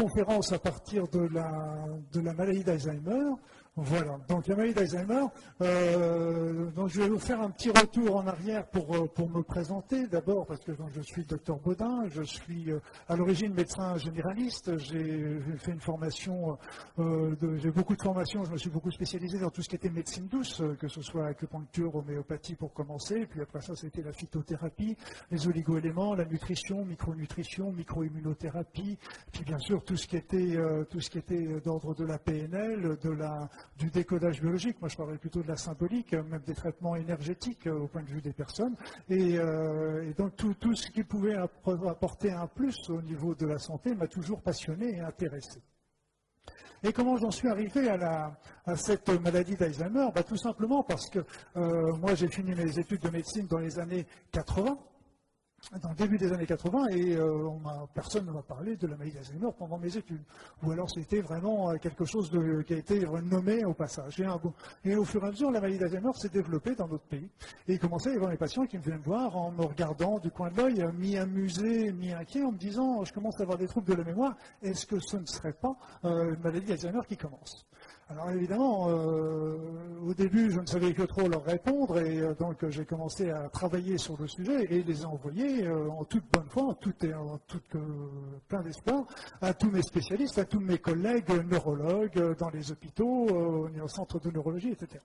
conférence à partir de la, de la maladie d'Alzheimer. Voilà, donc la maladie d'Alzheimer, euh, donc je vais vous faire un petit retour en arrière pour, euh, pour me présenter. D'abord parce que je suis docteur Baudin, je suis euh, à l'origine médecin généraliste, j'ai fait une formation, j'ai beaucoup de formations, je me suis beaucoup spécialisé dans tout ce qui était médecine douce, que ce soit acupuncture, homéopathie pour commencer, puis après ça c'était la phytothérapie, les oligoéléments, la nutrition, micronutrition, microimmunothérapie, puis bien sûr tout ce qui était, tout ce qui était d'ordre de la PNL, de la du décodage biologique. Moi, je parlais plutôt de la symbolique, euh, même des traitements énergétiques euh, au point de vue des personnes. Et, euh, donc, tout, ce qui pouvait apporter un plus au niveau de la santé m'a toujours passionné et intéressé. Et comment j'en suis arrivé à, cette maladie d'Alzheimer? Bah, Tout simplement parce que moi j'ai fini mes études de médecine dans les années 80 dans le début des années 80 et euh, personne ne m'a parlé de la maladie d'Alzheimer pendant mes études. Ou alors c'était vraiment euh, quelque chose qui a été nommé au passage. Et, au fur et à mesure, la maladie d'Alzheimer s'est développée dans notre pays. Et il commençait à y avoir des patients qui me venaient me voir en me regardant du coin de l'œil, mi-amusé, mi-inquiet, en me disant je commence à avoir des troubles de la mémoire, est-ce que ce ne serait pas euh, une maladie d'Alzheimer qui commence? Alors évidemment, euh, au début, je ne savais que trop leur répondre et euh, donc j'ai commencé à travailler sur le sujet et les envoyer euh, en toute bonne foi, en tout, en tout plein d'espoir, à tous mes spécialistes, à tous mes collègues neurologues dans les hôpitaux, au centre de neurologie, etc.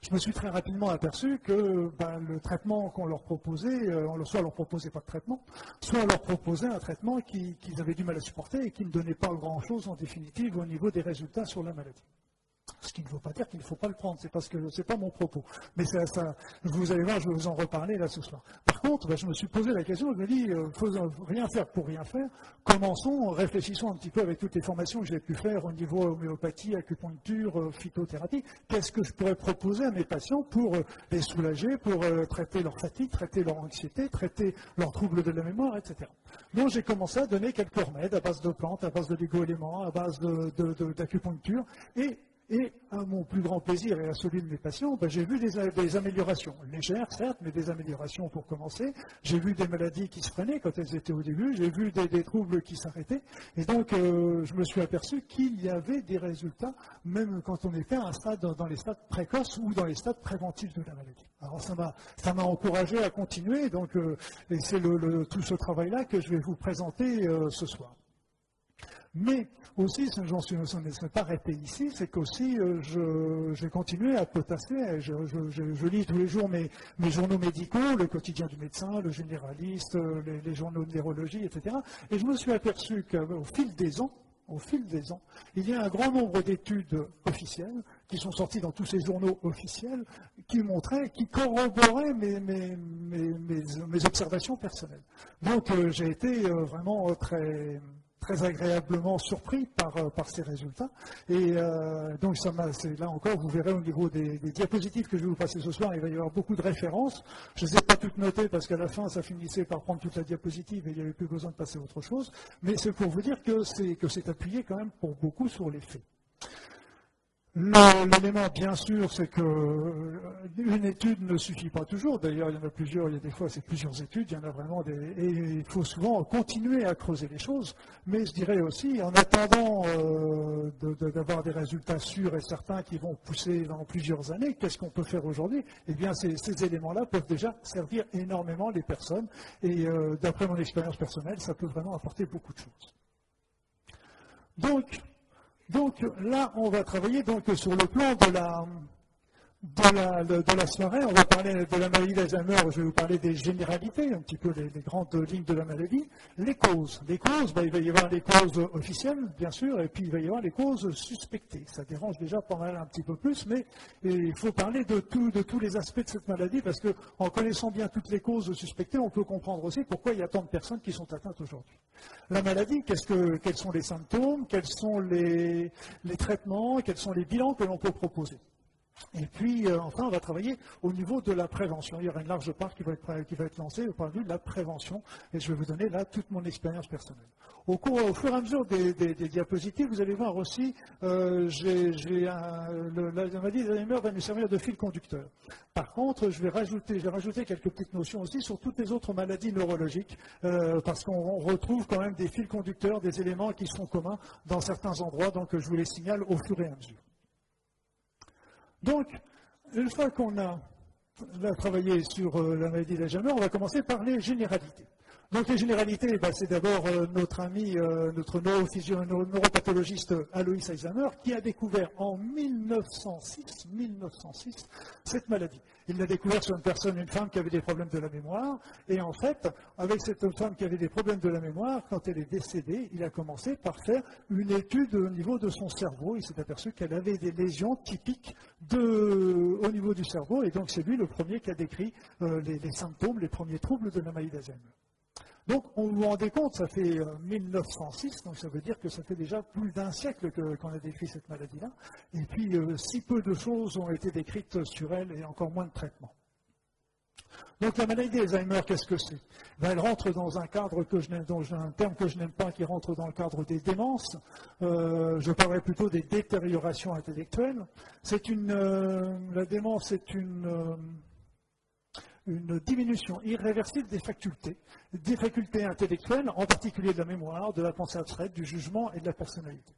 Je me suis très rapidement aperçu que ben, le traitement qu'on leur proposait, soit on leur proposait pas de traitement, soit on leur proposait un traitement qu'ils avaient du mal à supporter et qui ne donnait pas grand-chose en définitive au niveau des résultats sur la maladie. Ce qui ne veut pas dire qu'il ne faut pas le prendre, c'est parce que c'est pas mon propos. Mais ça, ça, vous allez voir, je vais vous en reparler là ce soir. Par contre, ben, je me suis posé la question, je me dis, euh, faisons rien faire pour rien faire. Commençons, réfléchissons un petit peu avec toutes les formations que j'ai pu faire au niveau homéopathie, acupuncture, euh, phytothérapie. Qu'est-ce que je pourrais proposer à mes patients pour euh, les soulager, pour traiter leur fatigue, traiter leur anxiété, traiter leurs troubles de la mémoire, etc. Donc j'ai commencé à donner quelques remèdes à base de plantes, à base de ligo-éléments, à base d'acupuncture, et et à mon plus grand plaisir et à celui de mes patients, ben, j'ai vu des, améliorations, légères certes, mais des améliorations pour commencer. J'ai vu des maladies qui se freinaient quand elles étaient au début, j'ai vu des, troubles qui s'arrêtaient. Et donc, euh, je me suis aperçu qu'il y avait des résultats, même quand on était à un stade, dans les stades précoces ou dans les stades préventifs de la maladie. Alors, ça m'a, encouragé à continuer, donc, euh, et c'est tout ce travail-là que je vais vous présenter euh, ce soir. Mais aussi, je ne suis pas arrêté ici, c'est qu'aussi euh, j'ai continué à potasser. Je, lis tous les jours mes, journaux médicaux, le quotidien du médecin, le généraliste, euh, les, journaux de neurologie, etc. Et je me suis aperçu qu'au fil des ans, au fil des ans, il y a un grand nombre d'études officielles qui sont sorties dans tous ces journaux officiels qui montraient, qui corroboraient mes, mes, observations personnelles. Donc euh, j'ai été vraiment très, très agréablement surpris par, euh, ces résultats. Et euh, donc, ça là encore, vous verrez au niveau des, diapositives que je vais vous passer ce soir, il va y avoir beaucoup de références. Je ne les ai pas toutes notées parce qu'à la fin, ça finissait par prendre toute la diapositive et il n'y avait plus besoin de passer à autre chose. Mais c'est pour vous dire que c'est appuyé quand même pour beaucoup sur les faits. L'élément, bien sûr, c'est qu'une euh, étude ne suffit pas toujours. D'ailleurs, il y en a plusieurs, il y a des fois, c'est plusieurs études, il y en a vraiment des. Et il faut souvent continuer à creuser les choses. Mais je dirais aussi, en attendant euh, d'avoir des résultats sûrs et certains qui vont pousser dans plusieurs années, qu'est-ce qu'on peut faire aujourd'hui? Eh bien, ces, éléments-là peuvent déjà servir énormément les personnes. Et euh, d'après mon expérience personnelle, ça peut vraiment apporter beaucoup de choses. Donc, donc là, on va travailler donc sur le plan de la, de la, soirée, on va parler de la maladie d'Alzheimer, je vais vous parler des généralités, un petit peu les, grandes lignes de la maladie. Les causes. Les causes, ben, il va y avoir les causes officielles, bien sûr, et puis il va y avoir les causes suspectées. Ça dérange déjà pas mal un petit peu plus, mais il faut parler de, de tous les aspects de cette maladie, parce qu'en connaissant bien toutes les causes suspectées, on peut comprendre aussi pourquoi il y a tant de personnes qui sont atteintes aujourd'hui. La maladie, que, quels sont les symptômes, quels sont les traitements, quels sont les bilans que l'on peut proposer. Et puis, euh, enfin, on va travailler au niveau de la prévention. Il y aura une large part qui va être, qui va être lancée au point de vue de la prévention. Et je vais vous donner là toute mon expérience personnelle. Au, cours, au fur et à mesure des, diapositives, vous allez voir aussi, euh, j'ai, la maladie d'Alzheimer va nous servir de fil conducteur. Par contre, je vais rajouter, je rajouter quelques petites notions aussi sur toutes les autres maladies neurologiques, euh, parce qu'on retrouve quand même des fils conducteurs, des éléments qui sont communs dans certains endroits, donc je vous les signale au fur et à mesure. Donc, une fois qu'on a, travaillé sur euh, la maladie d'Alzheimer, on va commencer par les généralités. Donc les généralités, bah, c'est d'abord euh, notre ami, euh, notre neuropathologiste Alois Alzheimer, qui a découvert en 1906, 1906 cette maladie. Il l'a découvert sur une personne, une femme qui avait des problèmes de la mémoire. Et en fait, avec cette femme qui avait des problèmes de la mémoire, quand elle est décédée, il a commencé par faire une étude au niveau de son cerveau. Il s'est aperçu qu'elle avait des lésions typiques au niveau du cerveau. Et donc c'est lui le premier qui a décrit euh, les, symptômes, les premiers troubles de la maladie. Donc, on vous rendez compte, ça fait 1906, euh, donc ça veut dire que ça fait déjà plus d'un siècle qu'on a décrit cette maladie-là. Et puis, euh, si peu de choses ont été décrites sur elle et encore moins de traitements. Donc la maladie d'Alzheimer, qu'est-ce que c'est? Ben, Elle rentre dans un cadre que je dont un terme que je n'aime pas, qui rentre dans le cadre des démences. Euh, je parlerai plutôt des détériorations intellectuelles. C'est une, la démence est une une diminution irréversible des facultés, des facultés intellectuelles, en particulier de la mémoire, de la pensée abstraite, du jugement et de la personnalité.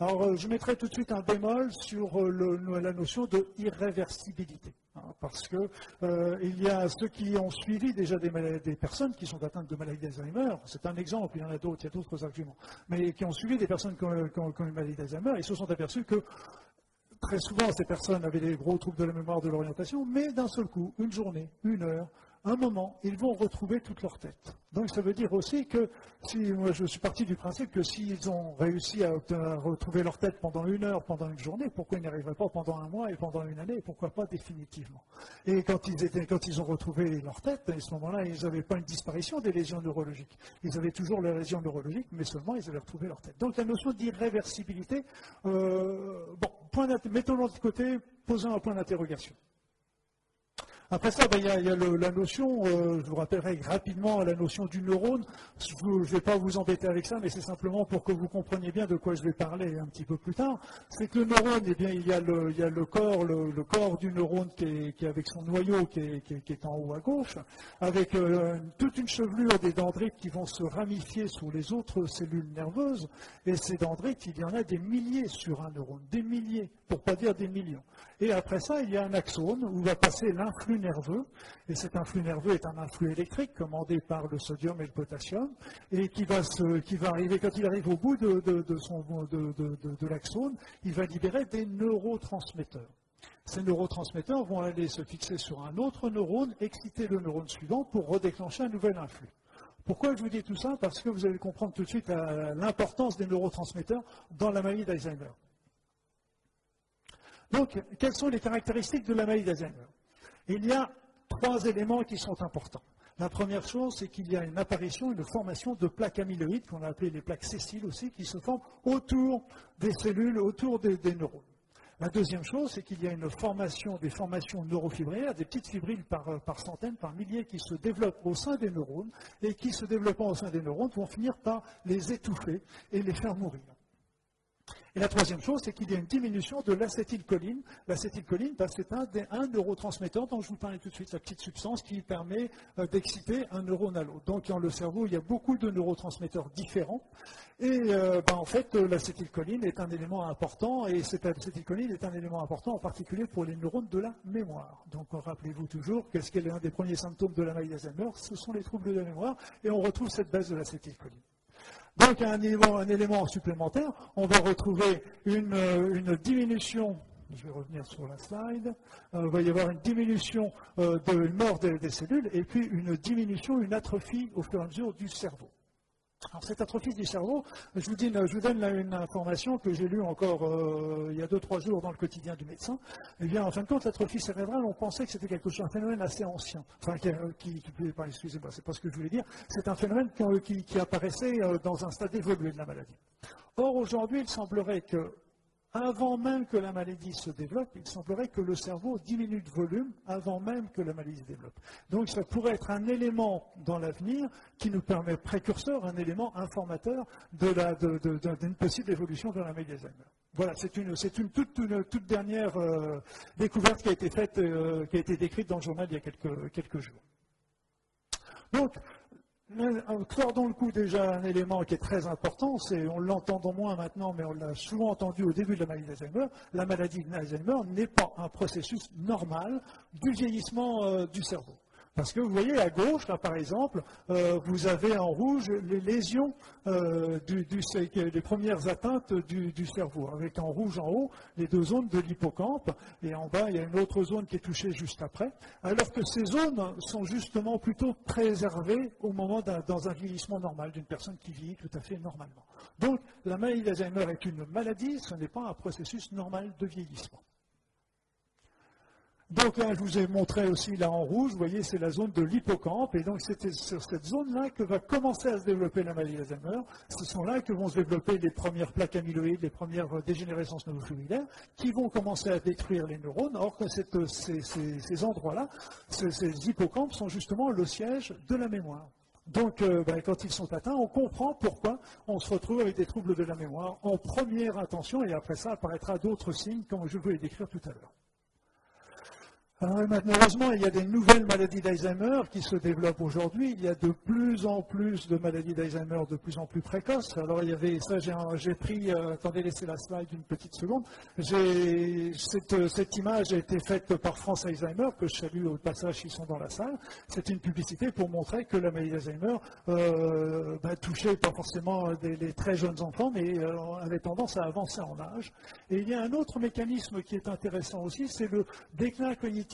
Alors, euh, je mettrai tout de suite un bémol sur euh, la notion de irréversibilité, hein, parce qu'il euh, y a ceux qui ont suivi déjà des, personnes qui sont atteintes de maladie d'Alzheimer, c'est un exemple, il y en a d'autres, il y a d'autres arguments, mais qui ont suivi des personnes qui ont, qui une maladie d'Alzheimer et se sont aperçus que très souvent, ces personnes avaient des gros troubles de la mémoire, de l'orientation, mais d'un seul coup, une journée, une heure, un moment, ils vont retrouver toute leur tête. Donc ça veut dire aussi que, si moi je suis parti du principe que s'ils ont réussi à, retrouver leur tête pendant une heure, pendant une journée, pourquoi ils n'y arriveraient pas pendant un mois et pendant une année, pourquoi pas définitivement? Et quand ils, étaient, quand ils ont retrouvé leur tête, à ce moment-là, ils n'avaient pas une disparition des lésions neurologiques. Ils avaient toujours les lésions neurologiques, mais seulement ils avaient retrouvé leur tête. Donc la notion d'irréversibilité, euh, bon, mettons-le de côté, posons un point d'interrogation. Après ça, ben, il y a, la notion, euh, je vous rappellerai rapidement la notion du neurone. Je ne vais pas vous embêter avec ça, mais c'est simplement pour que vous compreniez bien de quoi je vais parler un petit peu plus tard. C'est que le neurone, eh bien, il y a le, corps, le, corps du neurone qui est, avec son noyau qui est, en haut à gauche, avec euh, toute une chevelure des dendrites qui vont se ramifier sur les autres cellules nerveuses. Et ces dendrites, il y en a des milliers sur un neurone, des milliers, pour pas dire des millions. Et après ça, il y a un axone où va passer nerveux. Et cet influx nerveux est un influx électrique commandé par le sodium et le potassium. Et qui va, qui va arriver, quand il arrive au bout de, de, l'axone, il va libérer des neurotransmetteurs. Ces neurotransmetteurs vont aller se fixer sur un autre neurone, exciter le neurone suivant pour redéclencher un nouvel influx. Pourquoi je vous dis tout ça? Parce que vous allez comprendre tout de suite l'importance des neurotransmetteurs dans la maladie d'Alzheimer. Donc, quelles sont les caractéristiques de la maladie d'Alzheimer? Il y a trois éléments qui sont importants. La première chose, c'est qu'il y a une apparition, une formation de plaques amyloïdes, qu'on a appelées les plaques sessiles aussi, qui se forment autour des cellules, autour des, neurones. La deuxième chose, c'est qu'il y a une formation, des formations neurofibrillaires, des petites fibrilles par, par, centaines, par milliers, qui se développent au sein des neurones, et qui, se développant au sein des neurones, vont finir par les étouffer et les faire mourir. Et la troisième chose, c'est qu'il y a une diminution de l'acétylcholine. L'acétylcholine, bah, c'est un, neurotransmetteur dont je vous parlais tout de suite, la petite substance qui permet euh, d'exciter un neurone à l'autre. Donc dans le cerveau, il y a beaucoup de neurotransmetteurs différents. Et euh, bah, en fait, euh, l'acétylcholine est un élément important, et cette acétylcholine est un élément important en particulier pour les neurones de la mémoire. Donc rappelez-vous toujours qu'est-ce qu'est l'un des premiers symptômes de la maladie d'Alzheimer, ce sont les troubles de la mémoire, et on retrouve cette baisse de l'acétylcholine. Donc, un élément, supplémentaire, on va retrouver une, euh, diminution je vais revenir sur la slide, euh, il va y avoir une diminution euh, de mort des, cellules et puis une diminution, une atrophie au fur et à mesure du cerveau. Alors cette atrophie du cerveau, je vous, donne une information que j'ai lue encore euh, il y a deux trois jours dans le quotidien du médecin. Eh bien, en fin de compte, l'atrophie cérébrale, on pensait que c'était quelque chose, un phénomène assez ancien. Enfin, qui, qui, excusez-moi, c'est pas ce que je voulais dire. C'est un phénomène qui, apparaissait euh, dans un stade évolué de la maladie. Or, aujourd'hui, il semblerait que avant même que la maladie se développe, il semblerait que le cerveau diminue de volume avant même que la maladie se développe. Donc ça pourrait être un élément dans l'avenir qui nous permet, précurseur, un élément informateur d'une possible évolution de la maladie d'Alzheimer. Voilà, c'est une, toute, dernière euh, découverte qui a été faite, euh, qui a été décrite dans le journal il y a quelques, quelques jours. Donc, dans le coup déjà un élément qui est très important, c'est, on l'entend moins maintenant, mais on l'a souvent entendu au début de la maladie d'Alzheimer, la maladie d'Alzheimer n'est pas un processus normal du vieillissement euh, du cerveau. Parce que vous voyez à gauche, là par exemple, euh, vous avez en rouge les lésions euh, des premières atteintes du, cerveau, avec en rouge en haut les deux zones de l'hippocampe, et en bas il y a une autre zone qui est touchée juste après, alors que ces zones sont justement plutôt préservées au moment dans un vieillissement normal d'une personne qui vit tout à fait normalement. Donc la maladie d'Alzheimer est une maladie, ce n'est pas un processus normal de vieillissement. Donc là, je vous ai montré aussi là en rouge, vous voyez, c'est la zone de l'hippocampe, et donc c'est sur cette zone-là que va commencer à se développer la maladie d'Alzheimer. Ce sont là que vont se développer les premières plaques amyloïdes, les premières dégénérescences neurofluidaires, qui vont commencer à détruire les neurones, or que ces, endroits-là, ces, hippocampes sont justement le siège de la mémoire. Donc, euh, ben, quand ils sont atteints, on comprend pourquoi on se retrouve avec des troubles de la mémoire en première intention, et après ça apparaîtra d'autres signes, comme je vous l'ai décrire tout à l'heure. Alors, malheureusement, il y a des nouvelles maladies d'Alzheimer qui se développent aujourd'hui. Il y a de plus en plus de maladies d'Alzheimer de plus en plus précoces. Alors, il y avait ça, j'ai pris, euh, attendez, laissez la slide une petite seconde. Cette, cette, image a été faite par France Alzheimer, que je salue au passage, ils sont dans la salle. C'est une publicité pour montrer que la maladie d'Alzheimer euh, bah, touchait pas forcément les très jeunes enfants, mais euh, avait tendance à avancer en âge. Et il y a un autre mécanisme qui est intéressant aussi, c'est le déclin cognitif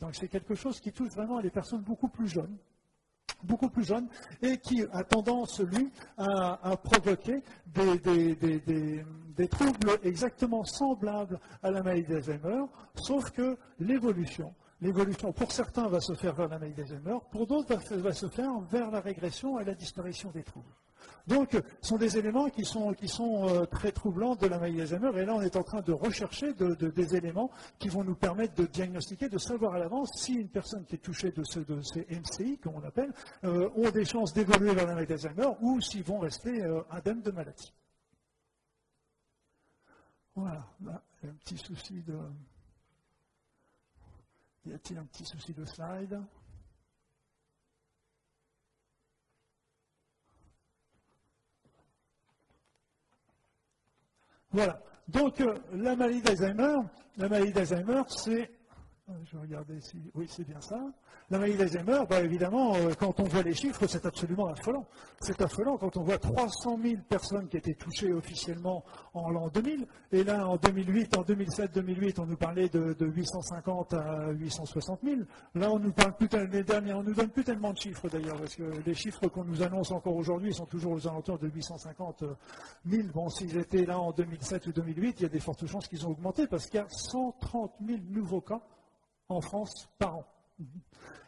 Donc c'est quelque chose qui touche vraiment les personnes beaucoup plus jeunes beaucoup plus jeunes et qui a tendance, lui, à, provoquer des, troubles exactement semblables à la maladie d'Alzheimer, sauf que l'évolution, l'évolution pour certains va se faire vers la maladie d'Alzheimer, pour d'autres va se faire vers la régression et la disparition des troubles. Donc, ce sont des éléments qui sont, euh, très troublants de la maladie d'Alzheimer. Et là, on est en train de rechercher des éléments qui vont nous permettre de diagnostiquer, de savoir à l'avance si une personne qui est touchée de, ces MCI, comme on appelle, euh, ont des chances d'évoluer vers la maladie d'Alzheimer ou s'ils vont rester euh, indemnes de maladie. Voilà, là, il y a un petit souci de... Y a-t-il un petit souci de slide? Voilà. Donc, euh, la maladie d'Alzheimer, la maladie d'Alzheimer, c'est je vais regarder si. Oui, c'est bien ça. La maladie d'Alzheimer, bah, évidemment, euh, quand on voit les chiffres, c'est absolument affolant. C'est affolant quand on voit 300 000 personnes qui étaient touchées officiellement en l'an 2000. Et là, en 2008, en 2007-2008, on nous parlait de, 850 à 860 000. Là, on nous parle plus les derniers, on nous donne plus tellement de chiffres d'ailleurs, parce que les chiffres qu'on nous annonce encore aujourd'hui sont toujours aux alentours de 850 000. Bon, s'ils étaient là en 2007 ou 2008, il y a des fortes chances qu'ils ont augmenté, parce qu'il y a 130 000 nouveaux cas en France par an.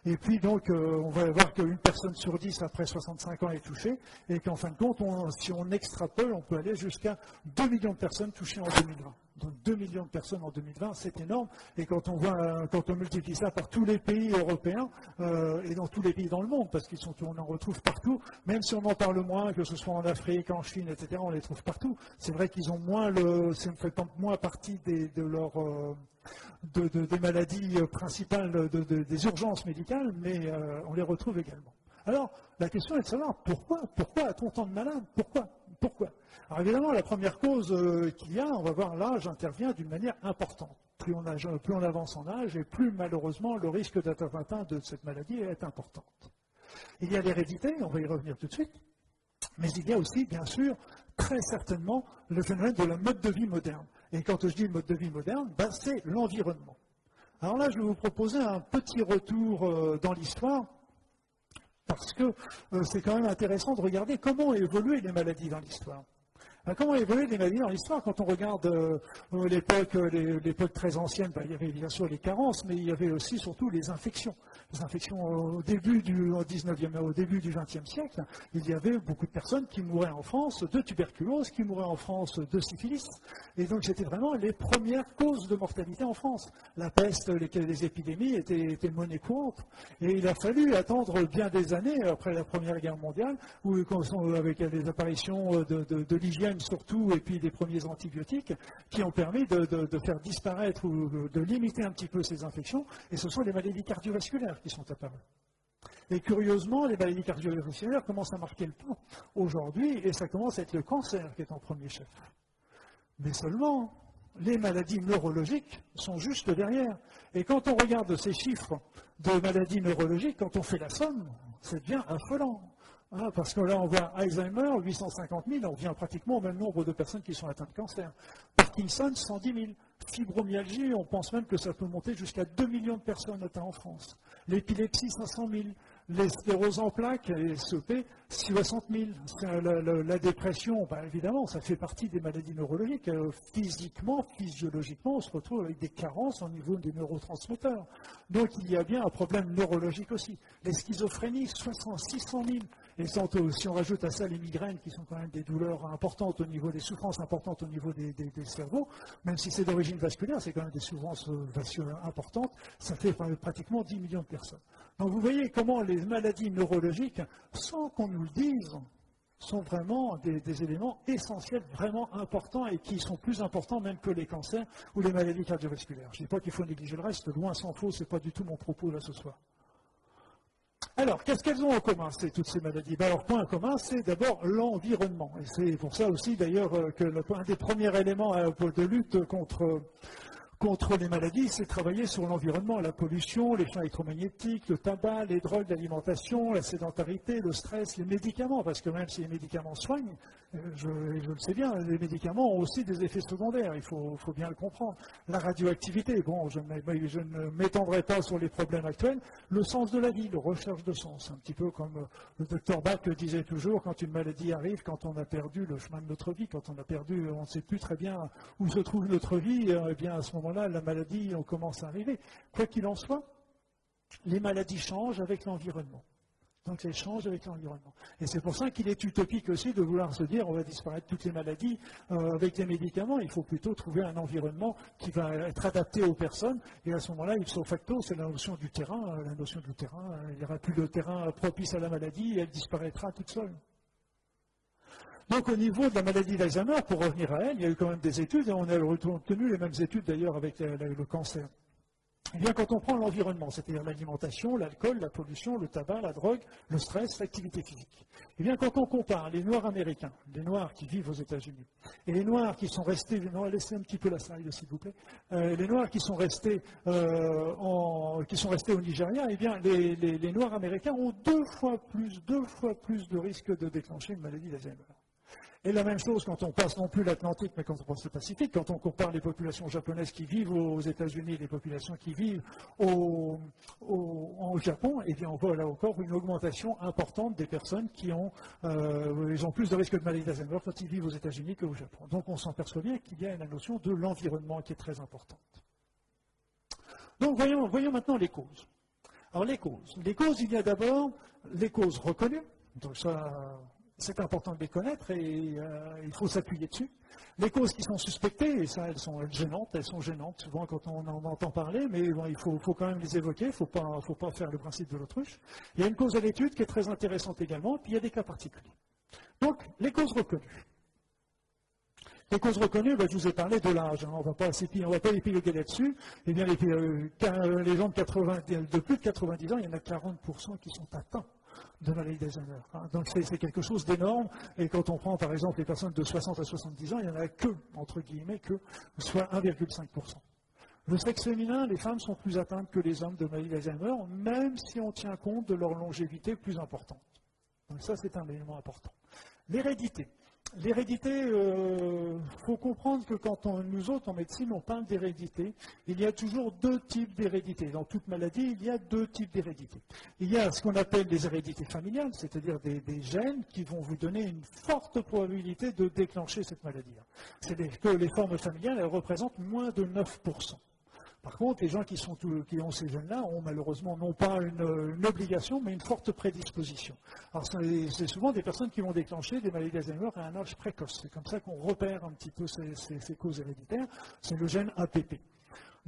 Et puis donc, euh, on va voir qu'une personne sur dix après 65 ans est touchée, et qu'en fin de compte, si on extrapole, on peut aller jusqu'à 2 millions de personnes touchées en 2020. Donc 2 millions de personnes en 2020, c'est énorme. Et quand on, on multiplie ça par tous les pays européens euh, et dans tous les pays dans le monde, parce qu'on en retrouve partout, même si on en parle moins, que ce soit en Afrique, en Chine, etc., on les trouve partout. C'est vrai qu'ils ont moins le, ça fait moins partie de leur euh, des maladies principales, des urgences médicales, mais euh, on les retrouve également. Alors, la question est de savoir pourquoi, pourquoi a-t-on tant de malades? Pourquoi? Pourquoi Alors évidemment, la première cause euh, qu'il y a, on va voir l'âge intervient d'une manière importante. Plus on, avance en âge, et plus malheureusement le risque d'être atteint de cette maladie est importante. Il y a l'hérédité, on va y revenir tout de suite, mais il y a aussi, bien sûr, très certainement le phénomène de la mode de vie moderne. Et quand je dis mode de vie moderne, ben, c'est l'environnement. Alors là, je vais vous proposer un petit retour euh, dans l'histoire, parce que euh, c'est quand même intéressant de regarder comment ont les maladies dans l'histoire. Ben, comment évoluent les maladies dans l'histoire Quand on regarde euh, l'époque, très ancienne, ben, il y avait bien sûr les carences, mais il y avait aussi surtout les infections. Les infections au début du 19e, au début du 20e siècle, il y avait beaucoup de personnes qui mouraient en France de tuberculose, qui mouraient en France de syphilis. Et donc c'était vraiment les premières causes de mortalité en France. La peste, les, épidémies étaient, étaient monnaie courante. Et il a fallu attendre bien des années après la Première Guerre mondiale, où, avec les apparitions de, l'hygiène surtout, et puis des premiers antibiotiques, qui ont permis de, faire disparaître ou de limiter un petit peu ces infections. Et ce sont les maladies cardiovasculaires qui sont apparues. Et curieusement, les maladies cardiovasculaires commencent à marquer le temps aujourd'hui, et ça commence à être le cancer qui est en premier chef. Mais seulement, les maladies neurologiques sont juste derrière. Et quand on regarde ces chiffres de maladies neurologiques, quand on fait la somme, c'est bien affolant. Hein, parce que là, on voit Alzheimer, 850 000, on revient pratiquement au même nombre de personnes qui sont atteintes de cancer. Parkinson, 110 000. Fibromyalgie, on pense même que ça peut monter jusqu'à 2 millions de personnes atteintes en France. L'épilepsie, 500 000. Les scléroses en plaques, les SEP, 60 000. La, dépression, bah, évidemment, ça fait partie des maladies neurologiques. Euh, physiquement, physiologiquement, on se retrouve avec des carences au niveau des neurotransmetteurs. Donc il y a bien un problème neurologique aussi. Les schizophrénies, 600 000. Et si on rajoute à ça les migraines, qui sont quand même des douleurs importantes au niveau des souffrances importantes au niveau des, cerveaux, même si c'est d'origine vasculaire, c'est quand même des souffrances euh, vasculaires importantes, ça fait pratiquement 10 millions de personnes. Donc vous voyez comment les maladies neurologiques, sans qu'on nous le dise, sont vraiment des, des, éléments essentiels, vraiment importants et qui sont plus importants même que les cancers ou les maladies cardiovasculaires. Je ne dis pas qu'il faut négliger le reste, loin s'en faut, ce n'est pas du tout mon propos là ce soir. Alors, qu'est-ce qu'elles ont en commun, toutes ces maladies? Ben, Alors, point commun, c'est d'abord l'environnement. Et c'est pour ça aussi, d'ailleurs, euh, que un des premiers éléments euh, de lutte contre contre les maladies, c'est travailler sur l'environnement, la pollution, les champs électromagnétiques, le tabac, les drogues, l'alimentation, la sédentarité, le stress, les médicaments, parce que même si les médicaments soignent, euh, je, le sais bien, les médicaments ont aussi des effets secondaires, il faut, bien le comprendre. La radioactivité, bon, je, ne m'étendrai pas sur les problèmes actuels, le sens de la vie, la recherche de sens, un petit peu comme euh, le docteur Bach le disait toujours, quand une maladie arrive, quand on a perdu le chemin de notre vie, quand on a perdu, on ne sait plus très bien où se trouve notre vie, eh bien à ce moment là la maladie on commence à arriver. Quoi qu'il en soit, les maladies changent avec l'environnement. Donc elles changent avec l'environnement. Et c'est pour ça qu'il est utopique aussi de vouloir se dire on va disparaître toutes les maladies euh, avec les médicaments. Il faut plutôt trouver un environnement qui va être adapté aux personnes. Et à ce moment-là, ipso facto, c'est la notion du terrain. Euh, la notion du terrain, euh, il n'y aura plus de terrain propice à la maladie elle disparaîtra toute seule. Donc au niveau de la maladie d'Alzheimer, pour revenir à elle, il y a eu quand même des études, et on a retenu les mêmes études d'ailleurs avec le cancer. Eh bien, quand on prend l'environnement, c'est-à-dire l'alimentation, l'alcool, la pollution, le tabac, la drogue, le stress, l'activité physique, eh bien, quand on compare les Noirs américains, les Noirs qui vivent aux États-Unis, et les Noirs qui sont restés, laissez un petit peu la slide s'il vous plaît, euh, les Noirs qui sont restés, euh, qui sont restés au Nigeria, eh bien, les, les Noirs américains ont deux fois plus, deux fois plus de risques de déclencher une maladie d'Alzheimer. Et la même chose quand on passe non plus l'Atlantique, mais quand on passe le Pacifique, quand on compare les populations japonaises qui vivent aux États-Unis et les populations qui vivent au, Japon, eh bien on voit là encore une augmentation importante des personnes qui ont, euh, ils ont plus de risques de maladie d'Alzheimer quand ils vivent aux États-Unis qu'au Japon. Donc on s'en perçoit bien qu'il y a la notion de l'environnement qui est très importante. Donc voyons, voyons maintenant les causes. Alors les causes. Les causes, il y a d'abord les causes reconnues. Donc ça, c'est important de les connaître et euh, il faut s'appuyer dessus. Les causes qui sont suspectées, et ça, elles sont gênantes, elles sont gênantes souvent quand on en entend parler, mais il faut, quand même les évoquer, il ne faut pas, faire le principe de l'autruche. Il y a une cause à l'étude qui est très intéressante également, puis il y a des cas particuliers. Donc, les causes reconnues. Les causes reconnues, ben, je vous ai parlé de l'âge, hein. on ne va pas épiloguer là-dessus. Eh bien, les, euh, les gens de plus de 90 ans, il y en a 40% qui sont atteints de maladie d'Alzheimer. Donc c'est quelque chose d'énorme. Et quand on prend par exemple les personnes de 60 à 70 ans, il n'y en a que, entre guillemets, que soit 1,5%. Le sexe féminin, les femmes sont plus atteintes que les hommes de maladie d'Alzheimer, même si on tient compte de leur longévité plus importante. Donc ça, c'est un élément important. L'hérédité. L'hérédité, il euh, faut comprendre que quand nous autres, en médecine, on parle d'hérédité, il y a toujours deux types d'hérédité. Dans toute maladie, il y a deux types d'hérédité. Il y a ce qu'on appelle des hérédités familiales, c'est-à-dire des, gènes qui vont vous donner une forte probabilité de déclencher cette maladie. C'est que les formes familiales, elles représentent moins de 9%. Par contre, les gens qui, ont ces gènes-là ont malheureusement non pas une, obligation, mais une forte prédisposition. Alors, c'est souvent des personnes qui vont déclencher des maladies d'Alzheimer à un âge précoce. C'est comme ça qu'on repère un petit peu ces causes héréditaires. C'est le gène APP.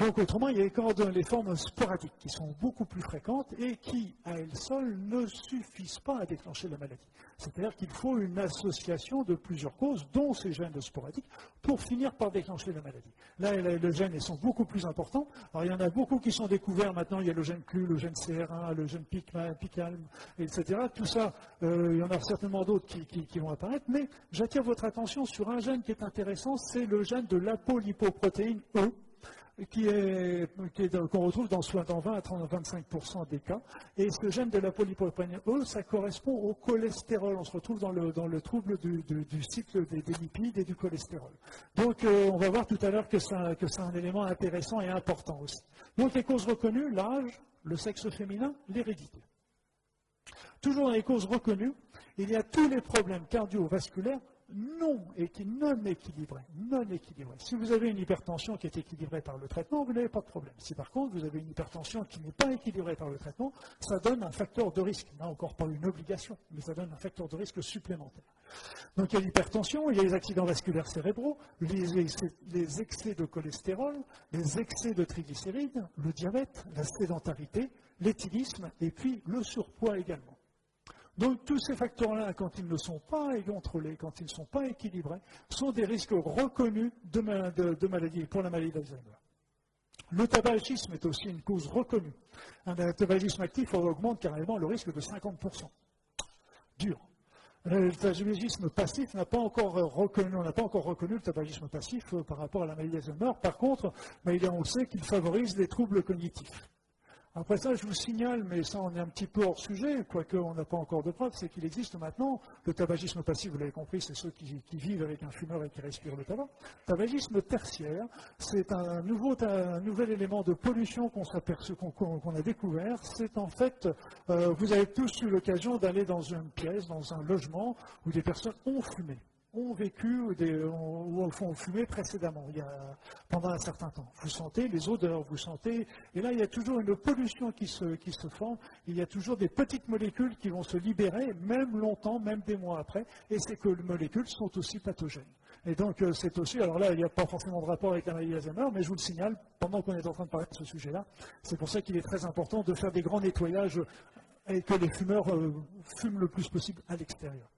Donc autrement, il y a les formes sporadiques qui sont beaucoup plus fréquentes et qui, à elles seules, ne suffisent pas à déclencher la maladie. C'est-à-dire qu'il faut une association de plusieurs causes, dont ces gènes sporadiques, pour finir par déclencher la maladie. Là, les gènes sont beaucoup plus importants. Alors il y en a beaucoup qui sont découverts maintenant. Il y a le gène CLU, le gène CR1, le gène PICALM, etc. Tout ça, euh, il y en a certainement d'autres qui, qui, vont apparaître. Mais j'attire votre attention sur un gène qui est intéressant, c'est le gène de l'apolipoprotéine E qu'on retrouve dans, dans 20 à 25% des cas. Et ce gène de la polypropénine E, ça correspond au cholestérol. On se retrouve dans le, dans le trouble du, cycle des, lipides et du cholestérol. Donc, euh, on va voir tout à l'heure que c'est un élément intéressant et important aussi. Donc, les causes reconnues, l'âge, le sexe féminin, l'hérédité. Toujours dans les causes reconnues, il y a tous les problèmes cardiovasculaires non, non équilibré. Non équilibré. Si vous avez une hypertension qui est équilibrée par le traitement, vous n'avez pas de problème. Si par contre vous avez une hypertension qui n'est pas équilibrée par le traitement, ça donne un facteur de risque. Là encore pas une obligation, mais ça donne un facteur de risque supplémentaire. Donc il y a l'hypertension, il y a les accidents vasculaires cérébraux, les, les excès de cholestérol, les excès de triglycérides, le diabète, la sédentarité, l'éthylisme et puis le surpoids également. Donc tous ces facteurs-là, quand ils ne sont pas contrôlés, quand ils ne sont pas équilibrés, sont des risques reconnus de, pour la maladie d'Alzheimer. Le tabagisme est aussi une cause reconnue. Un tabagisme actif augmente carrément le risque de 50%. Dur. Le tabagisme passif n'a pas encore reconnu, on n'a pas encore reconnu le tabagisme passif euh, par rapport à la maladie d'Alzheimer. Par contre, on sait qu'il favorise les troubles cognitifs. Après ça, je vous signale, mais ça on est un petit peu hors sujet, quoique on n'a pas encore de preuves, c'est qu'il existe maintenant le tabagisme passif, vous l'avez compris, c'est ceux qui, vivent avec un fumeur et qui respirent le tabac. Tabagisme tertiaire, c'est un, nouvel élément de pollution qu'on a découvert. C'est en fait, euh, vous avez tous eu l'occasion d'aller dans une pièce, dans un logement où des personnes ont fumé ont vécu ou ont fumé précédemment, pendant un certain temps. Vous sentez les odeurs, vous sentez, et là il y a toujours une pollution qui se, qui se forme, il y a toujours des petites molécules qui vont se libérer, même longtemps, même des mois après, et ces molécules sont aussi pathogènes. Et donc euh, c'est aussi, alors là il n'y a pas forcément de rapport avec la maladie d'Alzheimer, mais je vous le signale, pendant qu'on est en train de parler de ce sujet-là, c'est pour ça qu'il est très important de faire des grands nettoyages et que les fumeurs euh, fument le plus possible à l'extérieur.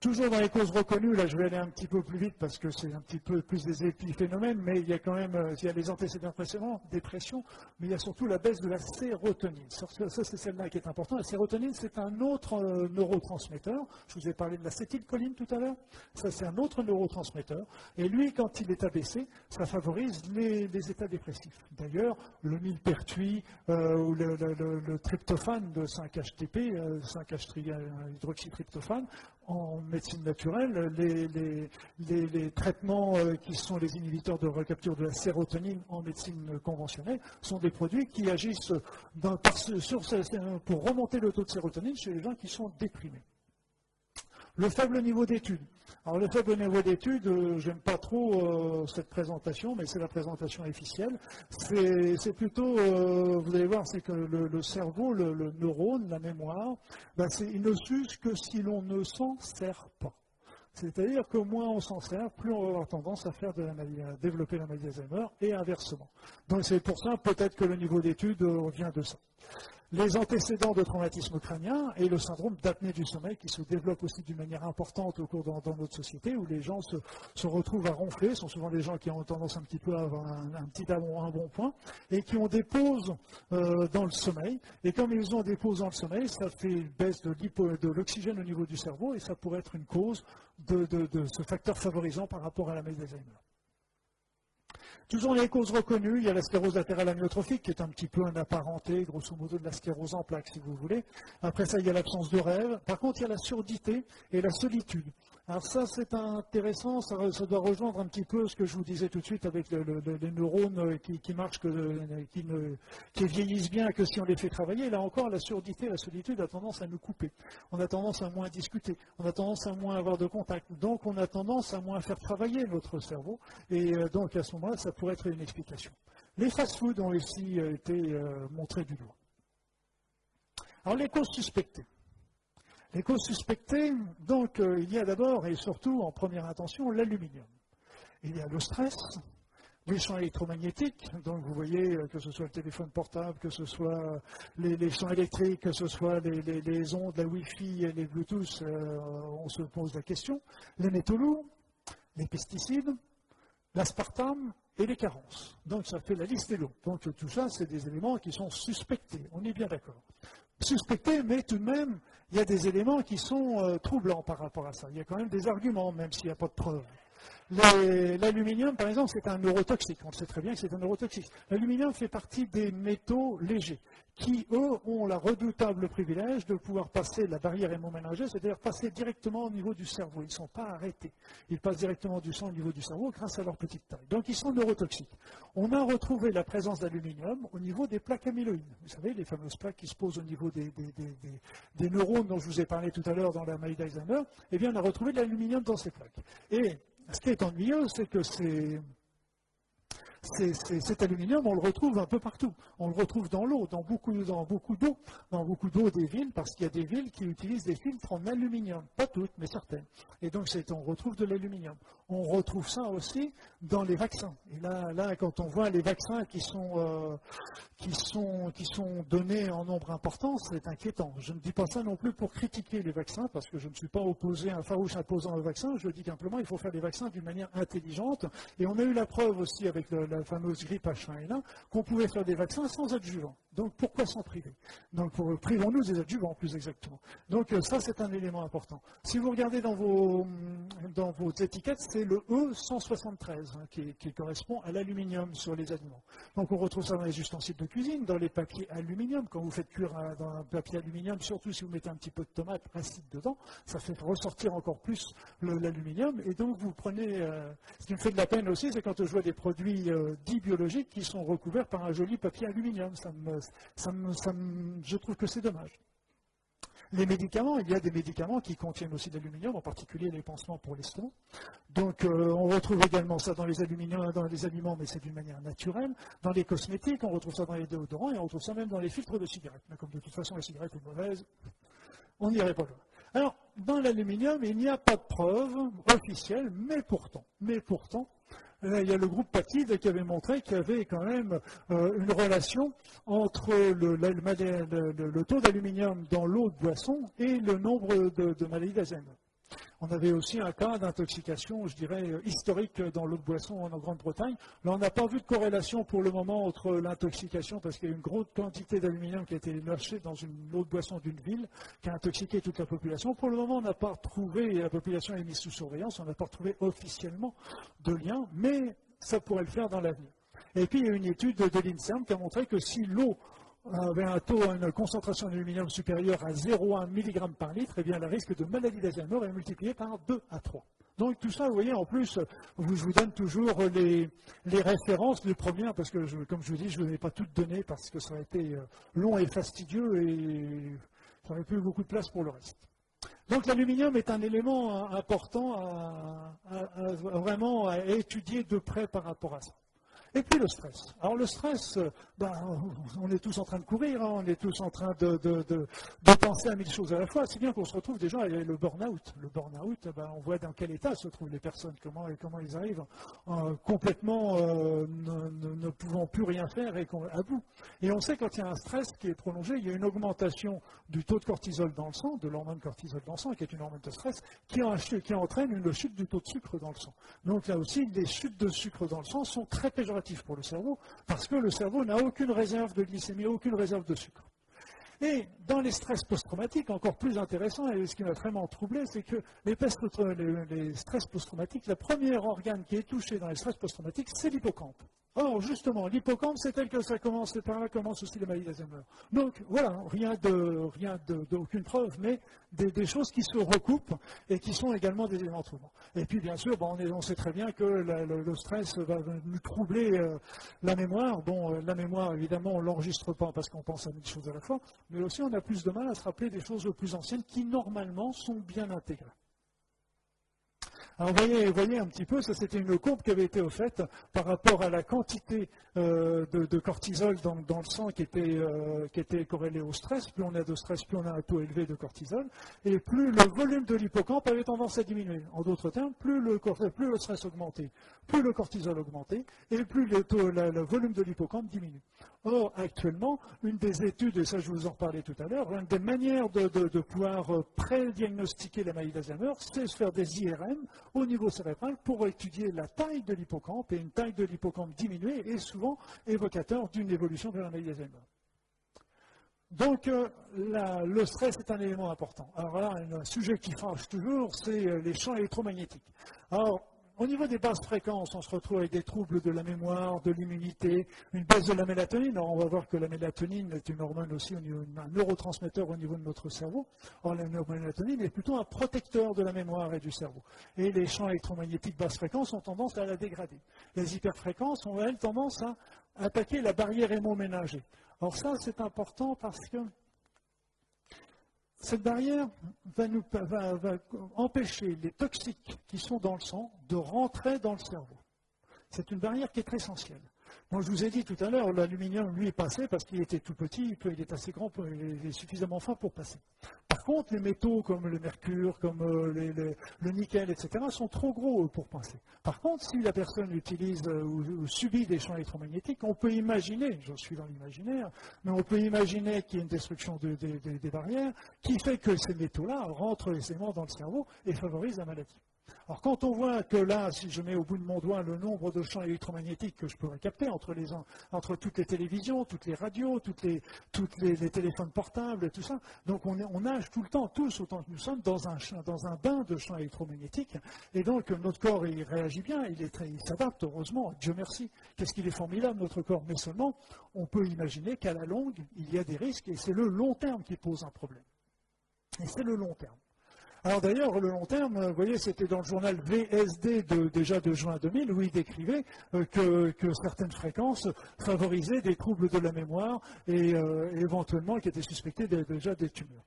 Toujours dans les causes reconnues, là je vais aller un petit peu plus vite parce que c'est un petit peu plus des épiphénomènes, mais il y a quand même, euh, il y a les antécédents précédents, dépression, mais il y a surtout la baisse de la sérotonine. Ça, c'est celle-là qui est importante. La sérotonine, c'est un autre euh, neurotransmetteur. Je vous ai parlé de l'acétylcholine tout à l'heure. Ça, c'est un autre neurotransmetteur. Et lui, quand il est abaissé, ça favorise les, états dépressifs. D'ailleurs, le millepertuis euh, ou le, tryptophane de 5-HTP, 5-hydroxytryptophane, en médecine naturelle, les, traitements euh, qui sont les inhibiteurs de recapture de la sérotonine en médecine conventionnelle sont des produits qui agissent pour remonter le taux de sérotonine chez les gens qui sont déprimés. Le faible niveau d'études. Alors le faible niveau d'études, euh, j'aime pas trop euh, cette présentation, mais c'est la présentation officielle. C'est plutôt, euh, vous allez voir, c'est que le, cerveau, le, neurone, la mémoire, ben, il ne s'use que si l'on ne s'en sert pas. C'est-à-dire que moins on s'en sert, plus on va avoir tendance à, faire la maladie, à développer la maladie d'Alzheimer et inversement. Donc c'est pour ça peut-être que le niveau d'études vient de ça les antécédents de traumatisme crânien et le syndrome d'apnée du sommeil qui se développe aussi d'une manière importante au cours dans, notre société où les gens se, retrouvent à ronfler, sont souvent des gens qui ont tendance un petit peu à avoir un, petit un bon point et qui ont des pauses euh, dans le sommeil. Et comme ils ont des pauses dans le sommeil, ça fait une baisse de l'oxygène au niveau du cerveau et ça pourrait être une cause de, ce facteur favorisant par rapport à la maladie d'Alzheimer. Toujours les causes reconnues, il y a la sclérose latérale amyotrophique, qui est un petit peu un apparenté, grosso modo, de la sclérose en plaques, si vous voulez. Après ça, il y a l'absence de rêve. Par contre, il y a la surdité et la solitude. Alors ça, c'est intéressant, ça, doit rejoindre un petit peu ce que je vous disais tout de suite avec les neurones qui, marchent, qui, qui, vieillissent bien que si on les fait travailler. Là encore, la surdité, la solitude a tendance à nous couper. On a tendance à moins discuter, on a tendance à moins avoir de contact. Donc on a tendance à moins faire travailler notre cerveau. Et euh, donc à ce moment-là, ça pourrait être une explication. Les fast-foods ont euh, été euh, montrés du doigt. Alors les causes suspectées. Les causes suspectées, donc euh, il y a d'abord et surtout en première intention l'aluminium. Il y a le stress, les champs électromagnétiques, donc vous voyez que ce soit le téléphone portable, que ce soit les, champs électriques, que ce soit les, ondes, la Wi-Fi et les Bluetooth, on se pose la question. Les métaux lourds, les pesticides, l'aspartame et les carences. Donc ça fait la liste des lots. Donc tout ça, c'est des éléments qui sont suspectés. On est bien d'accord. Suspectés, mais tout de même, il y a des éléments qui sont euh, troublants par rapport à ça. Il y a quand même des arguments, même s'il n'y a pas de preuves. L'aluminium, par exemple, c'est un neurotoxique. On sait très bien que c'est un neurotoxique. L'aluminium fait partie des métaux légers qui, eux, ont la redoutable privilège de pouvoir passer la barrière hémoménagère, c'est-à-dire passer directement au niveau du cerveau. Ils ne sont pas arrêtés. Ils passent directement du sang au niveau du cerveau grâce à leur petite taille. Donc, ils sont neurotoxiques. On a retrouvé la présence d'aluminium au niveau des plaques amyloïdes. Vous savez, les fameuses plaques qui se posent au niveau des, neurones dont je vous ai parlé tout à l'heure dans la maladie d'Alzheimer. Eh bien, on a retrouvé de l'aluminium dans ces plaques. Ce qui est ennuyeux, c'est que cet aluminium, on le retrouve un peu partout. On le retrouve dans l'eau, dans beaucoup, dans beaucoup d'eau, dans beaucoup d'eau des villes, parce qu'il y a des villes qui utilisent des filtres en aluminium. Pas toutes, mais certaines. Et donc, on retrouve de l'aluminium. On retrouve ça aussi dans les vaccins. Et là, là quand on voit les vaccins qui sont, euh, qui sont, qui sont donnés en nombre important, c'est inquiétant. Je ne dis pas ça non plus pour critiquer les vaccins, parce que je ne suis pas opposé, un farouche imposant au vaccin. Je dis simplement qu'il faut faire des vaccins d'une manière intelligente. Et on a eu la preuve aussi avec le, la fameuse grippe H1N1, qu'on pouvait faire des vaccins sans adjuvants. Donc pourquoi s'en priver? Donc privons-nous des adjuvants plus exactement. Donc euh, ça c'est un élément important. Si vous regardez dans vos, dans vos étiquettes, c'est le E173 hein, qui, correspond à l'aluminium sur les aliments. Donc on retrouve ça dans les ustensiles de cuisine, dans les papiers aluminium. Quand vous faites cuire dans un papier aluminium, surtout si vous mettez un petit peu de tomate acide dedans, ça fait ressortir encore plus l'aluminium. Et donc vous prenez... Euh, ce qui me fait de la peine aussi, c'est quand je vois des produits euh, dits biologiques qui sont recouverts par un joli papier aluminium. Je trouve que c'est dommage. Les médicaments, il y a des médicaments qui contiennent aussi de l'aluminium, en particulier les pansements pour l'estomac. Donc euh, on retrouve également ça dans les, dans les aliments, mais c'est d'une manière naturelle. Dans les cosmétiques, on retrouve ça dans les déodorants et on retrouve ça même dans les filtres de cigarettes. Mais comme de toute façon la cigarette est mauvaise, on n'irait pas loin. Alors, dans l'aluminium, il n'y a pas de preuve officielle, mais pourtant, mais pourtant, il y a le groupe Patide qui avait montré qu'il y avait quand même euh, une relation entre le, taux d'aluminium dans l'eau de boisson et le nombre de, maladies d'Alzheimer. On avait aussi un cas d'intoxication, je dirais, historique dans l'eau de boisson en Grande-Bretagne. Là, on n'a pas vu de corrélation pour le moment entre l'intoxication, parce qu'il y a une grosse quantité d'aluminium qui a été lâchée dans une eau de boisson d'une ville, qui a intoxiqué toute la population. Pour le moment, on n'a pas trouvé, et la population est mise sous surveillance, on n'a pas trouvé officiellement de lien, mais ça pourrait le faire dans l'avenir. Et puis, il y a une étude de l'INSERM qui a montré que si l'eau avait un taux, une concentration d'aluminium supérieure à 0,1 mg par litre, eh bien, le risque de maladie d'Alzheimer est multiplié par 2 à 3. Donc tout ça, vous voyez, en plus, je vous donne toujours les, références les premières, parce que, comme je vous dis, je ne vous ai pas toutes données parce que ça aurait été euh, long et fastidieux et ça n'aurait plus beaucoup de place pour le reste. Donc l'aluminium est un élément euh, important à, vraiment à étudier de près par rapport à ça. Et puis le stress. Alors le stress, euh, ben, on est tous en train de courir, hein, on est tous en train de, penser à mille choses à la fois, si bien qu'on se retrouve déjà avec le burn-out. Le burn-out, ben, on voit dans quel état se trouvent les personnes, comment, et comment ils arrivent euh, complètement euh, ne, pouvant plus rien faire et à bout. Et on sait quand il y a un stress qui est prolongé, il y a une augmentation du taux de cortisol dans le sang, de l'hormone cortisol dans le sang, qui est une hormone de stress, qui, qui entraîne une chute du taux de sucre dans le sang. Donc là aussi, les chutes de sucre dans le sang sont très péjoratives pour le cerveau, parce que le cerveau n'a aucune réserve de glycémie, aucune réserve de sucre. Et dans les stress post-traumatiques, encore plus intéressant, et ce qui m'a vraiment troublé, c'est que les, les stress post-traumatiques, le premier organe qui est touché dans les stress post-traumatiques, c'est l'hippocampe. Or, justement, l'hippocampe, c'est tel que ça commence, c'est par là commence aussi les maladies d'Alzheimer. Donc, voilà, rien de, rien d'aucune preuve, mais des, choses qui se recoupent et qui sont également des éléments. Et puis, bien sûr, on, sait très bien que le, stress va nous troubler euh, la mémoire. Bon, euh, la mémoire, évidemment, on ne l'enregistre pas parce qu'on pense à mille choses à la fois, mais aussi on a plus de mal à se rappeler des choses plus anciennes qui, normalement, sont bien intégrées. Alors voyez, voyez un petit peu, ça c'était une courbe qui avait été faite par rapport à la quantité euh, de, cortisol dans, le sang qui était, euh, qui était corrélée au stress. Plus on a de stress, plus on a un taux élevé de cortisol. Et plus le volume de l'hippocampe avait tendance à diminuer. En d'autres termes, plus le, stress augmentait, plus le cortisol augmentait, et plus le, le volume de l'hippocampe diminue. Or, actuellement, une des études, et ça je vous en parlais tout à l'heure, une des manières de, pouvoir euh, pré-diagnostiquer la maladie d'Alzheimer, c'est de faire des IRM au niveau cérébral pour étudier la taille de l'hippocampe, et une taille de l'hippocampe diminuée est souvent évocateur d'une évolution de la maladie d'Alzheimer. Donc, euh, le stress est un élément important. Alors là, un sujet qui fâche toujours, c'est euh, les champs électromagnétiques. Au niveau des basses fréquences, on se retrouve avec des troubles de la mémoire, de l'immunité, une baisse de la mélatonine. Alors on va voir que la mélatonine est une hormone aussi, un neurotransmetteur au niveau de notre cerveau. Or la mélatonine est plutôt un protecteur de la mémoire et du cerveau. Et les champs électromagnétiques basse fréquence ont tendance à la dégrader. Les hyperfréquences ont, elles, tendance à attaquer la barrière hémoménagée. Or ça, c'est important parce que cette barrière va, empêcher les toxiques qui sont dans le sang de rentrer dans le cerveau. C'est une barrière qui est très essentielle. Moi, je vous ai dit tout à l'heure, l'aluminium, lui, est passé parce qu'il était tout petit, il est assez grand, il est suffisamment fin pour passer. Par contre, les métaux comme le mercure, comme euh, le nickel, etc., sont trop gros pour passer. Par contre, si la personne utilise euh, ou, subit des champs électromagnétiques, on peut imaginer, je suis dans l'imaginaire, mais on peut imaginer qu'il y a une destruction des barrières qui fait que ces métaux-là rentrent aisément dans le cerveau et favorisent la maladie. Alors quand on voit que là, si je mets au bout de mon doigt le nombre de champs électromagnétiques que je pourrais capter entre, toutes les télévisions, toutes les radios, toutes les, téléphones portables tout ça, donc on, nage tout le temps, tous autant que nous sommes, dans un, bain de champs électromagnétiques. Et donc notre corps, il réagit bien, il s'adapte, heureusement, Dieu merci. Qu'est-ce qu'il est formidable, notre corps? Mais seulement, on peut imaginer qu'à la longue, il y a des risques et c'est le long terme qui pose un problème. Et c'est le long terme. Alors d'ailleurs, le long terme, vous voyez, c'était dans le journal VSD déjà de juin 2000 où il décrivait euh, que, certaines fréquences favorisaient des troubles de la mémoire et euh, éventuellement qui étaient suspectés déjà des tumeurs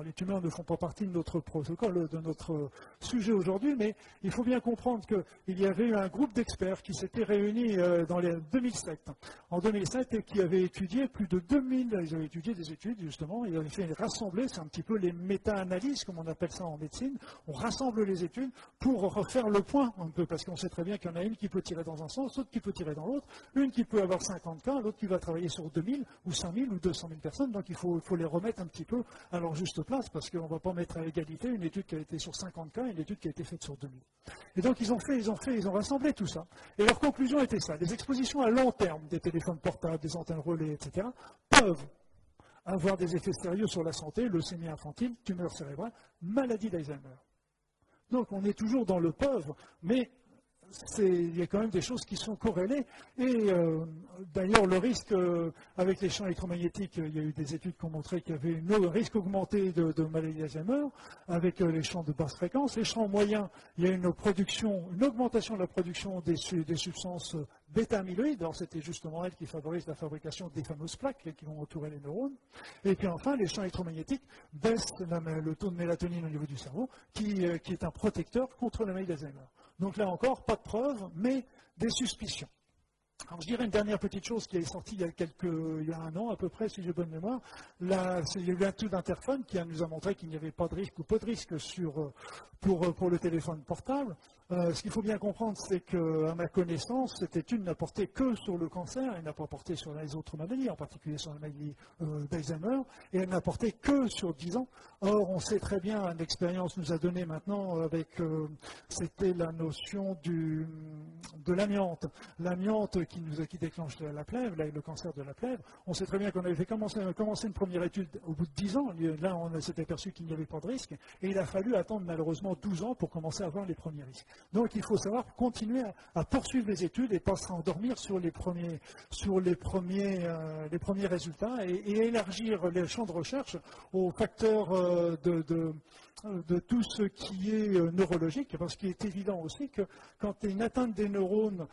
les tumeurs ne font pas partie de notre protocole, de notre sujet aujourd'hui, mais il faut bien comprendre qu'il y avait eu un groupe d'experts qui s'était réuni euh, dans les 2007, en 2007, et qui avait étudié plus de 2000, ils avaient étudié des études justement, ils avaient fait rassembler, c'est un petit peu les méta-analyses, comme on appelle ça en médecine, on rassemble les études pour refaire le point un peu, parce qu'on sait très bien qu'il y en a une qui peut tirer dans un sens, l'autre qui peut tirer dans l'autre, une qui peut avoir 50 cas, l'autre qui va travailler sur 2000 ou 5000 ou 200 000 personnes, donc il faut, les remettre un petit peu place, parce qu'on ne va pas mettre à égalité une étude qui a été sur 50 cas et une étude qui a été faite sur 2000. Et donc ils ont fait, ils ont fait, ils ont rassemblé tout ça. Et leur conclusion était ça. Les expositions à long terme des téléphones portables, des antennes relais, etc., peuvent avoir des effets sérieux sur la santé, leucémie infantile, tumeur cérébrale, maladie d'Alzheimer. Donc on est toujours dans le peuvent, mais il y a quand même des choses qui sont corrélées. Et euh, d'ailleurs, le risque euh, avec les champs électromagnétiques, il y a eu des études qui ont montré qu'il y avait un risque augmenté de, maladie d'Alzheimer avec euh, les champs de basse fréquence. Les champs moyens, il y a une production, une augmentation de la production des, substances bêta-amyloïdes. Alors, c'était justement elles qui favorisent la fabrication des fameuses plaques qui vont entourer les neurones. Et puis enfin, les champs électromagnétiques baissent le taux de mélatonine au niveau du cerveau, qui, qui est un protecteur contre la maladie d'Alzheimer. Donc là encore, pas de preuves, mais des suspicions. Alors, je dirais une dernière petite chose qui est sortie il y a, quelques, il y a un an à peu près, si j'ai bonne mémoire. Là, il y a eu un tout d'interphone qui nous a montré qu'il n'y avait pas de risque ou peu de risque sur, pour, pour, le téléphone portable. Euh, ce qu'il faut bien comprendre, c'est qu'à ma connaissance, cette étude n'a porté que sur le cancer, elle n'a pas porté sur les autres maladies, en particulier sur la maladie euh, d'Alzheimer, et elle n'a porté que sur 10 ans. Or, on sait très bien, l'expérience nous a donné maintenant avec, euh, c'était la notion de l'amiante. L'amiante qui, déclenche la plèvre, le cancer de la plèvre, on sait très bien qu'on avait fait commencer, une première étude au bout de 10 ans. Là, on s'est aperçu qu'il n'y avait pas de risque, et il a fallu attendre malheureusement 12 ans pour commencer à avoir les premiers risques. Donc il faut savoir continuer à, poursuivre les études et pas s'endormir sur les premiers, sur les premiers, euh, résultats et, élargir les champs de recherche aux facteurs euh, de, de, tout ce qui est euh, neurologique, parce qu'il est évident aussi que quand il y a une atteinte des neurones,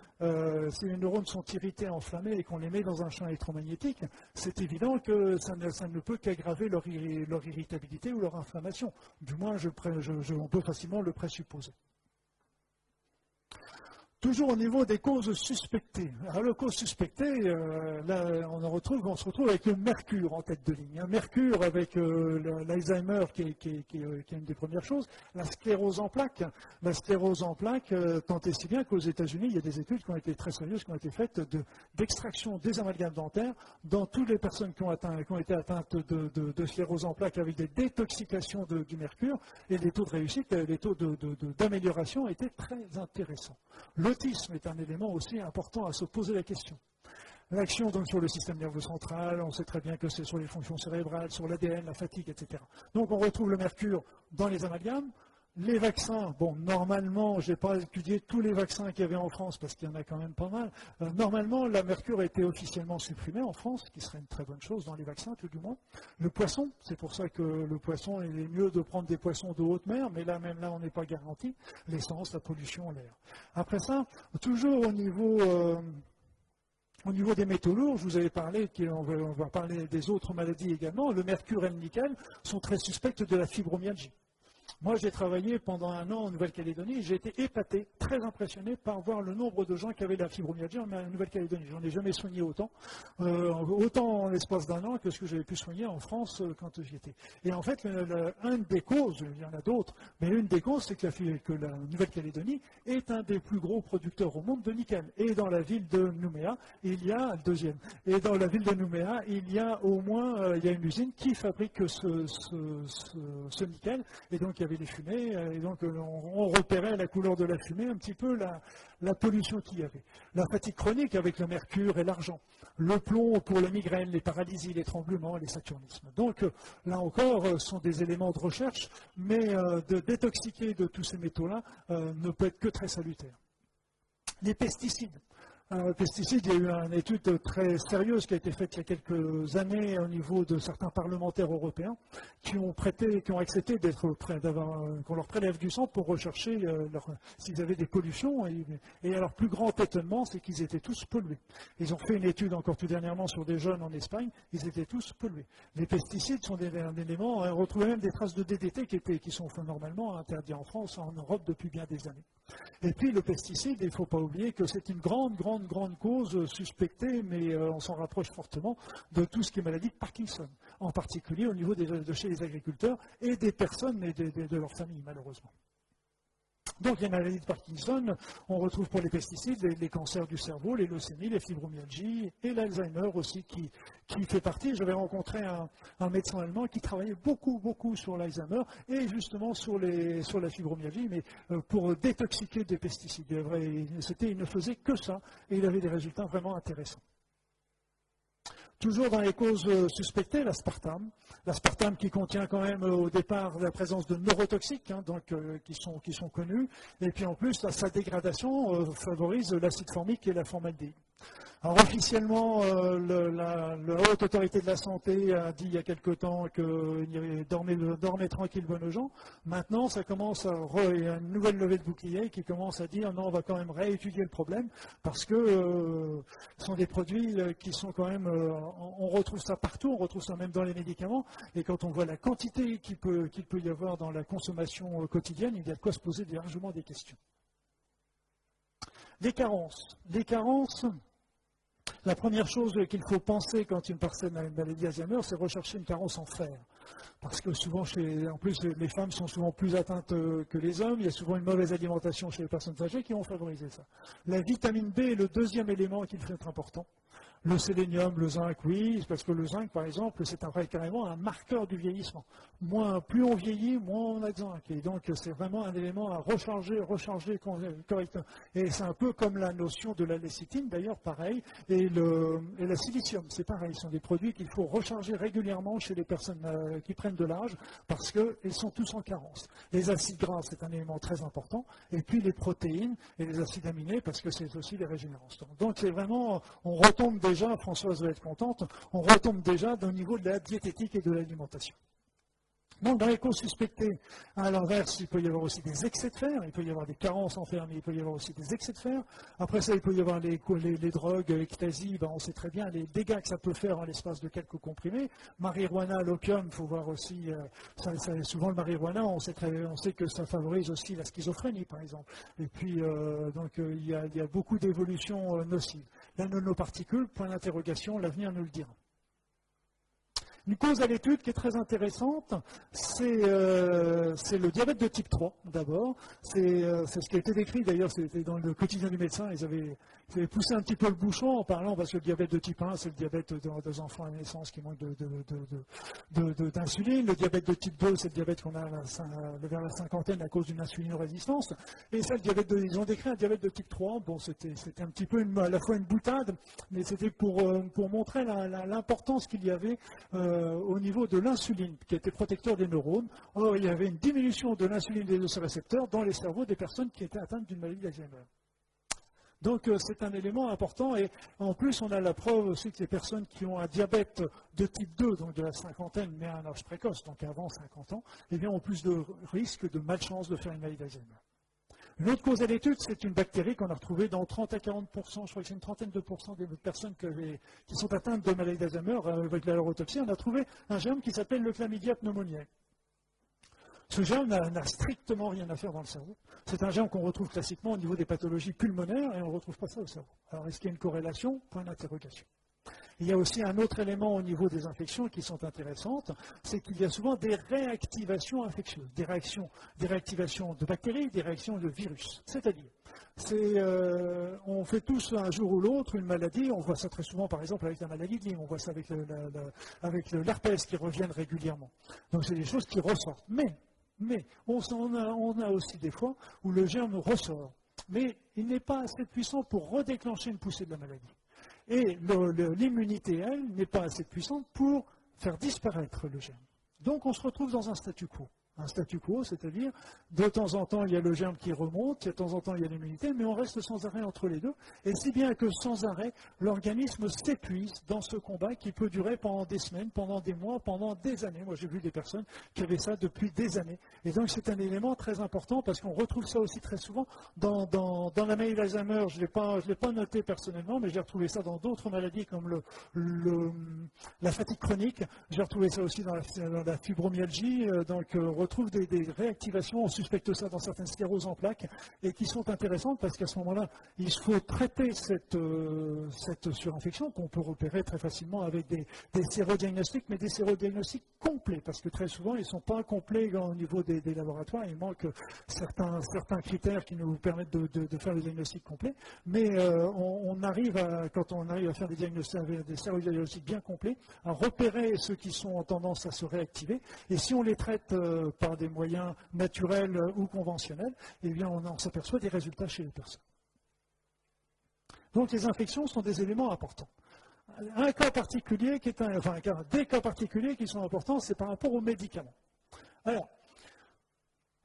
si les neurones sont irrités, enflammés et qu'on les met dans un champ électromagnétique, c'est évident que ça ne, peut qu'aggraver leur, irritabilité ou leur inflammation. Du moins, on peut facilement le présupposer. Toujours au niveau des causes suspectées. Alors, le cause suspectée, euh, là, on, retrouve, on se retrouve avec le mercure en tête de ligne. Un mercure avec euh, l'Alzheimer qui, est une des premières choses. La sclérose en plaques. La sclérose en plaques, euh, tant et si bien qu'aux États-Unis, il y a des études qui ont été très sérieuses, qui ont été faites d'extraction des amalgames dentaires dans toutes les personnes qui ont, été atteintes de, sclérose en plaques avec des détoxications du mercure. Et les taux de réussite, les taux d'amélioration étaient très intéressants. L'autisme est un élément aussi important à se poser la question. L'action donc sur le système nerveux central, on sait très bien que c'est sur les fonctions cérébrales, sur l'ADN, la fatigue, etc. Donc on retrouve le mercure dans les amalgames, les vaccins, bon, normalement, je n'ai pas étudié tous les vaccins qu'il y avait en France parce qu'il y en a quand même pas mal. Euh, normalement, la mercure a été officiellement supprimée en France, ce qui serait une très bonne chose dans les vaccins, tout du moins. Le poisson, c'est pour ça que le poisson, il est mieux de prendre des poissons de haute mer, mais là, même là, on n'est pas garanti. L'essence, la pollution, l'air. Après ça, toujours au niveau. Euh, des métaux lourds, je vous avais parlé, on va, on va parler des autres maladies également, le mercure et le nickel sont très suspects de la fibromyalgie. Moi, j'ai travaillé pendant un an en Nouvelle-Calédonie. J'ai été épaté, très impressionné par voir le nombre de gens qui avaient la fibromyalgie en Nouvelle-Calédonie. J'en ai jamais soigné autant, euh, autant en l'espace d'un an que ce que j'avais pu soigner en France euh, quand j'y étais. Et en fait, une des causes, il y en a d'autres, mais une des causes, c'est que la, Nouvelle-Calédonie est un des plus gros producteurs au monde de nickel. Et dans la ville de Nouméa, il y a deuxième. Et dans la ville de Nouméa, il y a au moins, euh, il y a une usine qui fabrique ce, nickel. Et donc, avait des fumées, euh, et donc euh, on, repérait la couleur de la fumée un petit peu la, pollution qu'il y avait. La fatigue chronique avec le mercure et l'argent. Le plomb pour les migraines, les paralysies, les tremblements et les saturnismes. Donc euh, là encore, ce sont des éléments de recherche, mais de détoxiquer de tous ces métaux-là ne peut être que très salutaire. Les pesticides pesticides, il y a eu une étude très sérieuse qui a été faite il y a quelques années au niveau de certains parlementaires européens qui ont prêté, qui ont accepté d'être qu'on leur prélève du sang pour rechercher euh, s'ils avaient des pollutions. Et, et leur plus grand étonnement, c'est qu'ils étaient tous pollués. Ils ont fait une étude encore tout dernièrement sur des jeunes en Espagne, ils étaient tous pollués. Les pesticides sont des, un élément, on retrouve même des traces de DDT qui, étaient, qui sont normalement interdits en France, en Europe depuis bien des années. Et puis le pesticide, il ne faut pas oublier que c'est une grande, grande, grande cause suspectée, mais euh, on s'en rapproche fortement de tout ce qui est maladie de Parkinson, en particulier au niveau de chez les agriculteurs et des personnes et de, de leurs familles, malheureusement. Donc il y a une maladie de Parkinson, on retrouve pour les pesticides les, cancers du cerveau, les leucémies, les fibromyalgies et l'Alzheimer aussi qui, fait partie. J'avais rencontré un, médecin allemand qui travaillait beaucoup, beaucoup sur l'Alzheimer et justement sur, la fibromyalgie, mais euh, pour détoxiquer des pesticides. il ne faisait que ça et il avait des résultats vraiment intéressants. Toujours dans les causes euh, suspectées, l'aspartame. L'aspartame qui contient quand même euh, au départ la présence de neurotoxiques, hein, donc, euh, qui, sont, qui, sont, connus. Et puis en plus, sa dégradation favorise l'acide formique et la formaldéhyde. Alors officiellement, euh, la, haute autorité de la santé a dit il y a quelque temps que dormez tranquille, bonnes gens. Maintenant, ça commence à il y a une nouvelle levée de bouclier qui commence à dire non, on va quand même réétudier le problème parce que euh, ce sont des produits euh, qui sont quand même, on retrouve ça partout, on retrouve ça même dans les médicaments. Et quand on voit la quantité qu'il peut, peut y avoir dans la consommation quotidienne, il y a de quoi se poser largement des questions. Les carences. Les carences, La première chose qu'il faut penser quand une personne a une maladie Alzheimer, c'est rechercher une carence en fer. Parce que souvent, en plus, les femmes sont souvent plus atteintes euh, que les hommes. Il y a souvent une mauvaise alimentation chez les personnes âgées qui vont favoriser ça. La vitamine B est le deuxième élément qui fait être important. Le sélénium, le zinc, oui, parce que le zinc, par exemple, c'est un, carrément un marqueur du vieillissement. Moins, plus on vieillit, moins on a de zinc. Et donc, c'est vraiment un élément à recharger, recharger correctement. Et c'est un peu comme la notion de la lécithine, d'ailleurs, pareil. Et, le, et la silicium, c'est pareil. Ce sont des produits qu'il faut recharger régulièrement chez les personnes euh, qui prennent de l'âge, parce qu'ils sont tous en carence. Les acides gras, c'est un élément très important. Et puis les protéines et les acides aminés, parce que c'est aussi les régénérants. Donc, c'est vraiment, on retombe déjà, Françoise va être contente, on retombe déjà au niveau de la diététique et de l'alimentation. Donc, dans les causes à l'inverse, il peut y avoir aussi des excès de fer, il peut y avoir des carences en fer, mais il peut y avoir aussi des excès de fer. Après ça, il peut y avoir les, drogues, l'ecstasy, ben, on sait très bien les dégâts que ça peut faire en l'espace de quelques comprimés. Marijuana, l'opium, il faut voir aussi, euh, souvent le marijuana, on sait, on sait, que ça favorise aussi la schizophrénie, par exemple. Et puis, euh, donc, euh, il, y a, beaucoup d'évolutions nocives. La nanoparticule, point d'interrogation, l'avenir nous le dira. Une cause à l'étude qui est très intéressante, c'est euh, le diabète de type 3 d'abord. Euh, c'est ce qui a été décrit d'ailleurs, c'était dans le quotidien du médecin. Ils avaient, poussé un petit peu le bouchon en parlant parce que le diabète de type 1, c'est le diabète des enfants à naissance qui manquent d'insuline. Le diabète de type 2, c'est le diabète qu'on a vers la cinquantaine à cause d'une insulino-résistance. Et ça, le diabète de, ils ont décrit un diabète de type 3. Bon, c'était un petit peu à la fois une boutade, mais c'était pour, euh, montrer l'importance qu'il y avait. Au niveau de l'insuline, qui était protecteur des neurones. Or, il y avait une diminution de l'insuline des récepteurs dans les cerveaux des personnes qui étaient atteintes d'une maladie d'Alzheimer. Donc euh, c'est un élément important et en plus on a la preuve aussi que les personnes qui ont un diabète de type 2, donc de la cinquantaine, mais à un âge précoce, donc avant 50 ans, eh ont plus de risques, de malchance de faire une maladie d'Alzheimer. Une autre cause à l'étude, c'est une bactérie qu'on a retrouvée dans 30 à 40% je crois que c'est une trentaine de des personnes qui sont atteintes de maladie d'Alzheimer euh, avec la l'autopsie. On a trouvé un germe qui s'appelle le chlamydia pneumoniae. Ce germe n'a strictement rien à faire dans le cerveau. C'est un germe qu'on retrouve classiquement au niveau des pathologies pulmonaires et on ne retrouve pas ça au cerveau. Alors est-ce qu'il y a une corrélation? Point d'interrogation. Il y a aussi un autre élément au niveau des infections qui sont intéressantes, c'est qu'il y a souvent des réactivations infectieuses, des réactions, réactivations de bactéries, des réactions de virus. C'est-à-dire, euh, on fait tous un jour ou l'autre une maladie, on voit ça très souvent par exemple avec la maladie de Lyme, on voit ça avec, l'herpès qui reviennent régulièrement. Donc c'est des choses qui ressortent. Mais, mais on a aussi des fois où le germe ressort, mais il n'est pas assez puissant pour redéclencher une poussée de la maladie. Et l'immunité, elle, n'est pas assez puissante pour faire disparaître le germe. Donc on se retrouve dans un statu quo un statu quo, c'est-à-dire de temps en temps il y a le germe qui remonte, de temps en temps il y a l'immunité, mais on reste sans arrêt entre les deux. Et si bien que sans arrêt, l'organisme s'épuise dans ce combat qui peut durer pendant des semaines, pendant des mois, pendant des années. Moi j'ai vu des personnes qui avaient ça depuis des années. Et donc c'est un élément très important parce qu'on retrouve ça aussi très souvent dans, la maladie d'Alzheimer. Je ne l'ai pas noté personnellement, mais j'ai retrouvé ça dans d'autres maladies comme la fatigue chronique. J'ai retrouvé ça aussi dans la, fibromyalgie. Euh, donc, euh, trouve des, réactivations, on suspecte ça dans certaines scléroses en plaques, et qui sont intéressantes parce qu'à ce moment-là, il faut traiter cette, euh, surinfection qu'on peut repérer très facilement avec des, des sérodiagnostics, mais des sérodiagnostics complets, parce que très souvent, ils ne sont pas complets au niveau des, laboratoires, il manque certains, certains critères qui nous permettent de, faire le diagnostic complet, mais euh, on, arrive à, quand on arrive à faire des diagnostics, des sérodiagnostics bien complets, à repérer ceux qui sont en tendance à se réactiver, et si on les traite euh, par des moyens naturels ou conventionnels, eh bien, on, s'aperçoit des résultats chez les personnes. Donc les infections sont des éléments importants. Un cas particulier qui est un, enfin, des cas particuliers qui sont importants, c'est par rapport aux médicaments. Alors,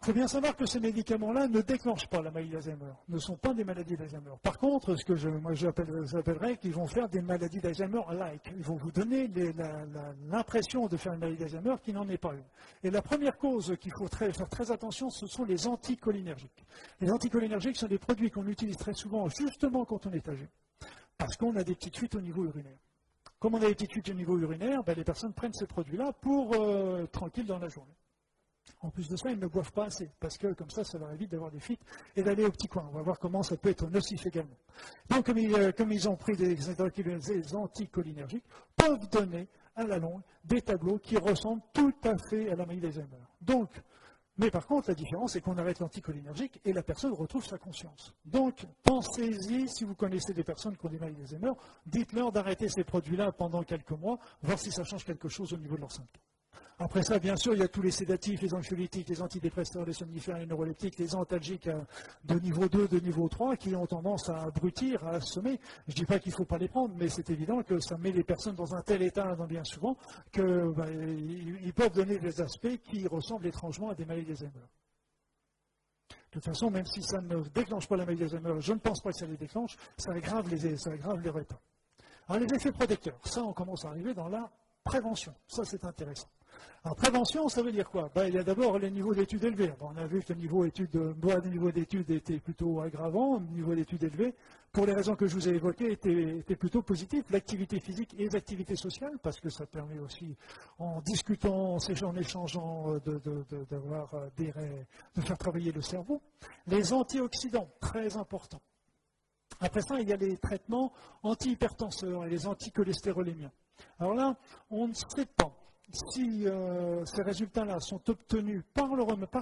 il faut bien savoir que ces médicaments-là ne déclenchent pas la maladie d'Alzheimer, ne sont pas des maladies d'Alzheimer. Par contre, ce que j'appellerais qu'ils vont faire des maladies d'Alzheimer-like. Ils vont vous donner l'impression de faire une maladie d'Alzheimer qui n'en est pas une. Et la première cause qu'il faut faire très attention, ce sont les anticholinergiques. Les anticholinergiques sont des produits qu'on utilise très souvent justement quand on est âgé, parce qu'on a des petites fuites au niveau urinaire. Comme on a des petites fuites au niveau urinaire, ben, les personnes prennent ces produits-là pour euh, tranquille dans la journée. En plus de ça, ils ne boivent pas assez, parce que comme ça, ça leur évite d'avoir des fuites et d'aller au petit coin. On va voir comment ça peut être nocif également. Donc, comme ils, euh, ont pris des, anticholinergiques, peuvent donner à la longue des tableaux qui ressemblent tout à fait à la maladie d'Alzheimer. Donc, mais par contre, la différence, c'est qu'on arrête l'anticholinergique et la personne retrouve sa conscience. Donc, pensez-y, si vous connaissez des personnes qui ont des maladies d'Alzheimer, dites-leur d'arrêter ces produits-là pendant quelques mois, voir si ça change quelque chose au niveau de leurs symptômes. Après ça, bien sûr, il y a tous les sédatifs, les anxiolytiques, les antidépresseurs, les somnifères, les neuroleptiques, les antalgiques euh, de niveau 2, de niveau 3, qui ont tendance à abrutir, à assommer. Je ne dis pas qu'il ne faut pas les prendre, mais c'est évident que ça met les personnes dans un tel état, bien souvent, qu'ils bah, peuvent donner des aspects qui ressemblent étrangement à des maladies d'Alzheimer. De toute façon, même si ça ne déclenche pas la maladie d'Alzheimer, je ne pense pas que ça les déclenche, ça aggrave les, ça aggrave les rétats. Alors les effets protecteurs, ça on commence à arriver dans la prévention. Ça c'est intéressant. En prévention, ça veut dire quoi? Ben, Il y a d'abord les niveaux d'études élevés. on a vu que le niveau d'études était plutôt aggravant, le niveau d'études élevé, pour les raisons que je vous ai évoquées, était, plutôt positif. L'activité physique et les activités sociales, parce que ça permet aussi, en discutant, en échangeant, euh, de, d'avoir euh, de faire travailler le cerveau. Les antioxydants, très importants. Après ça, il y a les traitements antihypertenseurs et les anticholestérolémiens. Alors là, on ne sait pas si euh, ces résultats-là sont obtenus par,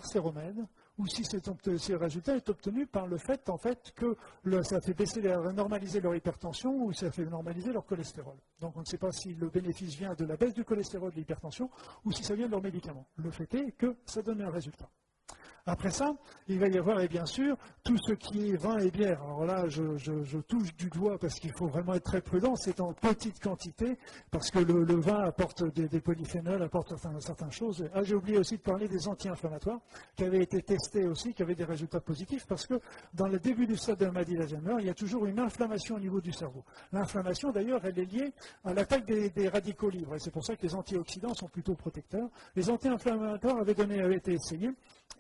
ces remèdes, ou si ces résultats sont obtenus par le fait, en fait que ça fait baisser, normaliser leur hypertension ou ça fait normaliser leur cholestérol. Donc on ne sait pas si le bénéfice vient de la baisse du cholestérol, de l'hypertension, ou si ça vient de leurs médicaments. Le fait est que ça donne un résultat. Après ça, il va y avoir, et bien sûr, tout ce qui est vin et bière. Alors là, je, touche du doigt parce qu'il faut vraiment être très prudent. C'est en petite quantité parce que le, vin apporte des, polyphénols, apporte certaines, choses. Ah, j'ai oublié aussi de parler des anti-inflammatoires qui avaient été testés aussi, qui avaient des résultats positifs parce que dans le début du stade de la maladie d'Alzheimer, il y a toujours une inflammation au niveau du cerveau. L'inflammation, d'ailleurs, elle est liée à l'attaque des, radicaux libres. Et c'est pour ça que les antioxydants sont plutôt protecteurs. Les anti-inflammatoires avaient, avaient été essayés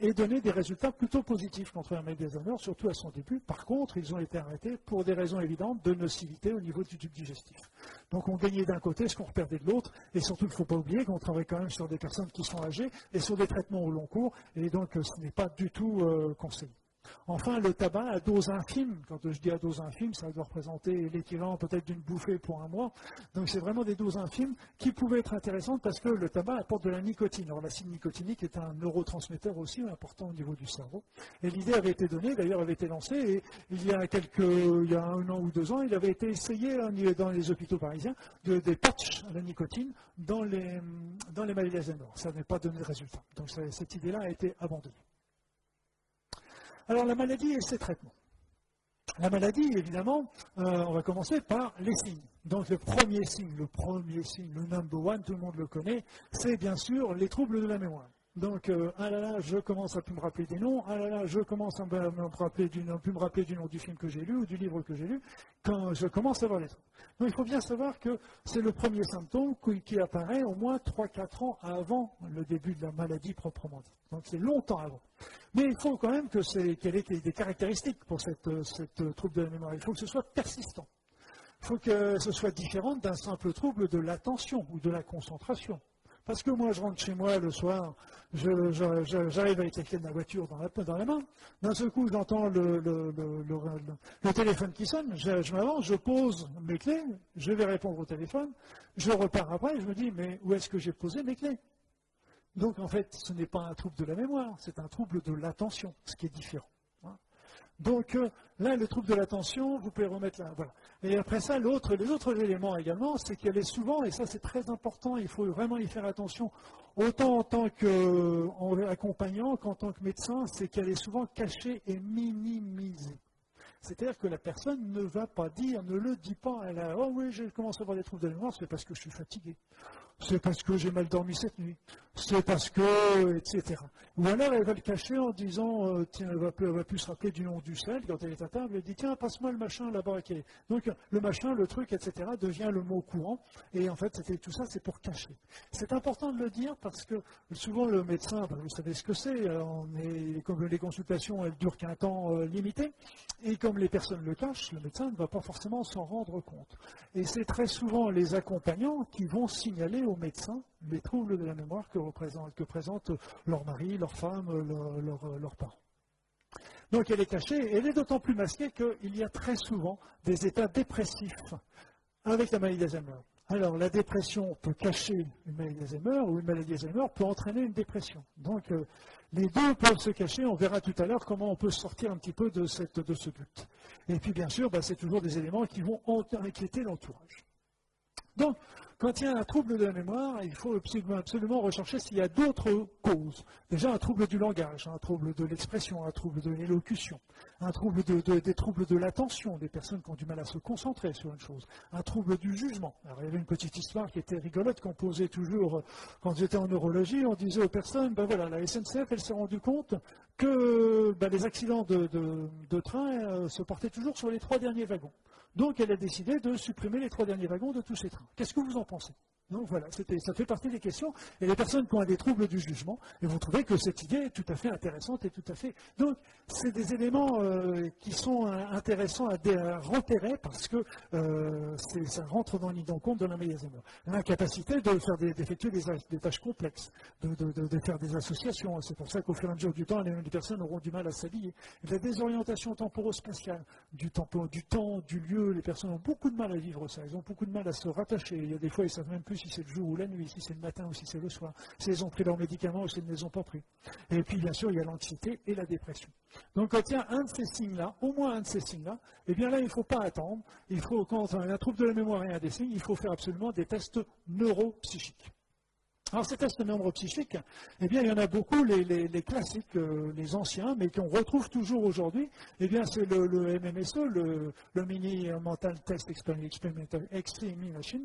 et donné des résultats plutôt positifs contre maladie d'Alzheimer, surtout à son début. Par contre, ils ont été arrêtés pour des raisons évidentes de nocivité au niveau du tube digestif. Donc on gagnait d'un côté ce qu'on perdait de l'autre, et surtout il ne faut pas oublier qu'on travaille quand même sur des personnes qui sont âgées et sur des traitements au long cours, et donc ce n'est pas du tout euh, conseillé. Enfin, le tabac à dose infime, quand je dis à dose infime, ça doit représenter l'équivalent peut-être d'une bouffée pour un mois. Donc c'est vraiment des doses infimes qui pouvaient être intéressantes parce que le tabac apporte de la nicotine. Alors l'acide nicotinique est un neurotransmetteur aussi important au niveau du cerveau. Et l'idée avait été donnée, d'ailleurs avait été lancée, et il y a quelques, il y a un an ou deux ans, il avait été essayé dans les hôpitaux parisiens de, des patchs à la nicotine dans les, dans les maladies. Ça n'a pas donné de résultat. Donc cette idée-là a été abandonnée. Alors la maladie et ses traitements. La maladie, évidemment, euh, on va commencer par les signes. Donc le premier signe, le premier signe, le number one, tout le monde le connaît, c'est bien sûr les troubles de la mémoire. Donc, euh, ah là là, je commence à plus me rappeler des noms, ah là là, je commence à me rappeler du, plus me rappeler du nom du film que j'ai lu ou du livre que j'ai lu, quand je commence à voir les trucs. Donc, il faut bien savoir que c'est le premier symptôme qui, apparaît au moins 3-4 ans avant le début de la maladie proprement dite. Donc, c'est longtemps avant. Mais il faut quand même que qu'il y ait des caractéristiques pour cette, cette trouble de la mémoire. Il faut que ce soit persistant. Il faut que ce soit différent d'un simple trouble de l'attention ou de la concentration. Parce que moi, je rentre chez moi le soir, j'arrive avec les clés de ma voiture dans la, la main. D'un seul coup, j'entends le, téléphone qui sonne. Je, m'avance, je pose mes clés, je vais répondre au téléphone. Je repars après, je me dis, mais où est-ce que j'ai posé mes clés? Donc, en fait, ce n'est pas un trouble de la mémoire, c'est un trouble de l'attention, ce qui est différent. Donc euh, là, le trouble de l'attention, vous pouvez remettre là. Voilà. Et après ça, les autres éléments également, c'est qu'elle est souvent, et ça c'est très important, il faut vraiment y faire attention, autant en tant qu'accompagnant qu'en tant que médecin, c'est qu'elle est souvent cachée et minimisée. C'est-à-dire que la personne ne va pas dire, ne le dit pas, elle a, oh oui, je commence à avoir des troubles de mémoire, c'est parce que je suis fatigué c'est parce que j'ai mal dormi cette nuit, c'est parce que, etc. Ou alors elle va le cacher en disant, euh, tiens, elle va, plus, se rappeler du nom du sel quand elle est à table, elle dit, tiens, passe-moi le machin là-bas. Donc le machin, le truc, etc. devient le mot courant. Et en fait, tout ça, c'est pour cacher. C'est important de le dire parce que souvent le médecin, ben, vous savez ce que c'est, euh, comme les consultations, elles durent qu'un temps euh, limité, et comme les personnes le cachent, le médecin ne va pas forcément s'en rendre compte. Et c'est très souvent les accompagnants qui vont signaler aux médecins les troubles de la mémoire que, présentent leur mari, leur femme, leurs parents. Donc elle est cachée, et elle est d'autant plus masquée qu'il y a très souvent des états dépressifs avec la maladie d'Alzheimer. Alors, la dépression peut cacher une maladie d'Alzheimer ou une maladie d'Alzheimer peut entraîner une dépression. Donc, euh, les deux peuvent se cacher. On verra tout à l'heure comment on peut sortir un petit peu de, ce but. Et puis, bien sûr, bah, c'est toujours des éléments qui vont inquiéter l'entourage. Donc, quand il y a un trouble de la mémoire, il faut absolument rechercher s'il y a d'autres causes. Déjà un trouble du langage, un trouble de l'expression, un trouble de l'élocution, un trouble des troubles de l'attention, des personnes qui ont du mal à se concentrer sur une chose, un trouble du jugement. Alors, il y avait une petite histoire qui était rigolote qu'on posait toujours euh, quand j'étais en neurologie. On disait aux personnes, ben voilà, la SNCF, elle s'est rendue compte que ben, les accidents de, train euh, se portaient toujours sur les trois derniers wagons. Donc elle a décidé de supprimer les trois derniers wagons de tous ces trains. Qu'est-ce que vous en pensez? Donc voilà, ça fait partie des questions. Et les personnes qui ont des troubles du jugement, et vous trouvez que cette idée est tout à fait intéressante et tout à fait. Donc, c'est des éléments euh, qui sont intéressants à, repérer parce que euh, ça rentre dans l'idée compte de la L'incapacité de faire d'effectuer des, tâches complexes, de, faire des associations. C'est pour ça qu'au fur et à mesure du temps, les, personnes auront du mal à s'habiller. La désorientation temporo-spatiale, du du temps, du lieu, les personnes ont beaucoup de mal à vivre ça. Elles ont beaucoup de mal à se rattacher. Il y a des fois, ils ne savent même plus si c'est le jour ou la nuit, si c'est le matin ou si c'est le soir, si ont pris leurs médicaments ou si elles ne les ont pas pris. Et puis, bien sûr, il y a l'anxiété et la dépression. Donc, quand il y a un de ces signes-là, au moins un de ces signes-là, eh bien là, il ne faut pas attendre. Il faut, quand on a un trouble de la mémoire et un des signes, il faut faire absolument des tests neuropsychiques. Alors ces tests neuropsychiques, eh bien, il y en a beaucoup, les, classiques, euh, les anciens, mais qu'on retrouve toujours aujourd'hui. Eh bien, c'est le, MMSE, le, Mini Mental Test Experimental Examination,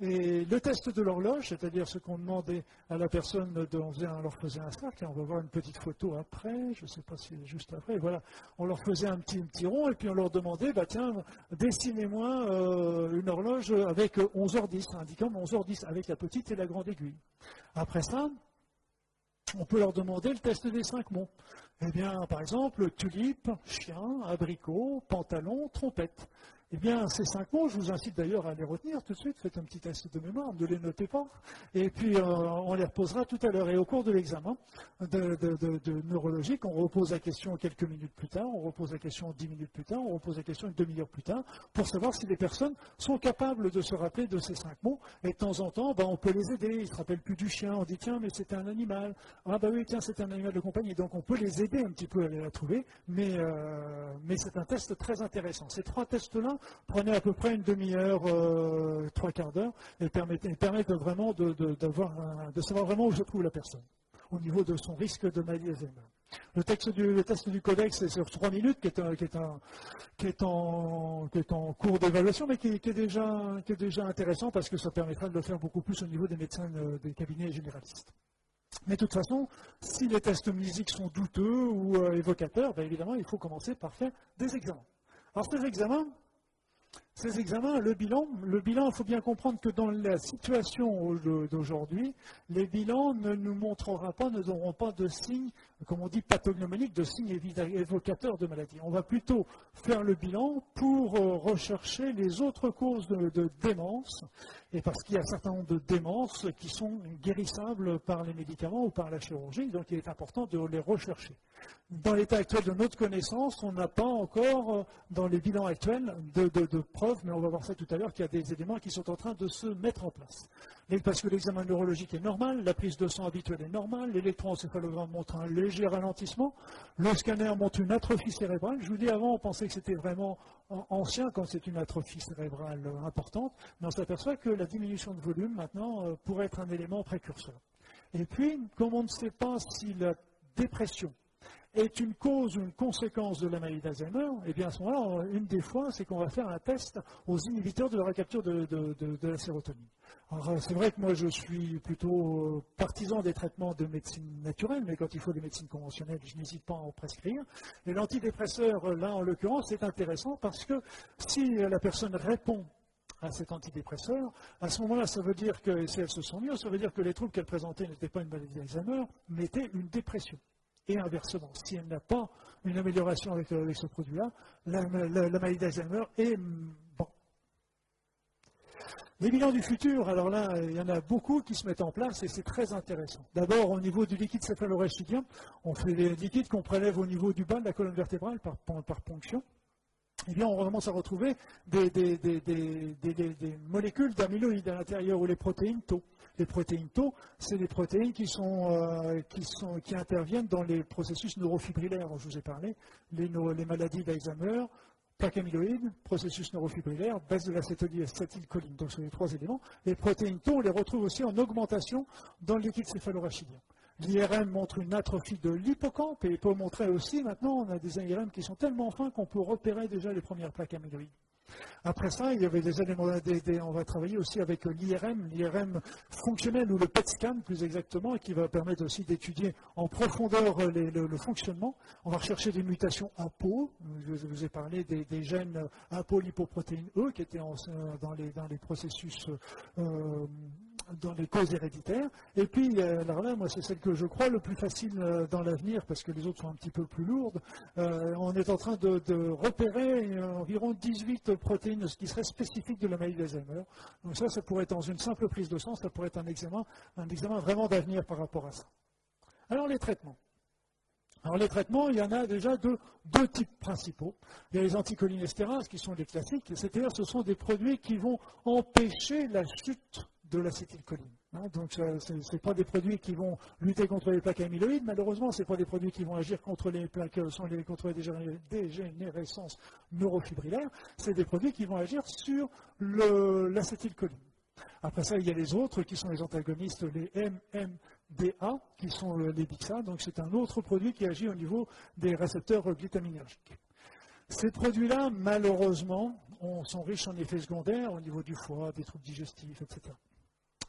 et le test de l'horloge, c'est-à-dire ce qu'on demandait à la personne, de, on, leur faisait un cercle, on va voir une petite photo après, je ne sais pas si juste après, voilà, on leur faisait un petit, petit rond, et puis on leur demandait, bah tiens, dessinez-moi euh, une horloge avec 11h10, indiquant 11h10, avec la petite et la grande aiguille. Après ça, on peut leur demander le test des cinq mots. Eh bien, par exemple, tulipe, chien, abricot, pantalon, trompette. Eh bien, ces cinq mots, je vous incite d'ailleurs à les retenir tout de suite, faites un petit test de mémoire, ne les notez pas, et puis euh, on les reposera tout à l'heure. Et au cours de l'examen de, neurologique, on repose la question quelques minutes plus tard, on repose la question dix minutes plus tard, on repose la question une demi-heure plus tard, pour savoir si les personnes sont capables de se rappeler de ces cinq mots. Et de temps en temps, ben, on peut les aider. Ils ne se rappellent plus du chien, on dit tiens, mais c'était un animal. Ah bah oui, tiens, c'est un animal de compagnie. Donc on peut les aider un petit peu à la trouver, mais, euh, mais c'est un test très intéressant. Ces trois tests-là, prenez à peu près une demi-heure, euh, trois quarts d'heure, et permettent, vraiment de, savoir vraiment où se trouve la personne, au niveau de son risque de Alzheimer. Le, texte du, test du codex est sur trois minutes, qui est, en, cours d'évaluation, mais qui, est déjà, qui, est déjà, intéressant parce que ça permettra de le faire beaucoup plus au niveau des médecins euh, des cabinets généralistes. Mais de toute façon, si les tests musiques sont douteux ou euh, évocateurs, ben évidemment, il faut commencer par faire des examens. Alors ces examens, ces examens, le bilan, le bilan, il faut bien comprendre que dans la situation d'aujourd'hui, les bilans ne nous montreront pas, ne donneront pas de signes, comme on dit, pathognomoniques, de signes évocateurs de maladie. On va plutôt faire le bilan pour euh, rechercher les autres causes de, démence, et parce qu'il y a un certain nombre de démences qui sont guérissables par les médicaments ou par la chirurgie, donc il est important de les rechercher. Dans l'état actuel de notre connaissance, on n'a pas encore, euh, dans les bilans actuels, de, preuves, mais on va voir ça tout à l'heure, qu'il y a des éléments qui sont en train de se mettre en place. parce que l'examen neurologique est normal, la prise de sang habituelle est normale, l'électroencéphalogramme montre un léger ralentissement, le scanner une atrophie cérébrale. Je vous dis, avant, on pensait que c'était vraiment ancien quand c'est une atrophie cérébrale importante, mais on s'aperçoit que la diminution de volume, maintenant, euh, pourrait être un élément précurseur. Et puis, comme on ne sait pas si la dépression est une cause ou une conséquence de la maladie d'Alzheimer, et eh bien à ce moment-là, une des fois, c'est qu'on va faire un test aux inhibiteurs de la recapture de, la sérotonine. Alors euh, c'est vrai que moi je suis plutôt euh, partisan des traitements de médecine naturelle, mais quand il faut des médecines conventionnelles, je n'hésite pas à en prescrire. Et l'antidépresseur, euh, là en l'occurrence, c'est intéressant parce que si la personne répond à cet antidépresseur, à ce moment-là, ça veut dire que, si elle se sent mieux, ça veut dire que les troubles qu'elle présentait n'étaient pas une maladie d'Alzheimer, mais étaient une dépression et inversement. Si elle n'a pas une amélioration avec, euh, ce produit-là, la, maladie d'Alzheimer est bon. Les bilans du futur, alors là, il y en a beaucoup qui se mettent en place et c'est très intéressant. D'abord, au niveau du liquide céphalorachidien, on fait les liquides qu'on prélève au niveau du bas de la colonne vertébrale par, ponction. Bien, on commence à retrouver des, molécules d'amyloïdes à l'intérieur ou les protéines tau. Les protéines tau, c'est des protéines qui, euh, interviennent dans les processus neurofibrillaires dont je vous ai parlé, les, les maladies d'Alzheimer, plaque amyloïde, processus neurofibrillaire, baisse de l'acétylcholine. Donc, ce sont les trois éléments. Les protéines tau, on les retrouve aussi en augmentation dans le liquide céphalorachidien. L'IRM montre une atrophie de l'hippocampe et peut montrer aussi, maintenant, on a des IRM qui sont tellement fins qu'on peut repérer déjà les premières plaques amyloïdes. Après ça, il y avait des éléments, on va travailler aussi avec l'IRM, l'IRM fonctionnel ou le PET scan plus exactement, qui va permettre aussi d'étudier en profondeur le, fonctionnement. On va rechercher des mutations APO, je vous ai parlé des, gènes apolipoprotéine E qui étaient dans, les, processus euh, dans les causes héréditaires. Et puis, alors là, moi, c'est celle que je crois le plus facile euh, dans l'avenir, parce que les autres sont un petit peu plus lourdes. Euh, on est en train de, repérer environ 18 protéines qui seraient spécifiques de la maladie d'Alzheimer. Donc ça, ça pourrait être dans une simple prise de sang, ça pourrait être un examen, un examen vraiment d'avenir par rapport à ça. Alors, les traitements. Alors les traitements, il y en a déjà de deux types principaux. Il y a les anticholinésterases qui sont les classiques, c'est-à-dire ce sont des produits qui vont empêcher la chute de l'acétylcholine. Hein, donc ce ne pas des produits qui vont lutter contre les plaques amyloïdes, malheureusement, ce n'est pas des produits qui vont agir contre les plaques, euh, contre les dégénérescences neurofibrillaires, c'est des produits qui vont agir sur l'acétylcholine. Après ça, il y a les autres qui sont les antagonistes, les MMDA, qui sont euh, les BIXA, donc c'est un autre produit qui agit au niveau des récepteurs glutaminergiques. Ces produits-là, malheureusement, sont riches en effets secondaires au niveau du foie, des troubles digestifs, etc.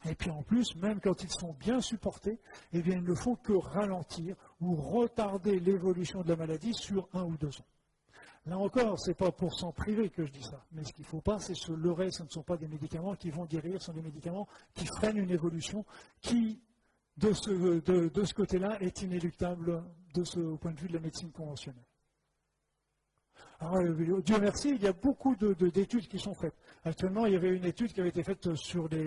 Et puis en plus, même quand ils sont bien supportés, eh ils ne font que ralentir ou retarder l'évolution de la maladie sur un ou deux ans. Là encore, ce n'est pas pour s'en priver que je dis ça. Mais ce qu'il ne faut pas, c'est se leurrer. Ce ne sont pas des médicaments qui vont guérir, ce sont des médicaments qui freinent une évolution qui, de ce, côté-là, est inéluctable au point de vue de la médecine conventionnelle. Dieu merci, il y a beaucoup d'études qui sont faites. Actuellement, il y avait une étude qui avait été faite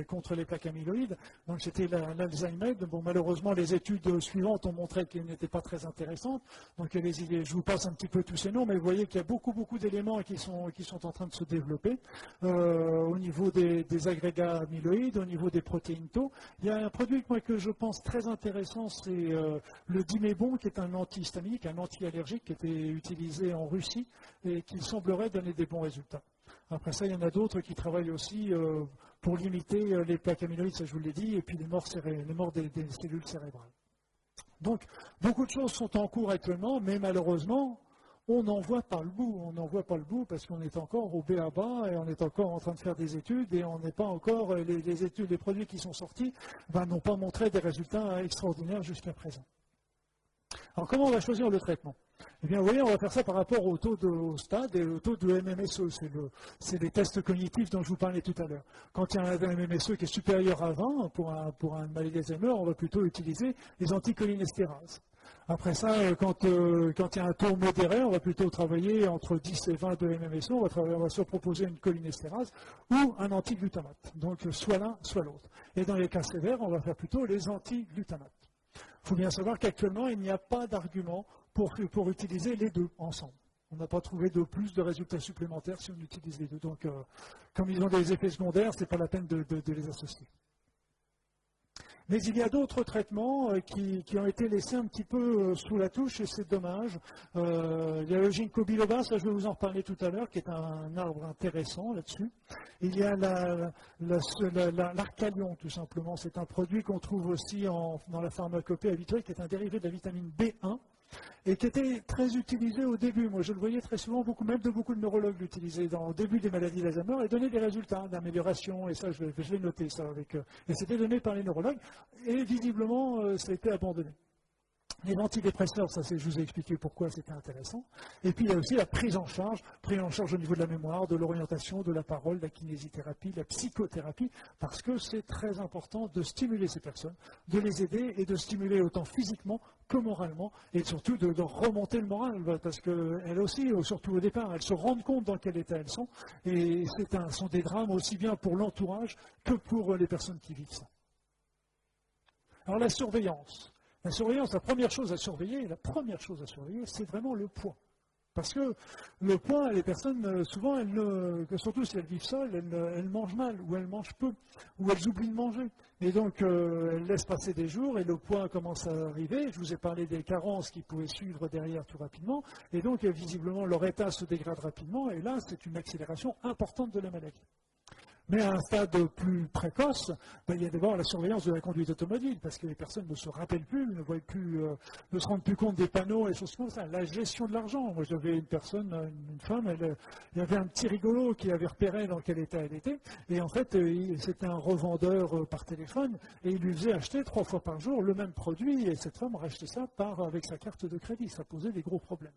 contre les plaques amyloïdes, donc c'était l'Alzheimer. Bon, malheureusement, les études suivantes ont montré qu'elles n'étaient pas très intéressantes. Donc, je vous passe un petit peu tous ces noms, mais vous voyez qu'il y a beaucoup, beaucoup d'éléments qui sont, en train de se développer euh, au niveau des, agrégats amyloïdes, au niveau des protéines tau. Il y a un produit que je pense très intéressant, c'est euh, le dimébon, qui est un antihistaminique, un anti-allergique, qui était utilisé en Russie et qui semblerait donner des bons résultats. Après ça, il y en a d'autres qui travaillent aussi euh, pour limiter euh, les plaques amyloïdes, ça je vous l'ai dit, et puis les morts, des, cellules cérébrales. Donc, beaucoup de choses sont en cours actuellement, mais malheureusement, on n'en voit pas le bout. On n'en voit pas le bout parce qu'on est encore au B à bas et on est encore en train de faire des études et on n'est pas encore, euh, les, études, les produits qui sont sortis ben, n'ont pas montré des résultats extraordinaires jusqu'à présent. Alors, comment on va choisir le traitement? Eh bien, vous voyez, on va faire ça par rapport au taux de stade et au taux de MMSE. C'est les tests cognitifs dont je vous parlais tout à l'heure. Quand il y a un MMSE qui est supérieur à 20 pour un, pour un on va plutôt utiliser les anticholinestérases. Après ça, euh, euh, quand, il y a un taux modéré, on va plutôt travailler entre 10 et 20 de MMSE. On va, on va se proposer une cholinestérase ou un antiglutamate. Donc, soit l'un, soit l'autre. Et dans les cas sévères, on va faire plutôt les antiglutamates. Il faut bien savoir qu'actuellement, il n'y a pas d'argument pour, utiliser les deux ensemble. On n'a pas trouvé de plus de résultats supplémentaires si on utilise les deux. Donc, euh, comme ils ont des effets secondaires, ce n'est pas la peine de, les associer. Mais il y a d'autres traitements euh, qui, ont été laissés un petit peu euh, sous la touche et c'est dommage. il y a le ginkgo biloba, ça je vais vous en reparler tout à l'heure, qui est un arbre intéressant là-dessus. Il y a l'arcalion, tout simplement. C'est un produit qu'on trouve aussi dans la pharmacopée habituelle, qui est un dérivé de la vitamine B1 et qui était très utilisé au début. Moi, je le voyais très souvent, beaucoup, même de beaucoup de neurologues l'utilisaient dans, au début des maladies d'Alzheimer et donnait des résultats d'amélioration. Et ça, je, vais noter ça avec. Euh, et c'était donné par les neurologues. Et visiblement, euh, ça a été abandonné. Les antidépresseurs, ça je vous ai expliqué pourquoi c'était intéressant. Et puis il y a aussi la prise en charge, prise en charge au niveau de la mémoire, de l'orientation, de la parole, de la kinésithérapie, de la psychothérapie, parce que c'est très important de stimuler ces personnes, de les aider et de stimuler autant physiquement que moralement, et surtout de, remonter le moral, parce qu'elles aussi, surtout au départ, elles se rendent compte dans quel état elles sont, et ce sont des drames aussi bien pour l'entourage que pour les personnes qui vivent ça. Alors la surveillance. La surveillance, la première chose à surveiller, la première chose à surveiller, c'est vraiment le poids. Parce que le poids, les personnes, euh, souvent, elles surtout si elles vivent seules, elles, mangent mal, ou elles mangent peu, ou elles oublient de manger. Et donc, euh, elles laissent passer des jours, et le poids commence à arriver. Je vous ai parlé des carences qui pouvaient suivre derrière tout rapidement. Et donc, visiblement, leur état se dégrade rapidement, et là, c'est une accélération importante de la maladie. Mais à un stade plus précoce, ben, il y a d'abord la surveillance de la conduite automobile, parce que les personnes ne se rappellent plus, ne, voient plus, euh, ne se rendent plus compte des panneaux et choses comme ça. La gestion de l'argent. Moi, j'avais une personne, une femme, elle, il y avait un petit rigolo qui avait repéré dans quel état elle était, et en fait, euh, c'était un revendeur euh, par téléphone, et il lui faisait acheter trois fois par jour le même produit, et cette femme rachetait ça avec sa carte de crédit. Ça posait des gros problèmes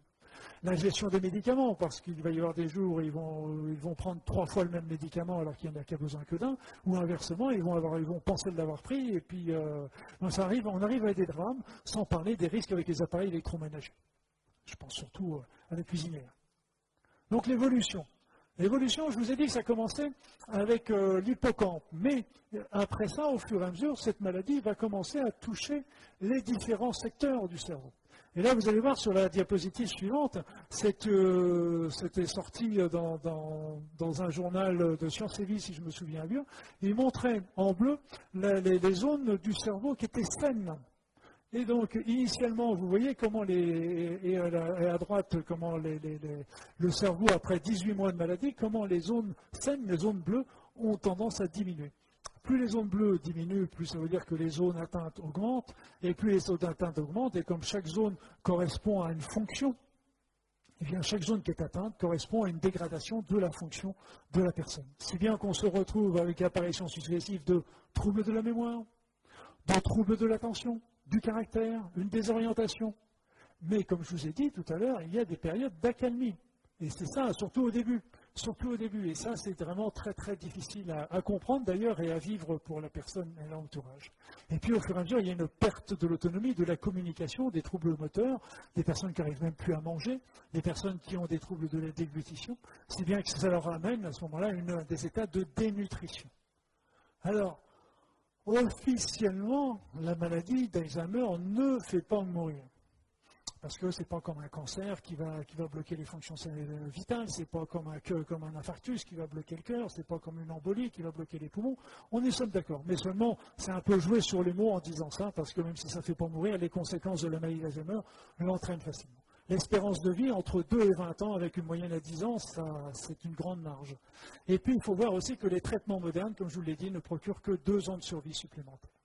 la gestion des médicaments, parce qu'il va y avoir des jours où ils vont, ils vont prendre trois fois le même médicament alors qu'il n'y en a qu'à besoin que d'un, ou inversement, ils vont, avoir, ils vont penser de l'avoir pris, et puis euh, ça arrive, on arrive à des drames, sans parler des risques avec les appareils électroménagers. Je pense surtout euh, à la cuisinière. Donc l'évolution. L'évolution, je vous ai dit que ça commençait avec euh, l'hippocampe, mais après ça, au fur et à mesure, cette maladie va commencer à toucher les différents secteurs du cerveau. Et là, vous allez voir sur la diapositive suivante, euh, c'était sorti dans, un journal de Sciences et Vie, si je me souviens bien. Il montrait en bleu les, zones du cerveau qui étaient saines. Et donc, initialement, vous voyez comment les, et à, droite, comment le cerveau, après 18 mois de maladie, comment les zones saines, les zones bleues, ont tendance à diminuer. Plus les zones bleues diminuent, plus ça veut dire que les zones atteintes augmentent, et plus les zones atteintes augmentent, et comme chaque zone correspond à une fonction, eh bien, chaque zone qui est atteinte correspond à une dégradation de la fonction de la personne. Si bien qu'on se retrouve avec l'apparition successive de troubles de la mémoire, de troubles de l'attention, du caractère, une désorientation. Mais comme je vous ai dit tout à l'heure, il y a des périodes d'accalmie. Et c'est ça, surtout au début surtout au début. Et ça, c'est vraiment très très difficile à, comprendre d'ailleurs et à vivre pour la personne et l'entourage. Et puis au fur et à mesure, il y a une perte de l'autonomie, de la communication, des troubles moteurs, des personnes qui n'arrivent même plus à manger, des personnes qui ont des troubles de la déglutition, si bien que ça leur amène à ce moment-là des états de dénutrition. Alors, officiellement, la maladie d'Alzheimer ne fait pas mourir parce que ce n'est pas comme un cancer qui va, qui va bloquer les fonctions vitales, ce n'est pas comme un, comme un infarctus qui va bloquer le cœur, ce n'est pas comme une embolie qui va bloquer les poumons. On est seul d'accord. Mais seulement, c'est un peu jouer sur les mots en disant ça, parce que même si ça ne fait pas mourir, les conséquences de la maladie d'Alzheimer l'entraînent facilement. L'espérance de vie entre 2 et 20 ans avec une moyenne à 10 ans, c'est une grande marge. Et puis, il faut voir aussi que les traitements modernes, comme je vous l'ai dit, ne procurent que 2 ans de survie supplémentaires.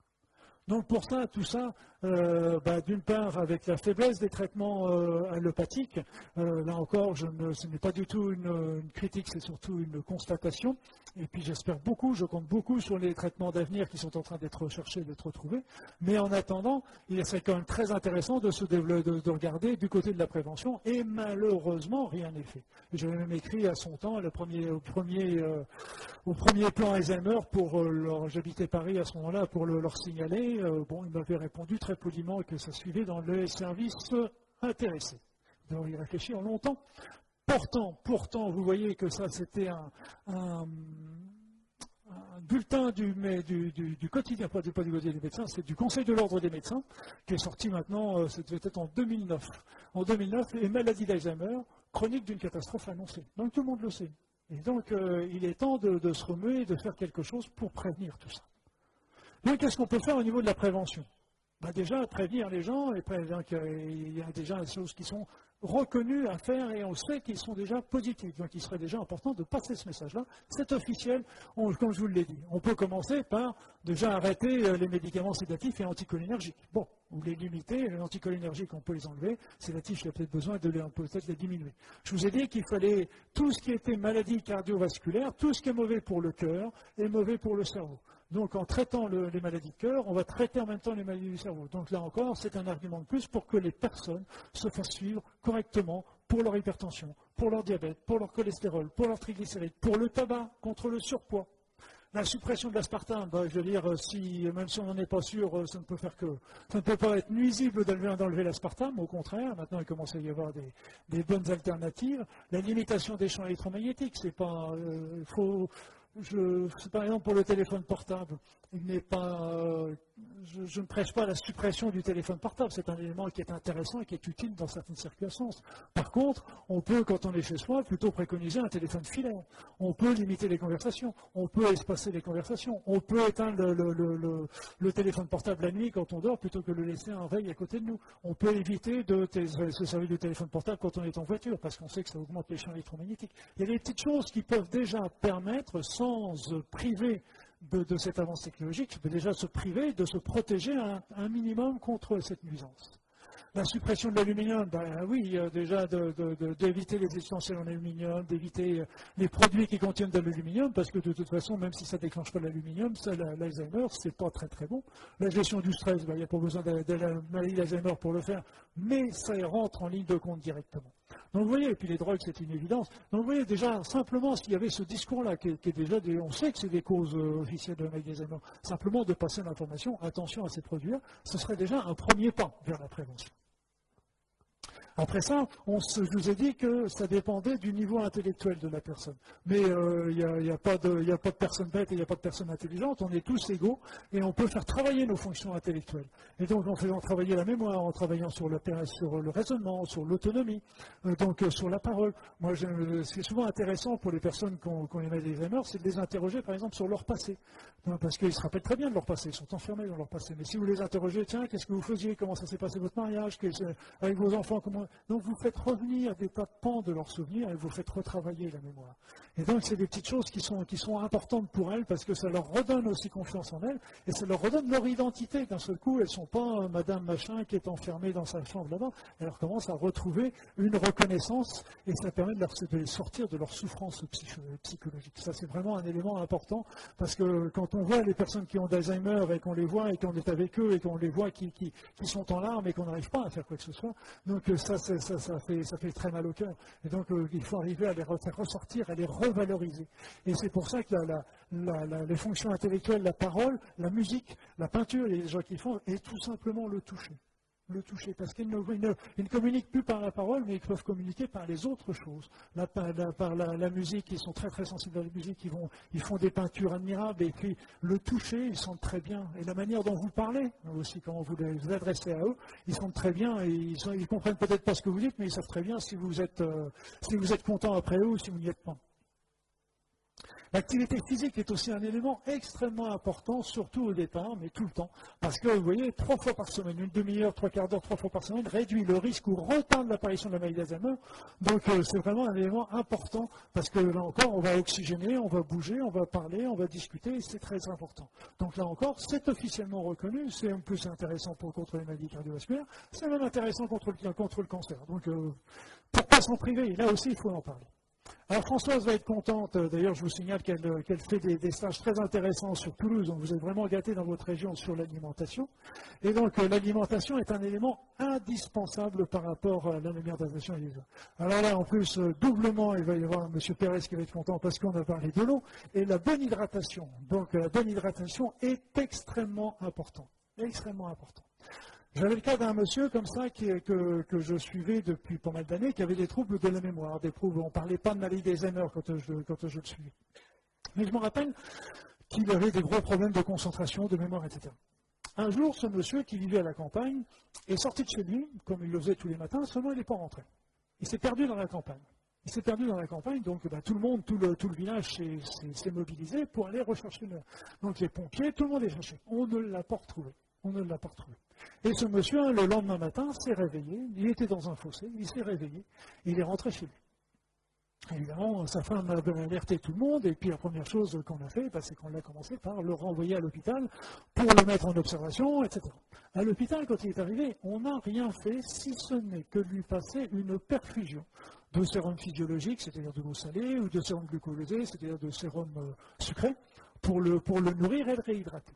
Donc pour ça, tout ça, euh, bah, d'une part avec la faiblesse des traitements euh, allopathiques, euh, là encore, ce n'est pas du tout une, critique, c'est surtout une constatation. Et puis j'espère beaucoup, je compte beaucoup sur les traitements d'avenir qui sont en train d'être recherchés, d'être trouvés. Mais en attendant, il serait quand même très intéressant de regarder du côté de la prévention. Et malheureusement, rien n'est fait. J'avais même écrit à son temps, le premier, au, premier, plan Alzheimer, pour j'habitais Paris à ce moment-là, pour leur signaler. Bon, il m'avait répondu très poliment que ça suivait dans les services intéressés. Donc y réfléchir longtemps. Pourtant, pourtant, vous voyez que ça, c'était un, bulletin du, quotidien, pas du, quotidien des médecins, c'est du Conseil de l'ordre des médecins, qui est sorti maintenant, c'était euh, peut-être en 2009. En 2009, les maladies d'Alzheimer, chronique d'une catastrophe annoncée. Donc tout le monde le sait. Et donc, euh, il est temps de se remuer et de faire quelque chose pour prévenir tout ça. Donc, qu'est-ce qu'on peut faire au niveau de la prévention? Bah, déjà prévenir les gens, et il y a déjà des choses qui sont reconnues à faire et on sait qu'ils sont déjà positifs. Donc il serait déjà important de passer ce message-là. C'est officiel, comme je vous l'ai dit. On peut commencer par déjà arrêter euh, les médicaments sédatifs et anticholinergiques. Bon, ou les limiter, les anticholinergiques, on peut les enlever. Sédatifs, il y a peut-être besoin de les, peut-être les diminuer. Je vous ai dit qu'il fallait tout ce qui était maladie cardiovasculaire, tout ce qui est mauvais pour le cœur est mauvais pour le cerveau. Donc en traitant les maladies de cœur, on va traiter en même temps les maladies du cerveau. Donc là encore, c'est un argument de plus pour que les personnes se fassent suivre correctement pour leur hypertension, pour leur diabète, pour leur cholestérol, pour leur triglycérides, pour le tabac, contre le surpoids. La suppression de l'aspartame, bah, je veux dire, euh, si, même si on n'en est pas sûr, euh, ça ne peut faire que, ça ne peut pas être nuisible d'enlever l'aspartame, au contraire, maintenant il commence à y avoir des, bonnes alternatives. La limitation des champs électromagnétiques, c'est pas, euh, faut, je, par exemple pour le téléphone portable, il n'est pas, euh, je, ne prêche pas la suppression du téléphone portable. C'est un élément qui est intéressant et qui est utile dans certaines circonstances. Par contre, on peut, quand on est chez soi, plutôt préconiser un téléphone filaire. On peut limiter les conversations. On peut espacer les conversations. On peut éteindre le, téléphone portable la nuit quand on dort plutôt que le laisser en veille à côté de nous. On peut éviter de se servir du téléphone portable quand on est en voiture parce qu'on sait que ça augmente les champs électromagnétiques. Il y a des petites choses qui peuvent déjà permettre, priver de, cette avance technologique peut déjà se priver de se protéger un, minimum contre cette nuisance. La suppression de l'aluminium, ben oui, déjà d'éviter les essentiels en aluminium, d'éviter euh, les produits qui contiennent de l'aluminium, parce que de toute façon, même si ça déclenche pas l'aluminium, l'Alzheimer, ce n'est pas très très bon. La gestion du stress, ben, il n'y a pas besoin de, d'Alzheimer pour le faire, mais ça rentre en ligne de compte directement. Donc vous voyez, et puis les drogues, c'est une évidence. Donc vous voyez déjà, simplement, s'il y avait ce discours-là, qui, est déjà, on sait que c'est des causes euh, officielles de la maladie simplement de passer l'information, attention à ces produits-là, ce serait déjà un premier pas vers la prévention. Après ça, je vous ai dit que ça dépendait du niveau intellectuel de la personne. Mais euh, il n'y a, pas de personne bête et il n'y a pas de personne intelligente. On est tous égaux et on peut faire travailler nos fonctions intellectuelles. Et donc, en faisant travailler la mémoire, en travaillant sur le, raisonnement, sur l'autonomie, euh, donc euh, sur la parole. Moi, c'est souvent intéressant pour les personnes qui ont, qui des Alzheimer, c'est de les interroger, par exemple, sur leur passé. parce qu'ils se rappellent très bien de leur passé, ils sont enfermés dans leur passé. Mais si vous les interrogez, tiens, qu'est-ce que vous faisiez? Comment ça s'est passé votre mariage? Avec vos enfants, comment donc vous faites revenir des tas de pans de leurs souvenirs et vous faites retravailler la mémoire. Et donc c'est des petites choses qui sont, qui sont importantes pour elles parce que ça leur redonne aussi confiance en elles et ça leur redonne leur identité. D'un seul coup, elles ne sont pas Madame Machin qui est enfermée dans sa chambre là-bas. Elles commencent à retrouver une reconnaissance et ça permet de, leur, les sortir de leur souffrance psychologique. Ça c'est vraiment un élément important parce que quand on voit les personnes qui ont d'Alzheimer et qu'on les voit et qu'on est avec eux et qu'on les voit qui, qui, qui sont en larmes et qu'on n'arrive pas à faire quoi que ce soit, donc ça ça, ça, fait, très mal au cœur. Et donc, euh, il faut arriver à les ressortir, à les revaloriser. Et c'est pour ça que les fonctions intellectuelles, la parole, la musique, la peinture, les gens qui font, et tout simplement le toucher le toucher, parce qu'ils ne, communiquent plus par la parole, mais ils peuvent communiquer par les autres choses. par la, musique, ils sont très très sensibles à la musique, ils, font des peintures admirables, et puis le toucher, ils sentent très bien. Et la manière dont vous parlez, aussi comment vous vous adressez à eux, ils sentent très bien, et ils, ne comprennent peut-être pas ce que vous dites, mais ils savent très bien si vous êtes, euh, si vous êtes content après eux ou si vous n'y êtes pas. L'activité physique est aussi un élément extrêmement important, surtout au départ, mais tout le temps. Parce que, vous voyez, trois fois par semaine, une demi-heure, trois quarts d'heure, trois fois par semaine, réduit le risque ou retarde l'apparition de la maladie d'Alzheimer. Donc, euh, c'est vraiment un élément important, parce que là encore, on va oxygéner, on va bouger, on va parler, on va discuter, c'est très important. Donc là encore, c'est officiellement reconnu, c'est un peu intéressant pour contre les maladies cardiovasculaires, c'est même intéressant contre le, contre le cancer. Donc, euh, pourquoi s'en priver? Là aussi, il faut en parler. Alors Françoise va être contente, euh, d'ailleurs je vous signale qu'elle euh, fait des, stages très intéressants sur Toulouse, donc vous êtes vraiment gâtés dans votre région sur l'alimentation. Et donc euh, l'alimentation est un élément indispensable par rapport à l'alimentation et les Alors là en plus, doublement, il va y avoir M. Pérez qui va être content parce qu'on a parlé de l'eau, et la bonne hydratation. Donc la bonne hydratation est extrêmement importante. Extrêmement importante. J'avais le cas d'un monsieur comme ça que, je suivais depuis pas mal d'années, qui avait des troubles de la mémoire, des troubles, on ne parlait pas de maladie d'Alzheimer quand je, quand je le suivais. Mais je me rappelle qu'il avait des gros problèmes de concentration, de mémoire, etc. Un jour, ce monsieur qui vivait à la campagne est sorti de chez lui, comme il le faisait tous les matins, seulement il n'est pas rentré. Il s'est perdu dans la campagne. Il s'est perdu dans la campagne, donc bah, tout le monde, tout le, tout le village s'est mobilisé pour aller rechercher. Le... Donc les pompiers, tout le monde est cherché. On ne l'a pas retrouvé. On ne l'a pas retrouvé. Et ce monsieur, le lendemain matin, s'est réveillé. Il était dans un fossé, il s'est réveillé. il est rentré chez lui. Évidemment, sa femme a alerté tout le monde, et puis la première chose qu'on a fait, bah, c'est qu'on a commencé par le renvoyer à l'hôpital pour le mettre en observation, etc. À l'hôpital, quand il est arrivé, on n'a rien fait, si ce n'est que lui passer une perfusion de sérum physiologique, c'est-à-dire de l'eau salée, ou de sérum glucosé, c'est-à-dire de sérum euh, sucré, pour le nourrir et le réhydrater.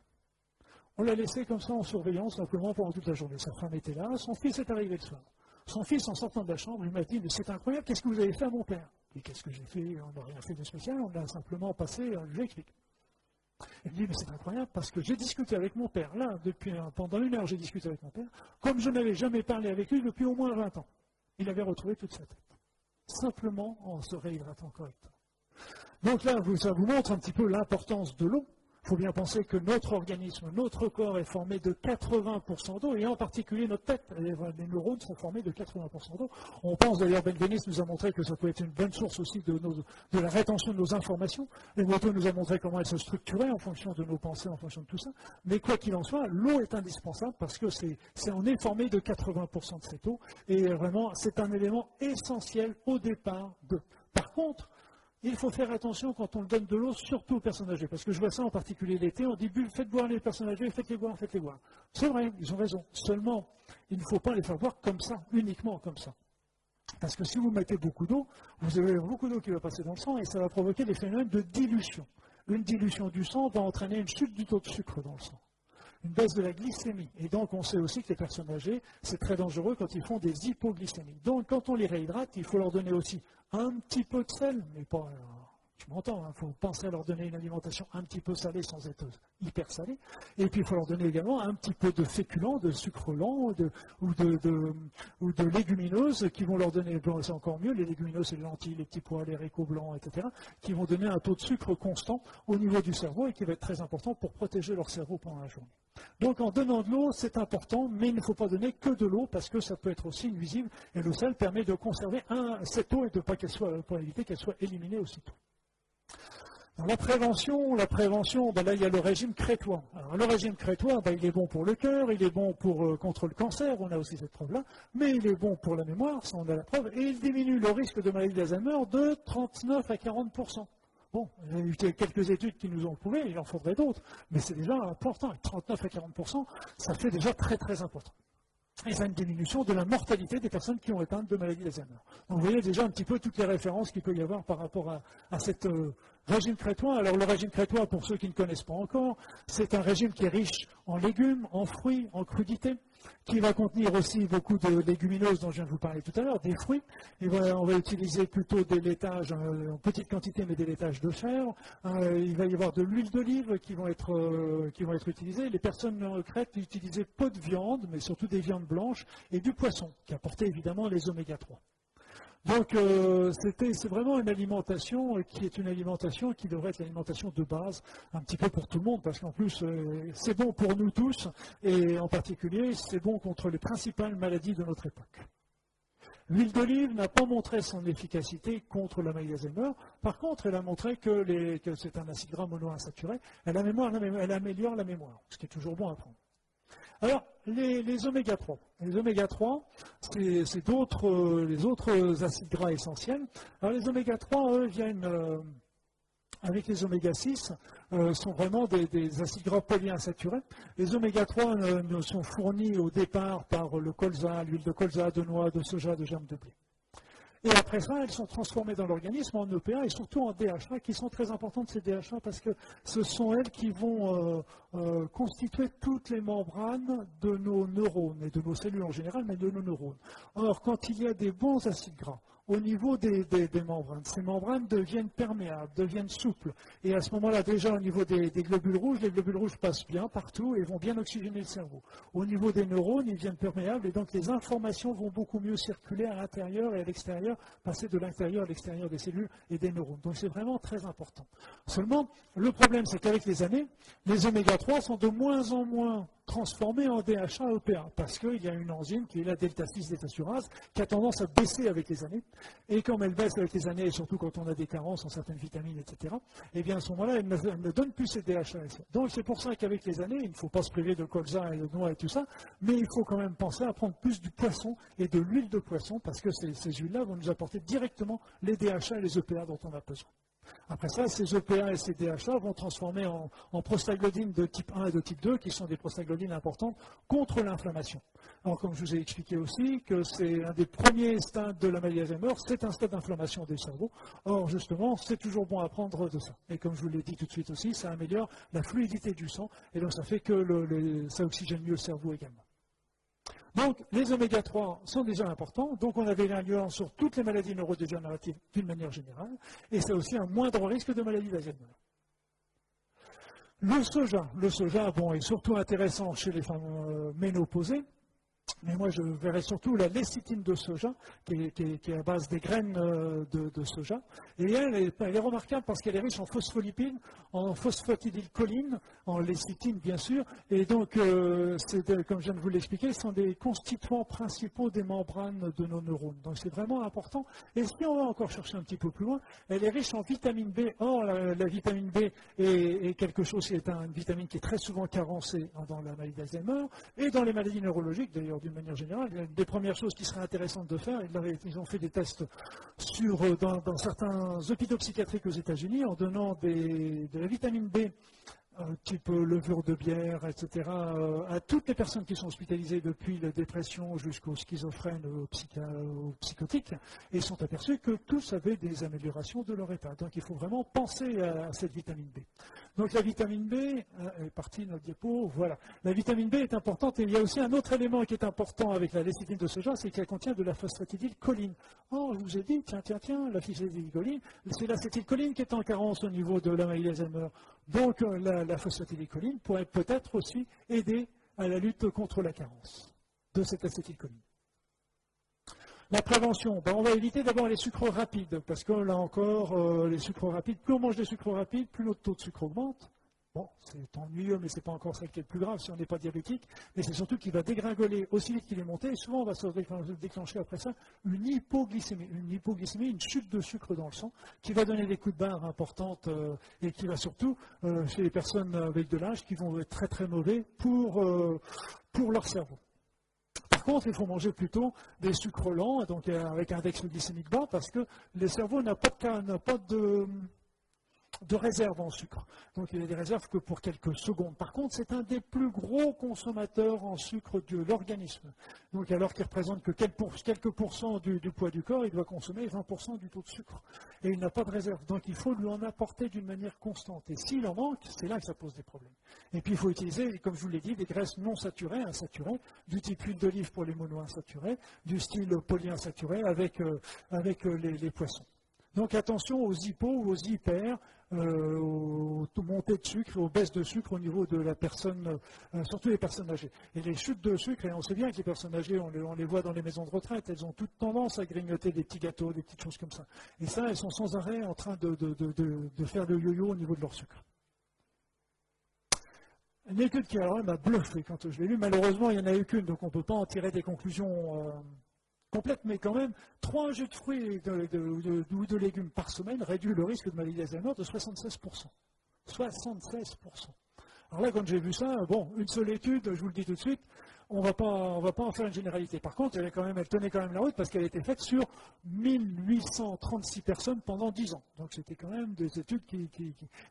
On l'a laissé comme ça en surveillance simplement pendant toute la journée. Sa femme était là, son fils est arrivé le soir. Son fils, en sortant de la chambre, il m'a dit Mais c'est incroyable, qu'est-ce que vous avez fait à mon père? Et qu'est-ce que j'ai fait? On n'a rien fait de spécial, on a simplement passé, je lui explique. Il me dit Mais c'est incroyable parce que j'ai discuté avec mon père, là, depuis pendant une heure, j'ai discuté avec mon père, comme je n'avais jamais parlé avec lui depuis au moins 20 ans. Il avait retrouvé toute sa tête. Simplement en se réhydratant correctement. Donc là, ça vous montre un petit peu l'importance de l'eau. Il faut bien penser que notre organisme, notre corps est formé de 80% d'eau, et en particulier notre tête, les neurones sont formés de 80% d'eau. On pense d'ailleurs, Ben nous a montré que ça peut être une bonne source aussi de, la rétention de nos informations. Les motos nous a montré comment elles se structuraient en fonction de nos pensées, en fonction de tout ça. Mais quoi qu'il en soit, l'eau est indispensable parce que c'est, on est formé de 80% de cette eau, et vraiment, c'est un élément essentiel au départ de. Par contre, il faut faire attention quand on donne de l'eau, surtout aux personnes âgées. Parce que je vois ça en particulier l'été, on dit faites boire les personnes âgées, faites-les boire, faites-les boire. C'est vrai, ils ont raison. Seulement, il ne faut pas les faire boire comme ça, uniquement comme ça. Parce que si vous mettez beaucoup d'eau, vous avez beaucoup d'eau qui va passer dans le sang et ça va provoquer des phénomènes de dilution. Une dilution du sang va entraîner une chute du taux de sucre dans le sang une baisse de la glycémie. Et donc, on sait aussi que les personnes âgées, c'est très dangereux quand ils font des hypoglycémies. Donc, quand on les réhydrate, il faut leur donner aussi un petit peu de sel, mais pas, je m'entends, il hein, faut penser à leur donner une alimentation un petit peu salée sans être hyper salée. Et puis il faut leur donner également un petit peu de féculents, de sucre lent ou, de, légumineuses qui vont leur donner, c'est encore mieux, les légumineuses, les lentilles, les petits pois, les haricots blancs, etc., qui vont donner un taux de sucre constant au niveau du cerveau et qui va être très important pour protéger leur cerveau pendant la journée. Donc en donnant de l'eau, c'est important, mais il ne faut pas donner que de l'eau parce que ça peut être aussi nuisible et le sel permet de conserver cette eau et de pas qu'elle soit, pour éviter qu'elle soit éliminée aussitôt. la prévention, la prévention, ben là il y a le régime crétois. le régime crétois, ben, il est bon pour le cœur, il est bon pour euh, contre le cancer, on a aussi cette preuve-là, mais il est bon pour la mémoire, ça on a la preuve, et il diminue le risque de maladie d'Alzheimer de 39 à 40 Bon, il y a eu quelques études qui nous ont prouvé, il en faudrait d'autres, mais c'est déjà important. 39 à 40% ça fait déjà très très important. Et ça a une diminution de la mortalité des personnes qui ont éteint de maladie d'Alzheimer. Donc vous voyez déjà un petit peu toutes les références qu'il peut y avoir par rapport à, à euh, régime crétois. Alors le régime crétois, pour ceux qui ne connaissent pas encore, c'est un régime qui est riche en légumes, en fruits, en crudités, qui va contenir aussi beaucoup de légumineuses dont je viens de vous parler tout à l'heure, des fruits. on va utiliser plutôt des laitages euh, en petite quantité, mais des laitages de chèvre. Euh, il va y avoir de l'huile d'olive qui vont être euh, qui vont être utilisées. Les personnes non retraites utilisaient peu de viande, mais surtout des viandes blanches et du poisson, qui apportait évidemment les oméga 3. Donc euh, c'est vraiment une alimentation qui est une alimentation qui devrait être l'alimentation de base, un petit peu pour tout le monde, parce qu'en plus euh, c'est bon pour nous tous, et en particulier c'est bon contre les principales maladies de notre époque. L'huile d'olive n'a pas montré son efficacité contre la maladie d'Alzheimer. Par contre, elle a montré que, c'est un acide gras monoinsaturé. Elle améliore la mémoire, ce qui est toujours bon à prendre. Alors, les, oméga 3. Les oméga 3, c'est d'autres, euh, les autres acides gras essentiels. Alors, les oméga 3, eux, viennent, euh, avec les oméga 6, euh, sont vraiment des, acides gras polyinsaturés. Les oméga 3 sont fournis au départ par le colza, l'huile de colza, de noix, de soja, de germes de blé. Et après ça, elles sont transformées dans l'organisme en EPA et surtout en DHA, qui sont très importantes ces DHA parce que ce sont elles qui vont euh, euh, constituer toutes les membranes de nos neurones et de nos cellules en général, mais de nos neurones. Or, quand il y a des bons acides gras, au niveau des, membranes. Ces membranes deviennent perméables, deviennent souples. Et à ce moment-là, déjà au niveau des, globules rouges, les globules rouges passent bien partout et vont bien oxygéner le cerveau. Au niveau des neurones, ils deviennent perméables et donc les informations vont beaucoup mieux circuler à l'intérieur et à l'extérieur, passer de l'intérieur à l'extérieur des cellules et des neurones. Donc c'est vraiment très important. Seulement, le problème, c'est qu'avec les années, les oméga 3 sont de moins en moins transformés en DHA EPA parce qu'il y a une enzyme qui est la delta 6 détasurase qui a tendance à baisser avec les années. Et comme elle baisse avec les années et surtout quand on a des carences en certaines vitamines etc et eh bien à ce moment-là elle, ne, donne plus ces DHA donc c'est pour ça qu'avec les années il ne faut pas se priver de colza et de noix et tout ça mais il faut quand même penser à prendre plus du poisson et de l'huile de poisson parce que ces, ces huiles-là vont nous apporter directement les DHA et les EPA dont on a besoin Après ça, ces EPA et ces DHA vont transformer en, prostaglandines de type 1 et de type 2, qui sont des prostaglandines importantes contre l'inflammation. Alors, comme je vous ai expliqué aussi, que c'est un des premiers stades de la maladie d'Alzheimer, c'est un stade d'inflammation des cerveaux. Or, justement, c'est toujours bon à prendre de ça. Et comme je vous l'ai dit tout de suite aussi, ça améliore la fluidité du sang, et donc ça fait que ça oxygène mieux le cerveau également. Donc, les oméga 3 sont déjà importants. Donc, on avait nuance sur toutes les maladies neurodégénératives d'une manière générale. Et c'est aussi un moindre risque de maladie d'Alzheimer. Le soja, le soja est surtout intéressant chez les femmes euh, ménopausées. Mais moi, je verrais surtout la lécithine de soja, qui est, à base des graines euh, de, soja. Et elle est, remarquable parce qu'elle est riche en phospholipides, en phosphatidylcholine, en lécithine, bien sûr. Et donc, euh, comme je viens de vous l'expliquer, ce sont des constituants principaux des membranes de nos neurones. Donc, c'est vraiment important. Et si on va encore chercher un petit peu plus loin, elle est riche en vitamine B. Or, la, vitamine B est, quelque chose, c'est une vitamine qui est très souvent carencée dans la maladie d'Alzheimer et dans les maladies neurologiques, d'ailleurs d'une manière générale. Une des premières choses qui serait intéressante de faire, ils, ont fait des tests sur, euh, dans, certains hôpitaux psychiatriques aux États-Unis en donnant de la vitamine B type levure de bière, etc., euh, à toutes les personnes qui sont hospitalisées depuis la dépression jusqu'aux schizophrènes, aux, psychotiques, et sont aperçus que tous avaient des améliorations de leur état. Donc il faut vraiment penser à, cette vitamine B. Donc la vitamine B euh, est partie notre diapo. Voilà. La vitamine B est importante et il y a aussi un autre élément qui est important avec la lécithine de soja, c'est qu'elle contient de la phosphatidylcholine. Oh, je vous ai dit, tiens, tiens, tiens, la phosphatidylcholine, c'est l'acétylcholine qui est en carence au niveau de la. Donc euh, la, la pourrait peut-être aussi aider à la lutte contre la carence de cette acétylcholine. La prévention, ben, on va éviter d'abord les sucres rapides, parce que là encore, euh, les sucres rapides, plus on mange des sucres rapides, plus notre taux de sucre augmente. Bon, c'est ennuyeux, mais ce n'est pas encore ça qui est le plus grave si on n'est pas diabétique. Mais c'est surtout qu'il va dégringoler aussi vite qu'il est monté. Et souvent, on va se déclencher après ça une hypoglycémie. Une hypoglycémie, une chute de sucre dans le sang, qui va donner des coups de barre importantes euh, et qui va surtout, euh, chez les personnes avec de l'âge, qui vont être très très mauvais pour, euh, pour leur cerveau. Par contre, il faut manger plutôt des sucres lents, donc avec un index glycémique bas, parce que le cerveau n'a pas pas de de réserve en sucre. Donc il a des réserves que pour quelques secondes. Par contre, c'est un des plus gros consommateurs en sucre de l'organisme. Donc alors qu'il représente que quelques pourcents du, poids du corps, il doit consommer 20% du taux de sucre. Et il n'a pas de réserve. Donc il faut lui en apporter d'une manière constante. Et s'il en manque, c'est là que ça pose des problèmes. Et puis il faut utiliser, comme je vous l'ai dit, des graisses non saturées, insaturées, du type huile d'olive pour les monoinsaturés, du style polyinsaturé avec, euh, euh, les poissons. Donc attention aux hypos ou aux hyper, euh, aux montées de sucre, aux baisses de sucre au niveau de la personne, euh, surtout les personnes âgées. Et les chutes de sucre, et on sait bien que les personnes âgées, on les, voit dans les maisons de retraite, elles ont toute tendance à grignoter des petits gâteaux, des petites choses comme ça. Et ça, elles sont sans arrêt en train de, faire le yo-yo au niveau de leur sucre. Étude qui m'a bluffé quand je l'ai lu. Malheureusement, il n'y en a eu qu'une, donc on ne peut pas en tirer des conclusions euh, complète, mais quand même, trois jus de fruits ou de, légumes par semaine réduit le risque de maladie d'Alzheimer de 76%. 76%. Alors là, quand j'ai vu ça, bon, une seule étude, je vous le dis tout de suite, on ne va pas en faire une généralité. Par contre, elle, tenait quand même la route parce qu'elle était faite sur 1836 personnes pendant 10 ans. Donc c'était quand même des études qui,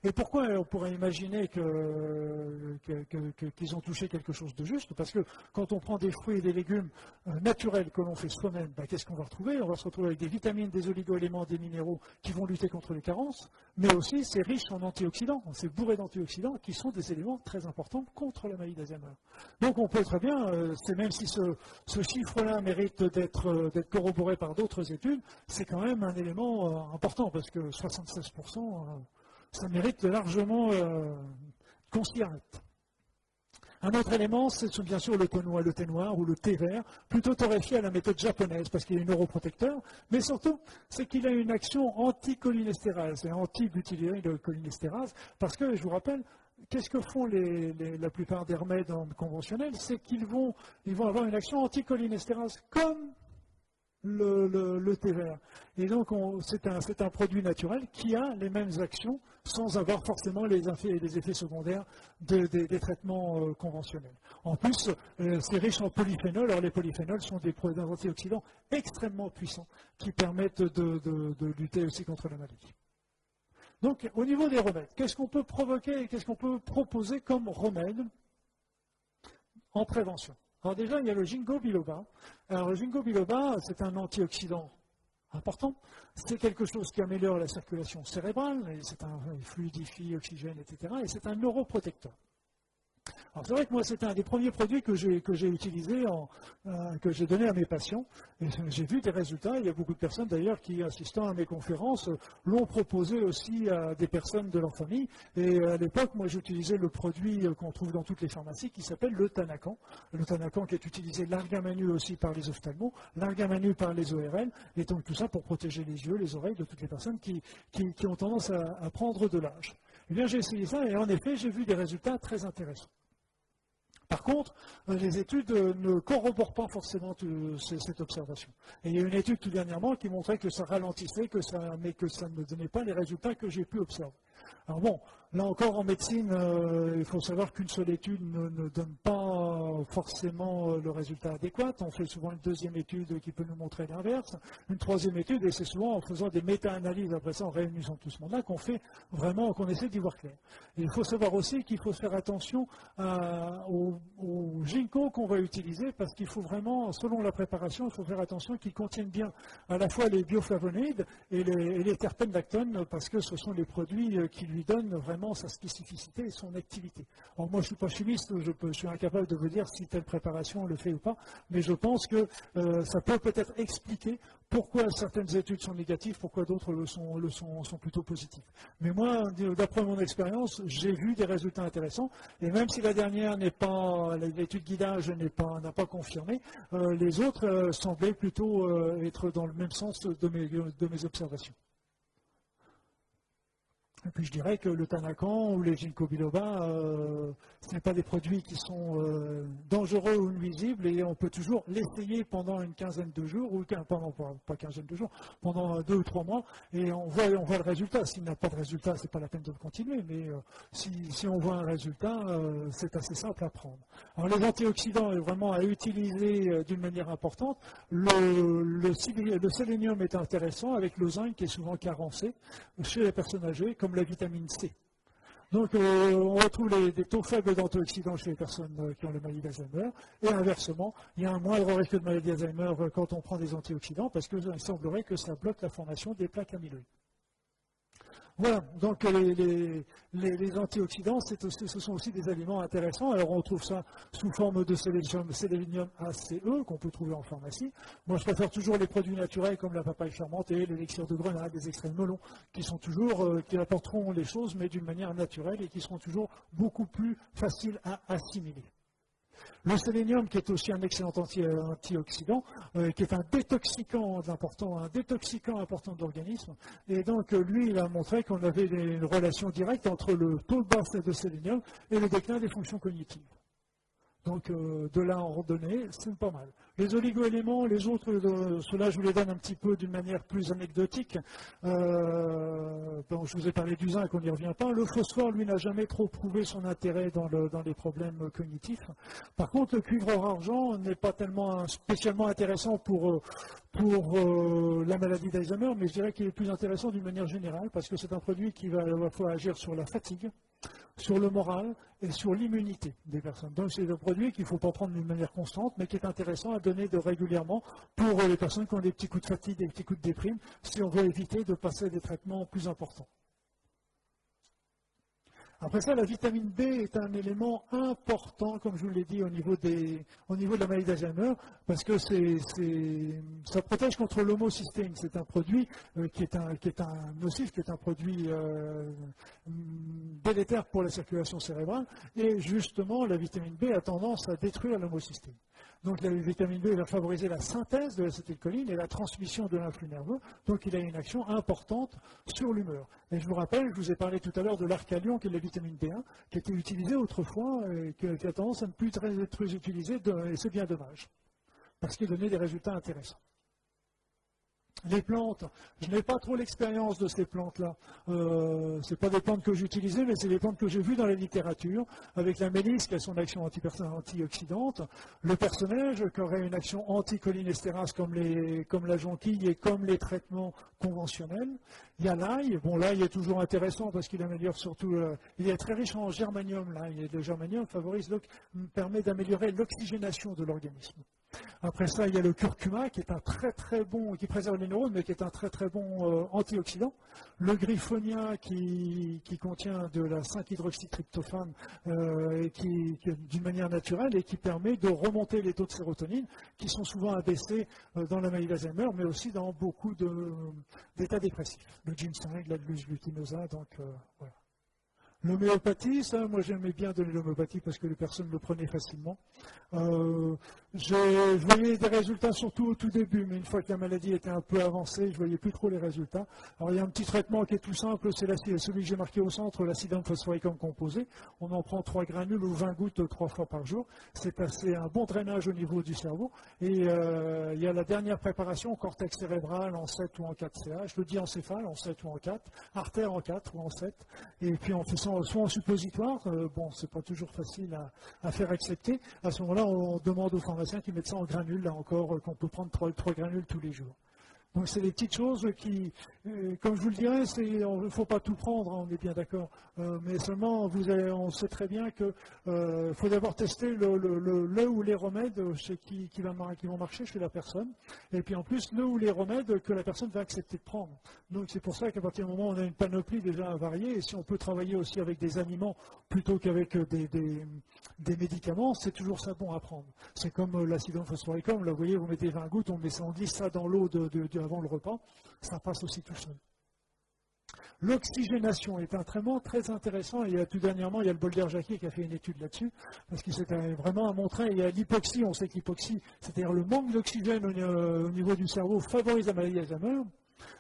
Et pourquoi on pourrait imaginer qu'ils ont touché quelque chose de juste? Parce que quand on prend des fruits et des légumes euh, naturels que l'on fait soi-même, ben, qu'est-ce qu'on va retrouver? On va se retrouver avec des vitamines, des oligo-éléments, des minéraux qui vont lutter contre les carences, mais aussi c'est riche en antioxydants, c'est bourré d'antioxydants qui sont des éléments très importants contre la maladie d'Alzheimer. Donc on peut très bien euh, c'est même si ce, chiffre-là mérite euh, d'être corroboré par d'autres études, c'est quand même un élément euh, important parce que 76%, ça mérite largement qu'on s'y arrête. Un autre élément, c'est bien sûr le thé noir, le thé noir ou le thé vert, plutôt torréfié à la méthode japonaise parce qu'il est neuroprotecteur, mais surtout, c'est qu'il a une action anticholinestérase et anti-butyrylcholinestérase parce que, je vous rappelle, qu'est-ce que font la plupart des remèdes conventionnels C'est qu'ils vont, avoir une action anticholinestérase comme le, thé vert. Et donc, c'est un, produit naturel qui a les mêmes actions sans avoir forcément les effets, secondaires des traitements euh, conventionnels. En plus, euh, c'est riche en polyphénols. Alors, les polyphénols sont des antioxydants extrêmement puissants qui permettent de lutter aussi contre la maladie. Donc, au niveau des remèdes, qu'est-ce qu'on peut provoquer et qu'est-ce qu'on peut proposer comme remède en prévention? Alors déjà, il y a le ginkgo biloba. Alors, le ginkgo biloba, c'est un antioxydant important. C'est quelque chose qui améliore la circulation cérébrale, c'est un fluidifie, oxygène, etc. Et c'est un neuroprotecteur. Alors c'est vrai que moi c'était un des premiers produits que j'ai utilisé, euh, que j'ai donné à mes patients. J'ai vu des résultats. Il y a beaucoup de personnes d'ailleurs qui, assistant à mes conférences, l'ont proposé aussi à des personnes de leur famille. Et à l'époque, moi j'utilisais le produit qu'on trouve dans toutes les pharmacies qui s'appelle le Tanacan. Le Tanacan qui est utilisé l'argamanu aussi par les ophtalmos, l'argamanu par les ORL, et donc tout ça pour protéger les yeux, les oreilles de toutes les personnes qui, qui, ont tendance à, à prendre de l'âge. Eh bien j'ai essayé ça et en effet j'ai vu des résultats très intéressants. Par contre, euh, les études euh, ne corroborent pas forcément cette observation. Et il y a une étude tout dernièrement qui montrait que ça ralentissait, mais que ça ne donnait pas les résultats que j'ai pu observer. Alors bon, Là encore, en médecine, euh, il faut savoir qu'une seule étude ne, donne pas forcément euh, le résultat adéquat. On fait souvent une deuxième étude qui peut nous montrer l'inverse, une troisième étude, et c'est souvent en faisant des méta-analyses, après ça, en réunissant tout ce monde-là, qu'on fait vraiment, qu'on essaie d'y voir clair. il faut savoir aussi qu'il faut faire attention au, ginkgo qu'on va utiliser, parce qu'il faut vraiment, selon la préparation, il faut faire attention qu'ils contiennent bien à la fois les bioflavonoïdes et les, et les terpènes lactones, parce que ce sont les produits euh, qui lui donnent vraiment sa spécificité et son activité. moi, je ne suis pas chimiste, je, suis incapable de vous dire si telle préparation le fait ou pas, mais je pense que euh, ça peut peut-être expliquer pourquoi certaines études sont négatives, pourquoi d'autres le sont, sont, plutôt positives. Mais moi, d'après mon expérience, j'ai vu des résultats intéressants, et même si la dernière n'est pas, l'étude guidage n'a pas, pas confirmé, euh, les autres euh, semblaient plutôt être dans le même sens de mes observations. Et puis je dirais que le Tanakan ou les ginkgo biloba, euh, ce n'est pas des produits qui sont euh, dangereux ou nuisibles et on peut toujours l'essayer pendant une quinzaine de jours, ou pendant pas quinzaine de jours, pendant deux ou trois mois et on voit, on voit le résultat. S'il n'a pas de résultat, ce n'est pas la peine de continuer, mais euh, si, on voit un résultat, c'est assez simple à prendre. Alors les antioxydants est vraiment à utiliser d'une manière importante. Le, sélénium est intéressant avec le zinc qui est souvent carencé chez les personnes âgées, comme la vitamine C. Donc euh, on retrouve des taux faibles d'antioxydants chez les personnes euh, qui ont la maladie d'Alzheimer. Et inversement, il y a un moindre risque de maladie d'Alzheimer euh, quand on prend des antioxydants parce qu'il semblerait que ça bloque la formation des plaques amyloïdes. Voilà, donc les, antioxydants, ce sont aussi des aliments intéressants. Alors on trouve ça sous forme de sélénium, ACE qu'on peut trouver en pharmacie. Moi je préfère toujours les produits naturels comme la papaye fermentée, l'élixir de grenade, les extraits de melon, qui sont toujours, euh, qui apporteront les choses mais d'une manière naturelle et qui seront toujours beaucoup plus faciles à assimiler. Le sélénium, qui est aussi un excellent antioxydant, euh, qui est un détoxicant important, un important de l'organisme. Et donc, euh, lui, il a montré qu'on avait une relation directe entre le taux de bas de sélénium et le déclin des fonctions cognitives. Donc euh, de là en randonnée, c'est pas mal. Les oligoéléments, les autres, euh, ceux-là je vous les donne un petit peu d'une manière plus anecdotique. Euh, je vous ai parlé du zinc, on n'y revient pas. Le phosphore, lui, n'a jamais trop prouvé son intérêt dans, les problèmes cognitifs. Par contre, le cuivre-argent n'est pas tellement spécialement intéressant pour, pour la maladie d'Alzheimer, mais je dirais qu'il est plus intéressant d'une manière générale parce que c'est un produit qui va à la fois agir sur la fatigue, sur le moral et sur l'immunité des personnes. Donc c'est un produit qu'il ne faut pas prendre d'une manière constante, mais qui est intéressant donner de régulièrement pour les personnes qui ont des petits coups de fatigue, des petits coups de déprime, si on veut éviter de passer des traitements plus importants. Après ça, la vitamine B est un élément important, comme je vous l'ai dit, au niveau, de la maladie d'Alzheimer, parce que ça protège contre l'homocystéine. C'est un produit euh, qui, est un, nocif, qui est un produit euh, délétère pour la circulation cérébrale, et justement, la vitamine B a tendance à détruire l'homocystéine. Donc la vitamine B va favoriser la synthèse de l'acétylcholine et la transmission de l'influx nerveux. Donc il a une action importante sur l'humeur. Et je vous rappelle, je vous ai parlé tout à l'heure de l'arcalion, qui est la vitamine B1, qui était utilisée autrefois et qui a tendance à ne plus être utilisée, et c'est bien dommage, parce qu'il donnait des résultats intéressants. Les plantes, je n'ai pas trop l'expérience de ces plantes-là. Euh, ce pas des plantes que j'utilisais, mais c'est des plantes que j'ai vues dans la littérature, avec la mélisse qui a son action antioxydante, le personnage qui aurait une action anticholinestérase comme, la jonquille et comme les traitements conventionnels. Il y a l'ail. Bon, l'ail est toujours intéressant parce qu'il améliore surtout. Euh, il est très riche en germanium, l'ail. Le germanium favorise, permet d'améliorer l'oxygénation de l'organisme. Après ça, il y a le curcuma qui est un très très bon, qui préserve les neurones, mais qui est un très très bon euh, antioxydant. Le griffonia qui, contient de la 5-hydroxytryptophane euh, qui, d'une manière naturelle et qui permet de remonter les taux de sérotonine qui sont souvent abaissés euh, dans la maladie d'Alzheimer, mais aussi dans beaucoup d'états dépressifs. Le ginseng, la glutinosa, donc voilà. L'homéopathie, ça, moi j'aimais bien donner l'homéopathie parce que les personnes le prenaient facilement. Je, voyais des résultats surtout au tout début, mais une fois que la maladie était un peu avancée, je voyais plus trop les résultats. Alors il y a un petit traitement qui est tout simple, c'est celui que j'ai marqué au centre, l'acide phosphoricum composé. On en prend 3 granules ou 20 gouttes trois fois par jour. C'est un bon drainage au niveau du cerveau. Et euh, il y a la dernière préparation, cortex cérébral en 7 ou en 4 CH, le diencéphale en 7 ou en 4, artère en 4 ou en 7. Et puis en faisant soit en suppositoire, euh, bon, c'est pas toujours facile à, faire accepter. À ce moment-là, on demande aux pharmaciens qui mettent ça en granules, là encore, euh, qu'on peut prendre trois granules tous les jours. Donc c'est des petites choses qui, euh, comme je vous le dirais, il ne faut pas tout prendre, hein, on est bien d'accord. Euh, mais seulement, vous on sait très bien qu'il euh, faut d'abord tester le, ou les remèdes qui, qui, vont marcher chez la personne. Et puis en plus, le ou les remèdes que la personne va accepter de prendre. Donc c'est pour ça qu'à partir du moment où on a une panoplie déjà variée, et si on peut travailler aussi avec des aliments plutôt qu'avec des, des, médicaments, c'est toujours ça bon à prendre. C'est comme l'acide phosphoricum, là vous voyez, vous mettez 20 gouttes, on met ça, on glisse ça dans l'eau de, avant le repas, ça passe aussi tout seul. L'oxygénation est un traitement très intéressant. Et tout dernièrement, il y a le Bolder Jacquier qui a fait une étude là-dessus, parce qu'il s'est vraiment montré. Il y a l'hypoxie, on sait que l'hypoxie, c'est-à-dire le manque d'oxygène au, niveau du cerveau, favorise la maladie d'Alzheimer.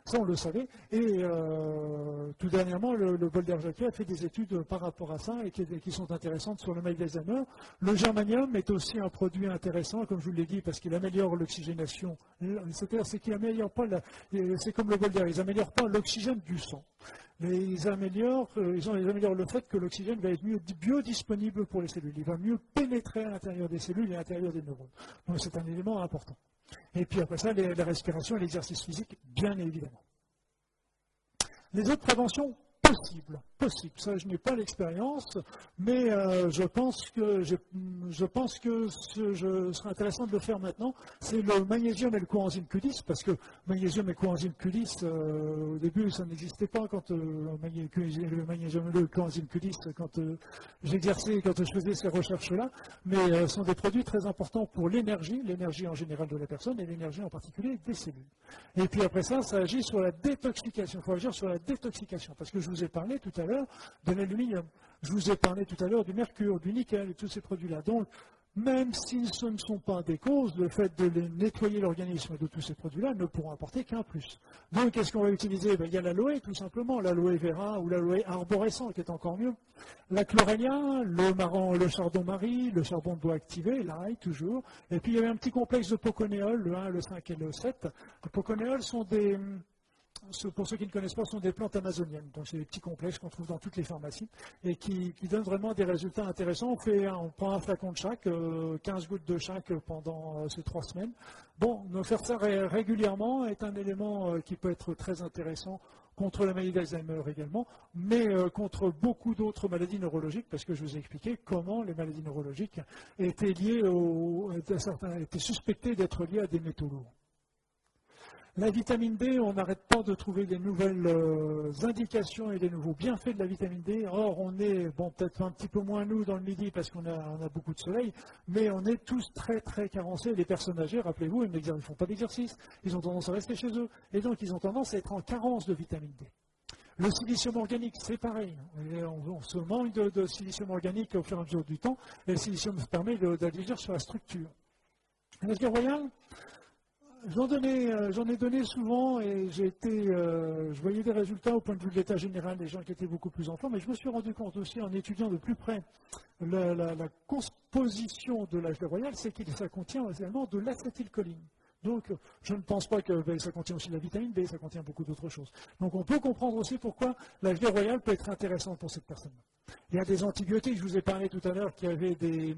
Ça, on le savait. Et euh, tout dernièrement, le, le a fait des études par rapport à ça et qui, sont intéressantes sur le mail d'Alzheimer. Le germanium est aussi un produit intéressant, comme je vous l'ai dit, parce qu'il améliore l'oxygénation. C'est-à-dire, c'est c'est comme le Boulder, ils n'améliorent pas l'oxygène du sang. Mais ils améliorent, euh, ils, améliorent le fait que l'oxygène va être mieux biodisponible pour les cellules. Il va mieux pénétrer à l'intérieur des cellules et à l'intérieur des neurones. Donc c'est un élément important. Et puis après ça, la respiration et l'exercice physique, bien évidemment. Les autres préventions possible, possible. Ça, je n'ai pas l'expérience, mais euh, je pense que, je, pense que ce je, serait intéressant de le faire maintenant. C'est le magnésium et le coenzyme Q10, parce que magnésium et coenzyme Q10, euh, au début, ça n'existait pas quand euh, le magnésium et le coenzyme Q10, quand j'exerçais, quand je faisais ces recherches-là, mais sont des produits très importants pour l'énergie, l'énergie en général de la personne et l'énergie en particulier des cellules. Et puis après ça, ça agit sur la détoxification. Il faut agir sur la détoxification, parce que je ai parlé tout à l'heure de l'aluminium. Je vous ai parlé tout à l'heure du mercure, du nickel et tous ces produits-là. Donc, même si ce ne sont pas des causes, le fait de nettoyer l'organisme de tous ces produits-là ne pourront apporter qu'un plus. Donc, qu'est-ce qu'on va utiliser? Ben, Il y a l'aloe, tout simplement, l'aloe vera ou l'aloe arborescent, qui est encore mieux. La chlorélia, le, marron, le chardon-marie, le charbon de bois activé, l'ail, toujours. Et puis, il y avait un petit complexe de poconéol, le 1, le 5 et le 7. Les poconéols sont des pour ceux qui ne connaissent pas, sont des plantes amazoniennes. Donc, c'est des petits complexes qu'on trouve dans toutes les pharmacies et qui, donnent vraiment des résultats intéressants. On, prend un flacon de chaque, 15 euh, gouttes de chaque pendant euh, ces trois semaines. Bon, faire ça régulièrement est un élément euh, qui peut être très intéressant contre la maladie d'Alzheimer également, mais contre beaucoup d'autres maladies neurologiques, parce que je vous ai expliqué comment les maladies neurologiques étaient liées au, étaient suspectées d'être liées à des métaux lourds. La vitamine D, on n'arrête pas de trouver des nouvelles euh, indications et des nouveaux bienfaits de la vitamine D. Or, on est, bon, peut-être un petit peu moins nous dans le midi parce qu'on a, beaucoup de soleil, mais on est tous très, très carencés. Les personnes âgées, rappelez-vous, ils ne font pas d'exercice, ils ont tendance à rester chez eux, et donc ils ont tendance à être en carence de vitamine D. Le silicium organique, c'est pareil. On, se manque de, silicium organique au fur et à mesure du temps, et le silicium permet d'agir sur la structure. Est-ce Euh, j'en ai donné souvent et j'ai été, euh, je voyais des résultats au point de vue de l'état général des gens qui étaient beaucoup plus enfants, mais je me suis rendu compte aussi en étudiant de plus près la, composition de l'âge de royal, c'est que ça contient également de l'acétylcholine. Donc, je ne pense pas que ben, ça contient aussi de la vitamine B, ça contient beaucoup d'autres choses. Donc, on peut comprendre aussi pourquoi la vie royale peut être intéressante pour cette personne. Il y a des antibiotiques, je vous ai parlé tout à l'heure, qui avaient des,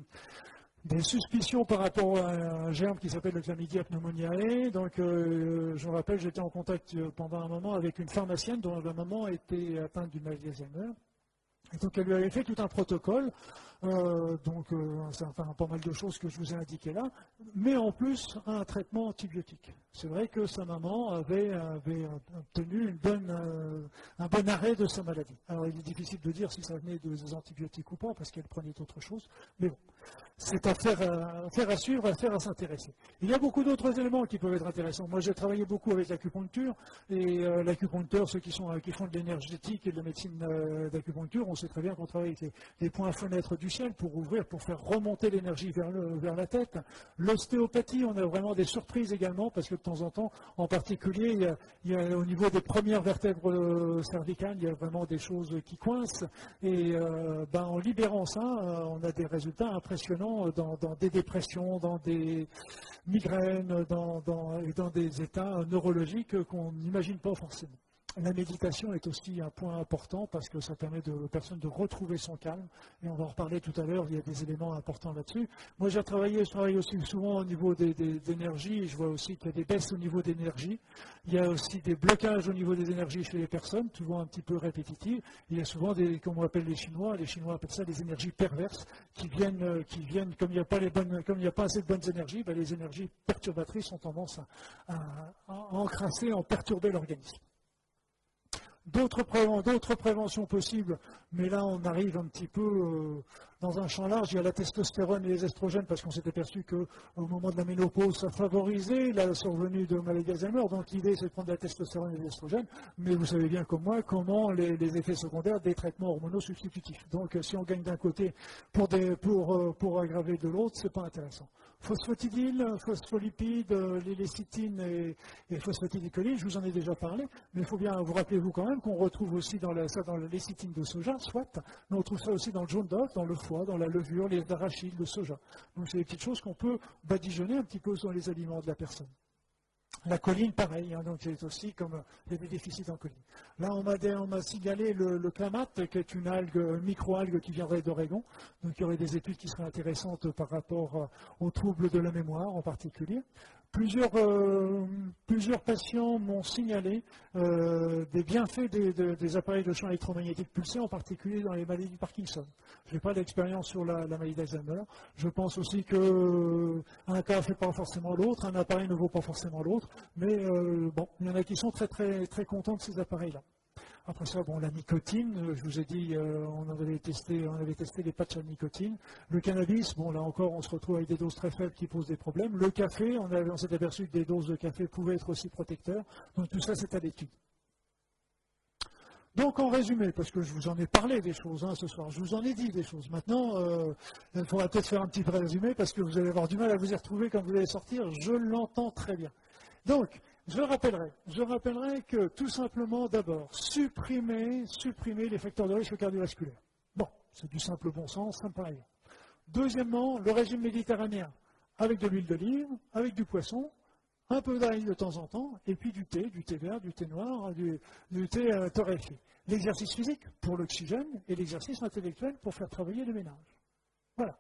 suspicions par rapport à un germe qui s'appelle le chlamydia pneumoniae. Donc, euh, je me rappelle, j'étais en contact pendant un moment avec une pharmacienne dont la maman était atteinte du maladie d'Alzheimer. Et donc, elle lui avait fait tout un protocole euh, donc, euh, enfin pas mal de choses que je vous ai indiquées là, mais en plus un traitement antibiotique. C'est vrai que sa maman avait, obtenu euh, un bon arrêt de sa maladie. Alors, il est difficile de dire si ça venait des antibiotiques ou pas, parce qu'elle prenait autre chose, mais bon, c'est à, faire à suivre, affaire à s'intéresser. Il y a beaucoup d'autres éléments qui peuvent être intéressants. Moi, j'ai travaillé beaucoup avec l'acupuncture, et l'acupuncteur, ceux qui, font de l'énergétique et de la médecine d'acupuncture, sait très bien qu'on travaille avec les, points fenêtres du ciel pour ouvrir, pour faire remonter l'énergie vers, la tête. L'ostéopathie, on a vraiment des surprises également, parce que de temps en temps, en particulier, au niveau des premières vertèbres euh, cervicales, il y a vraiment des choses qui coincent. Et euh, ben, en libérant ça, euh, on a des résultats impressionnants dans, des dépressions, dans des migraines, dans des états neurologiques qu'on n'imagine pas forcément. La méditation est aussi un point important parce que ça permet aux personnes de retrouver son calme. Et on va en reparler tout à l'heure, il y a des éléments importants là-dessus. Moi, j'ai travaillé, je travaille aussi souvent au niveau des. Je vois aussi qu'il y a des baisses au niveau d'énergie. Il y a aussi des blocages au niveau des énergies chez les personnes, souvent un petit peu répétitives. Il y a souvent des, comme on appelle les Chinois, les Chinois appellent ça des énergies perverses qui viennent, euh, qui viennent comme il n'y a pas a pas assez de bonnes énergies, ben, les énergies perturbatrices ont tendance à, encrasser, à perturber l'organisme. D'autres préventions possibles, mais là on arrive un petit peu euh, dans un champ large. Il y a la testostérone et les estrogènes, parce qu'on s'était perçu qu'au moment de la ménopause, ça favorisait la survenue de maladies d'Alzheimer. Donc l'idée c'est de prendre la testostérone et les estrogènes, mais vous savez bien comme moi comment les, effets secondaires des traitements hormonaux substitutifs. Donc si on gagne d'un côté pour, pour, pour aggraver de l'autre, c'est pas intéressant phosphatidyle, phospholipides, les lécithines et, et je vous en ai déjà parlé, mais il faut bien vous rappeler vous quand même qu'on retrouve aussi dans ça dans la lécithine de soja, soit, mais on trouve ça aussi dans le jaune d'œuf, dans le foie, dans la levure, les arachides, le soja. Donc c'est des petites choses qu'on peut badigeonner un petit peu sur les aliments de la personne. La colline, pareil, hein, donc c'est aussi comme il y des déficits en colline. Là, on m'a signalé le, le, clamate, qui est une algue, micro-algue qui viendrait d'Oregon. Donc il y aurait des études qui seraient intéressantes par rapport euh, aux troubles de la mémoire en particulier. Euh, plusieurs, patients m'ont signalé euh, des bienfaits des, appareils de champ électromagnétique pulsés, en particulier dans les maladies de Parkinson. Je n'ai pas d'expérience sur la, maladie d'Alzheimer. Je pense aussi qu'un euh, cas ne fait pas forcément l'autre, un appareil ne vaut pas forcément l'autre, mais bon, il y en a qui sont très très très contents de ces appareils-là. Après ça, bon, la nicotine, euh, je vous ai dit, euh, on, avait testé, on avait testé les patchs à nicotine. Le cannabis, bon, là encore, on se retrouve avec des doses très faibles qui posent des problèmes. Le café, on, s'est aperçu que des doses de café pouvaient être aussi protecteurs. Donc tout ça, c'est à l'étude. Donc en résumé, parce que je vous en ai parlé des choses hein, ce soir, je vous en ai dit des choses. Maintenant, euh, il faudra peut-être faire un petit résumé parce que vous allez avoir du mal à vous y retrouver quand vous allez sortir. Je l'entends très bien. Donc, je rappellerai, je rappellerai que tout simplement, d'abord, supprimer, supprimer les facteurs de risque cardiovasculaire. Bon, c'est du simple bon sens, ça me paraît. Deuxièmement, le régime méditerranéen, avec de l'huile d'olive, avec du poisson, un peu d'ail de temps en temps, et puis du thé, du thé vert, du thé noir, du, thé euh, torréfié. L'exercice physique pour l'oxygène et l'exercice intellectuel pour faire travailler le ménage. Voilà.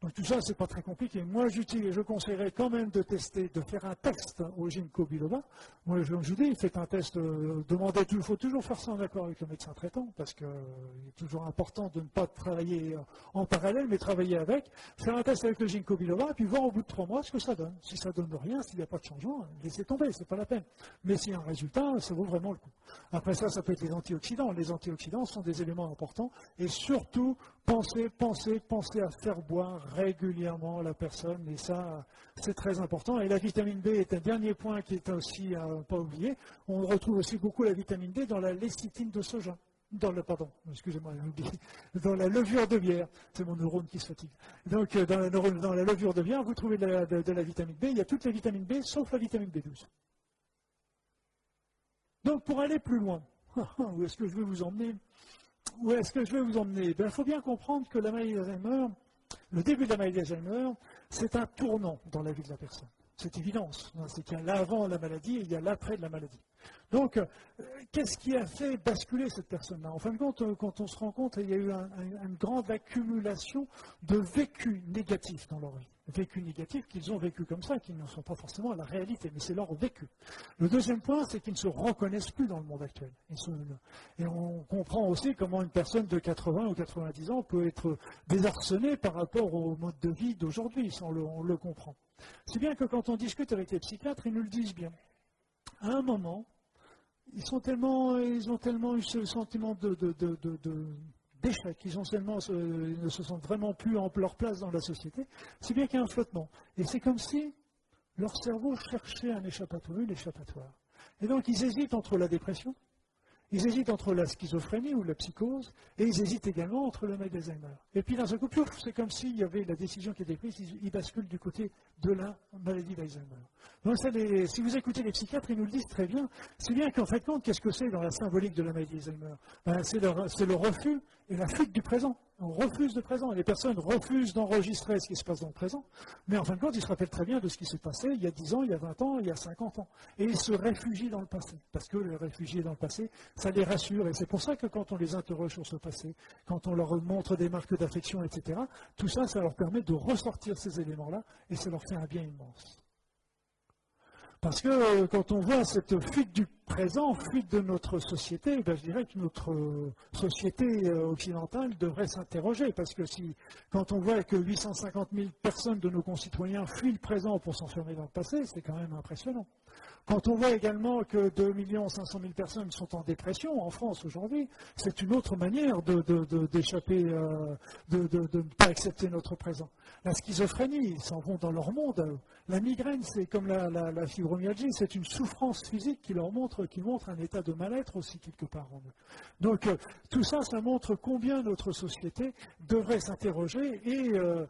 Donc tout ça, c'est pas très compliqué. Moi, j'utilise, je conseillerais quand même de tester, de faire un test au ginkgo biloba. Moi, je, vous dis, faites un test, euh, demandez, il faut toujours faire ça en accord avec le médecin traitant, parce qu'il est toujours important de ne pas travailler en parallèle, mais travailler avec. Faire un test avec le ginkgo biloba, puis voir au bout de trois mois ce que ça donne. Si ça donne rien, s'il n'y a pas de changement, laissez tomber, c'est pas la peine. Mais s'il y a un résultat, ça vaut vraiment le coup. Après ça, ça peut être les antioxydants. Les antioxydants sont des éléments importants, et surtout, pensez, pensez, pensez à faire boire régulièrement la personne, et ça, c'est très important. Et la vitamine B est un dernier point qui est aussi à ne pas oublier. On retrouve aussi beaucoup la vitamine D dans la lécithine de soja. Dans le, pardon, excusez-moi, dans la levure de bière, c'est mon neurone qui se fatigue. Donc, euh, dans la, levure de bière, vous trouvez de la, de la vitamine B. Il y a toutes les vitamines B, sauf la vitamine B12. Donc, pour aller plus loin, où est-ce que je vais vous emmener? Où est-ce que je vais vous emmener? Il faut bien comprendre que la maladie d'Alzheimer, le début de la maladie d'Alzheimer, c'est un tournant dans la vie de la personne. C'est évidence. C'est qu'il y a l'avant la maladie et il y a l'après de la maladie. Donc, euh, qu'est-ce qui a fait basculer cette personne-là? En fin de compte, euh, quand on se rend compte, il y a eu une grande accumulation de vécus négatifs dans leur vie. Vécus négatifs qu'ils ont vécu comme ça, qui ne sont pas forcément la réalité, mais c'est leur vécu. Le deuxième point, c'est qu'ils ne se reconnaissent plus dans le monde actuel. et on comprend aussi comment une personne de 80 ou 90 ans peut être désarçonnée par rapport au mode de vie d'aujourd'hui, on on le comprend. C'est bien que quand on discute avec les psychiatres, ils nous le disent bien. À un moment, ils, sont tellement, ils ont tellement eu ce sentiment d'échec, ils, ils ne se sentent vraiment plus en leur place dans la société, c'est bien qu'il y a un flottement. Et c'est comme si leur cerveau cherchait un échappatoire, une échappatoire. Et donc ils hésitent entre la dépression, ils hésitent entre la schizophrénie ou la psychose, et ils hésitent également entre le mal d'Alzheimer. Et puis dans un coup, c'est comme s'il y avait la décision qui était prise, ils, basculent du côté de la maladie d'Alzheimer. Donc si vous écoutez les psychiatres, ils nous le disent très bien. C'est bien qu'en fait, qu'est-ce que c'est dans la symbolique de la maladie d'Alzheimer? Ben, C'est le refus et la fuite du présent. On refuse le présent. Les personnes refusent d'enregistrer ce qui se passe dans le présent, mais en fin de compte, ils se rappellent très bien de ce qui s'est passé il y a 10 ans, il y a 20 ans, il y a 50 ans. Et ils se réfugient dans le passé, parce que les réfugiés dans le passé, ça les rassure. Et c'est pour ça que quand on les interroge sur ce passé, quand on leur montre des marques d'affection, etc., tout ça, ça leur permet de ressortir ces éléments-là, et ça leur fait un bien immense. Parce que euh, quand on voit cette fuite du présent, fuite de notre société, ben, je dirais que notre euh, société euh, occidentale devrait s'interroger. Parce que si, quand on voit que 850 000 personnes de nos concitoyens fuient le présent pour s'enfermer dans le passé, c'est quand même impressionnant. Quand on voit également que 2 500 000 personnes sont en dépression en France aujourd'hui, c'est une autre manière d'échapper, de, de, ne pas accepter notre présent. La schizophrénie, ils s'en vont dans leur monde. La migraine, c'est comme la, fibromyalgie, c'est une souffrance physique qui leur montre, qui montre un état de mal-être aussi quelque part. Donc euh, tout ça, ça montre combien notre société devrait s'interroger et, euh,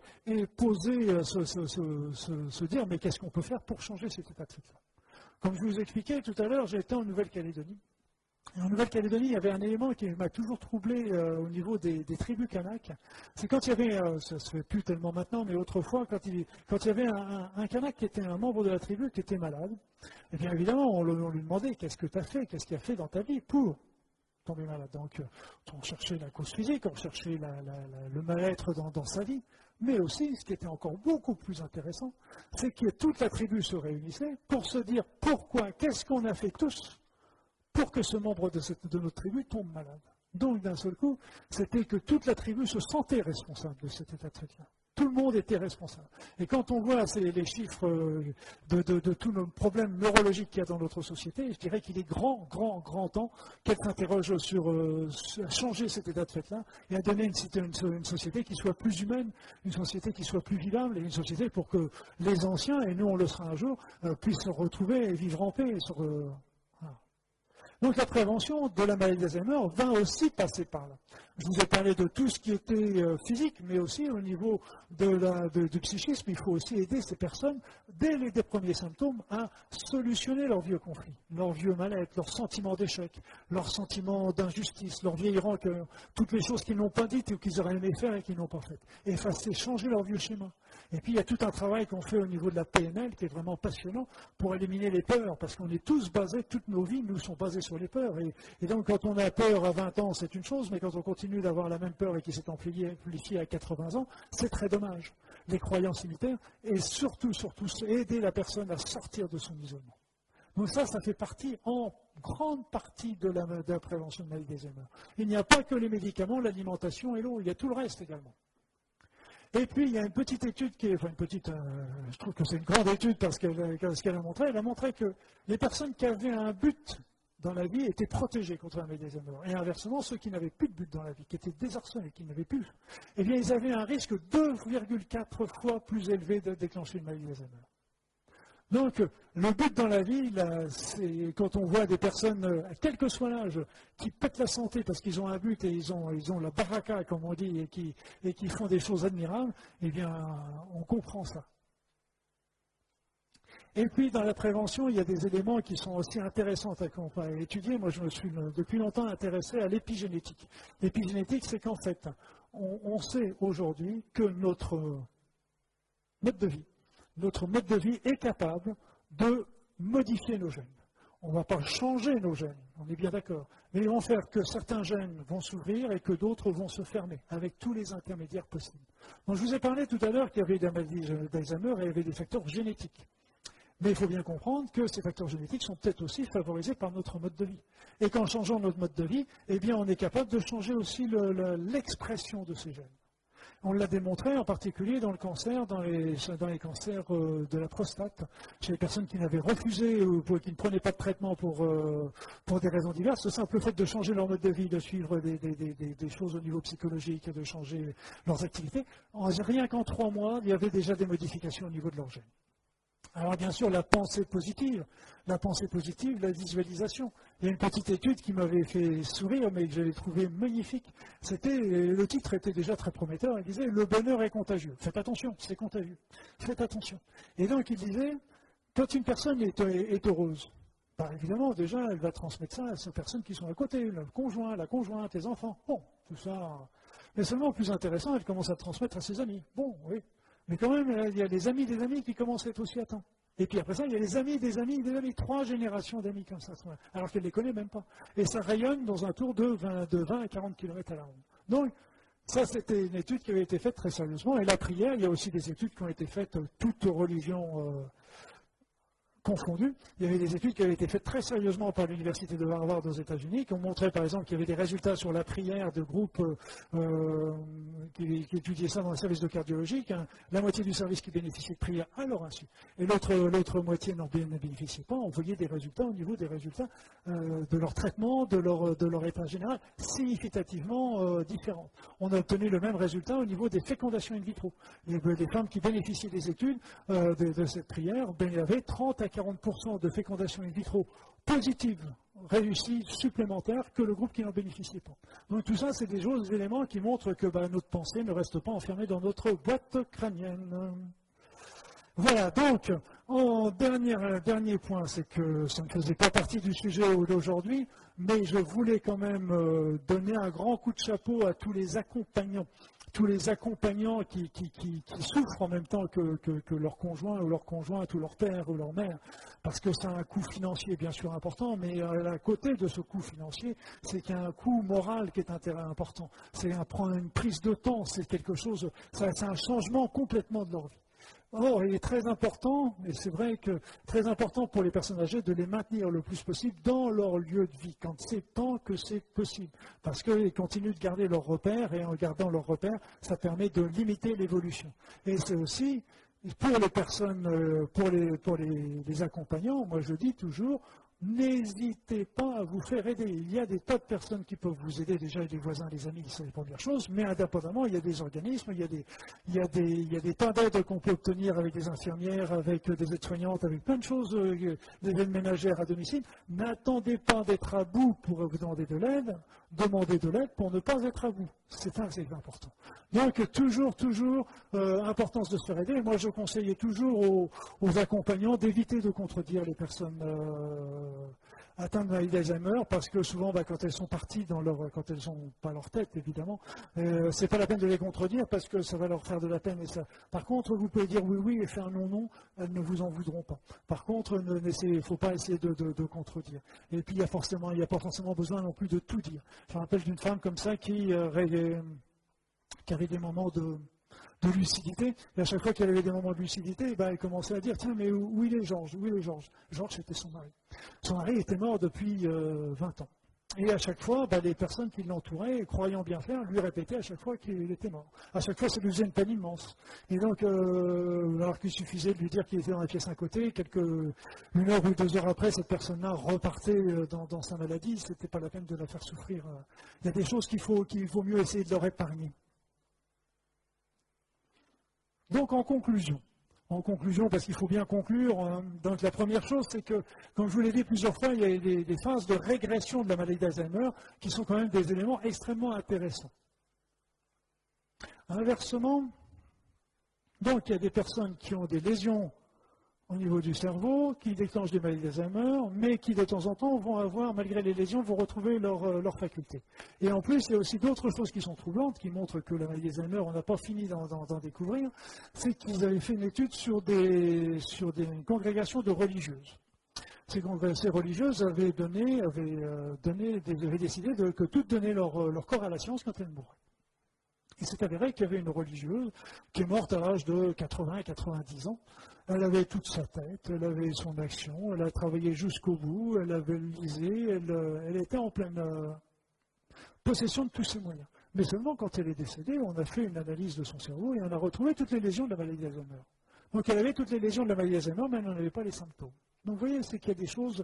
poser, euh, se, dire, mais qu'est-ce qu'on peut faire pour changer cet état de fait Comme je vous expliquais tout à l'heure, j'étais en Nouvelle-Calédonie en Nouvelle-Calédonie, il y avait un élément qui m'a toujours troublé euh, au niveau des, tribus kanak. C'est quand il y avait, euh, ça se fait plus tellement maintenant, mais autrefois, quand il, y avait un, un, kanak qui était un membre de la tribu qui était malade, et eh bien évidemment, on, lui demandait qu'est-ce que tu as fait, qu'est-ce qu'il a fait dans ta vie pour tomber malade. Donc, euh, on cherchait la cause physique, on cherchait le mal-être dans sa vie. Mais aussi, ce qui était encore beaucoup plus intéressant, c'est que toute la tribu se réunissait pour se dire pourquoi, qu'est-ce qu'on a fait tous pour que ce membre de, notre tribu tombe malade. Donc, d'un seul coup, c'était que toute la tribu se sentait responsable de cet état de fait-là. Tout le monde était responsable. Et quand on voit les chiffres euh, de, tous nos problèmes neurologiques qu'il y a dans notre société, je dirais qu'il est grand, grand, grand temps qu'elle s'interroge sur euh, changer cet état de fait-là et à donner une, société qui soit plus humaine, une société qui soit plus vivable et une société pour que les anciens, et nous on le sera un jour, euh, puissent se retrouver et vivre en paix donc la prévention de la maladie d'Alzheimer va aussi passer par là. Je vous ai parlé de tout ce qui était euh, physique, mais aussi au niveau du psychisme, il faut aussi aider ces personnes, dès les premiers symptômes, à solutionner leurs vieux conflits, leurs vieux mal-être, leurs sentiments d'échec, leurs sentiments d'injustice, leur vieilles que toutes les choses qu'ils n'ont pas dites ou qu'ils auraient aimé faire et qu'ils n'ont pas faites. Effacer, changer leur vieux schéma. Et puis il y a tout un travail qu'on fait au niveau de la PNL qui est vraiment passionnant pour éliminer les peurs, parce qu'on est tous basés, toutes nos vies nous sont basées sur les peurs. Et, donc quand on a peur à 20 ans, c'est une chose, mais quand on continue d'avoir la même peur et qui s'est amplifiée à 80 ans, c'est très dommage. Les croyances militaires et surtout, surtout, aider la personne à sortir de son isolement. Donc ça, ça fait partie en grande partie de la, prévention de maladie d'Alzheimer. Il n'y a pas que les médicaments, l'alimentation et l'eau, il y a tout le reste également. Et puis, il y a une petite étude qui est, enfin une petite, euh, je trouve que c'est une grande étude parce qu'elle a montré, elle a montré que les personnes qui avaient un but dans la vie étaient protégés contre maladie d'Alzheimer. Et inversement, ceux qui n'avaient plus de but dans la vie, qui étaient désarçonnés, qui n'avaient plus, eh bien, ils avaient un risque 2,4 fois plus élevé de déclencher une maladie d'Alzheimer. Donc, le but dans la vie, c'est quand on voit des personnes, quel que soit l'âge, qui pètent la santé parce qu'ils ont un but et ils ont, la baraka, comme on dit, et qui, et qui font des choses admirables, eh bien, on comprend ça. Et puis, dans la prévention, il y a des éléments qui sont aussi intéressants à étudier. Moi, je me suis euh, depuis longtemps intéressé à l'épigénétique. L'épigénétique, c'est qu'en fait, on, sait aujourd'hui que notre mode de vie, notre mode de vie est capable de modifier nos gènes. On ne va pas changer nos gènes, on est bien d'accord. Mais ils vont faire que certains gènes vont s'ouvrir et que d'autres vont se fermer, avec tous les intermédiaires possibles. Donc, je vous ai parlé tout à l'heure qu'il y avait des maladies d'Alzheimer et il y avait des facteurs génétiques. Mais il faut bien comprendre que ces facteurs génétiques sont peut-être aussi favorisés par notre mode de vie. Et qu'en changeant notre mode de vie, eh bien, on est capable de changer aussi l'expression de ces gènes. On l'a démontré en particulier dans le cancer, dans les, cancers euh, de la prostate, chez les personnes qui n'avaient refusé ou qui ne prenaient pas de traitement pour, euh, pour des raisons diverses. Ce simple fait de changer leur mode de vie, de suivre des, choses au niveau psychologique, de changer leurs activités, rien qu'en trois mois, il y avait déjà des modifications au niveau de leur gène. Alors bien sûr, la pensée positive, la pensée positive, la visualisation. Il y a une petite étude qui m'avait fait sourire, mais que j'avais trouvé magnifique. C'était, le titre était déjà très prometteur. Il disait le bonheur est contagieux. Faites attention, c'est contagieux. Faites attention. Et donc il disait, quand une personne est, heureuse, bah, évidemment, déjà, elle va transmettre ça à ces personnes qui sont à côté, le conjoint, la conjointe, les enfants. Bon, tout ça. Mais seulement, plus intéressant, elle commence à transmettre à ses amis. Bon, oui, mais quand même, il y a des amis des amis qui commencent à être aussi atteints. Et puis après ça, il y a les amis des amis des amis, trois générations d'amis comme ça, alors qu'elle ne les connaît même pas. Et ça rayonne dans un tour de 20, de 20 à 40 km à la ronde. Donc, ça, c'était une étude qui avait été faite très sérieusement. Et la prière, il y a aussi des études qui ont été faites, euh, toutes religions euh, confondus. Il y avait des études qui avaient été faites très sérieusement par l'Université de Harvard aux États-Unis, qui ont montré par exemple qu'il y avait des résultats sur la prière de groupes euh, qui, étudiaient ça dans le service de cardiologie, la moitié du service qui bénéficiait de prière à leur insu, et l'autre moitié n'en bénéficiait pas. On voyait des résultats au niveau des résultats euh, de leur traitement, de leur, état général, significativement euh, différents. On a obtenu le même résultat au niveau des fécondations in vitro. Les, femmes qui bénéficiaient des études de, de, cette prière ben, avaient 30 à 40% de fécondation in vitro positive réussie supplémentaire que le groupe qui n'en bénéficiait pas. Donc tout ça, c'est des choses, éléments qui montrent que bah, notre pensée ne reste pas enfermée dans notre boîte crânienne. Voilà, donc, en dernier, dernier point, c'est que ça ne faisait pas partie du sujet d'aujourd'hui, mais je voulais quand même euh, donner un grand coup de chapeau à tous les accompagnants tous les accompagnants qui, souffrent en même temps que, leur conjoint ou leur conjointe ou leur père ou leur mère, parce que c'est un coût financier bien sûr important, mais à côté de ce coût financier, c'est qu'il y a un coût moral qui est intérêt important. C'est une prise de temps, c'est quelque chose, c'est un changement complètement de leur vie. Or, il est très important, et c'est vrai que très important pour les personnes âgées de les maintenir le plus possible dans leur lieu de vie, quand c'est tant que c'est possible. Parce qu'ils continuent de garder leurs repères, et en gardant leurs repères, ça permet de limiter l'évolution. Et c'est aussi, pour les personnes, euh, pour les, pour les accompagnants, moi je dis toujours, N'hésitez pas à vous faire aider. Il y a des tas de personnes qui peuvent vous aider, déjà les voisins, les amis, c'est la première chose, mais indépendamment, il y a des organismes, il y a des, il y a des, il y a des tas d'aides qu'on peut obtenir avec des infirmières, avec des aides-soignantes, avec plein de choses, euh, des aides ménagères à domicile. N'attendez pas d'être à bout pour vous demander de l'aide, demandez de l'aide pour ne pas être à bout. C'est assez important. Donc, toujours, toujours, euh, importance de se faire aider. Moi, je conseillais toujours aux, accompagnants d'éviter de contredire les personnes euh, atteintes de maladie d'Alzheimer, parce que souvent, bah, quand elles sont parties dans leur, quand elles n'ont pas leur tête, évidemment, euh, c'est pas la peine de les contredire parce que ça va leur faire de la peine. Et ça. Par contre, vous pouvez dire oui, oui et faire non, non, elles ne vous en voudront pas. Par contre, il ne faut pas essayer de, contredire. Et puis, il n'y a, a pas forcément besoin non plus de tout dire. Je me rappelle d'une femme comme ça qui, euh, qui avait des moments de, lucidité. Et à chaque fois qu'elle avait des moments de lucidité, bah, elle commençait à dire Tiens, mais où, il est Georges Où il est Georges? Georges, c'était son mari. Son mari était mort depuis 20 euh, ans. Et à chaque fois, bah, les personnes qui l'entouraient, croyant bien faire, lui répétaient à chaque fois qu'il était mort. À chaque fois, ça lui faisait une peine immense. Et donc, euh, alors qu'il suffisait de lui dire qu'il était dans la pièce à côté, quelques, une heure ou deux heures après, cette personne-là repartait euh, dans, sa maladie, ce n'était pas la peine de la faire souffrir. Il y a des choses qu'il faut, qu'il vaut mieux essayer de leur épargner. Donc, en conclusion, en conclusion, parce qu'il faut bien conclure, hein, donc la première chose, c'est que, comme je vous l'ai dit plusieurs fois, il y a des, phases de régression de la maladie d'Alzheimer qui sont quand même des éléments extrêmement intéressants. Inversement, donc il y a des personnes qui ont des lésions au niveau du cerveau, qui déclenchent des maladies d'Alzheimer, mais qui de temps en temps vont avoir, malgré les lésions, vont retrouver leurs euh, facultés. Et en plus, il y a aussi d'autres choses qui sont troublantes, qui montrent que la maladie d'Alzheimer, on n'a pas fini d'en découvrir, c'est qu'ils avaient fait une étude sur des, sur des congrégations de religieuses. Ces, religieuses avaient, donné, avaient, euh, donné, avaient décidé de, que toutes donnaient leur, leur corps à la science quand elles mouraient. Il s'est avéré qu'il y avait une religieuse qui est morte à l'âge de 80-90 ans, elle avait toute sa tête, elle avait son action, elle a travaillé jusqu'au bout, elle avait lisé, elle, euh, elle, était en pleine euh, possession de tous ses moyens. Mais seulement quand elle est décédée, on a fait une analyse de son cerveau et on a retrouvé toutes les lésions de la maladie d'Alzheimer. Donc elle avait toutes les lésions de la maladie d'Alzheimer, mais elle n'en avait pas les symptômes. Donc vous voyez, c'est qu'il y a des choses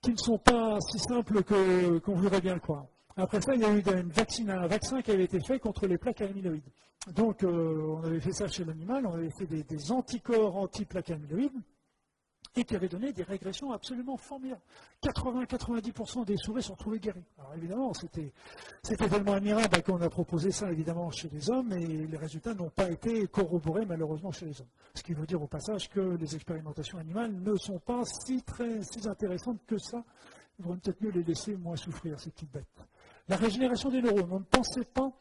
qui ne sont pas si simples qu'on voudrait bien le croire. Après ça, il y a eu un vaccin qui avait été fait contre les plaques amyloïdes. Donc, euh, on avait fait ça chez l'animal, on avait fait des, anticorps anti-plaques amyloïdes et qui avaient donné des régressions absolument formidables. 80-90% des souris sont retrouvées guéries. Alors évidemment, c'était tellement admirable qu'on a proposé ça évidemment chez les hommes et les résultats n'ont pas été corroborés malheureusement chez les hommes. Ce qui veut dire au passage que les expérimentations animales ne sont pas si, très, si intéressantes que ça. Il vaudrait peut-être mieux les laisser moins souffrir, ces petites bêtes. La régénération des neurones. On ne pensait pas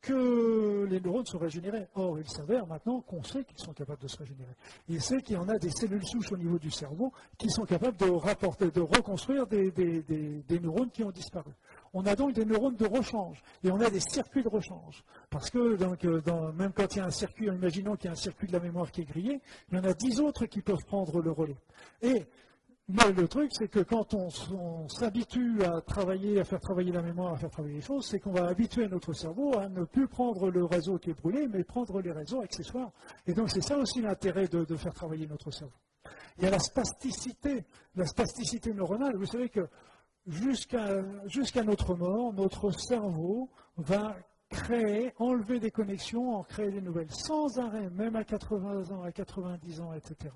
que les neurones se régénéraient. Or, il s'avère maintenant qu'on sait qu'ils sont capables de se régénérer. Il sait qu'il y en a des cellules souches au niveau du cerveau qui sont capables de, rapporter, de reconstruire des, neurones qui ont disparu. On a donc des neurones de rechange et on a des circuits de rechange. Parce que euh, même quand il y a un circuit, imaginons qu'il y a un circuit de la mémoire qui est grillé, il y en a dix autres qui peuvent prendre le relais. Mais le truc, c'est que quand on, s'habitue à travailler, à faire travailler la mémoire, à faire travailler les choses, c'est qu'on va habituer notre cerveau à ne plus prendre le réseau qui est brûlé, mais prendre les réseaux accessoires. Et donc c'est ça aussi l'intérêt de, faire travailler notre cerveau. Il y a la spasticité, la spasticité neuronale. Vous savez que jusqu'à notre mort, notre cerveau va créer, enlever des connexions, en créer des nouvelles, sans arrêt, même à 80 ans, à 90 ans, etc.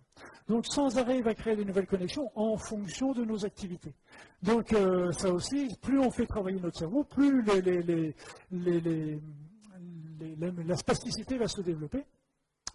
Donc sans arrêt, il va créer des nouvelles connexions en fonction de nos activités. Donc euh, ça aussi, plus on fait travailler notre cerveau, plus la spasticité va se développer.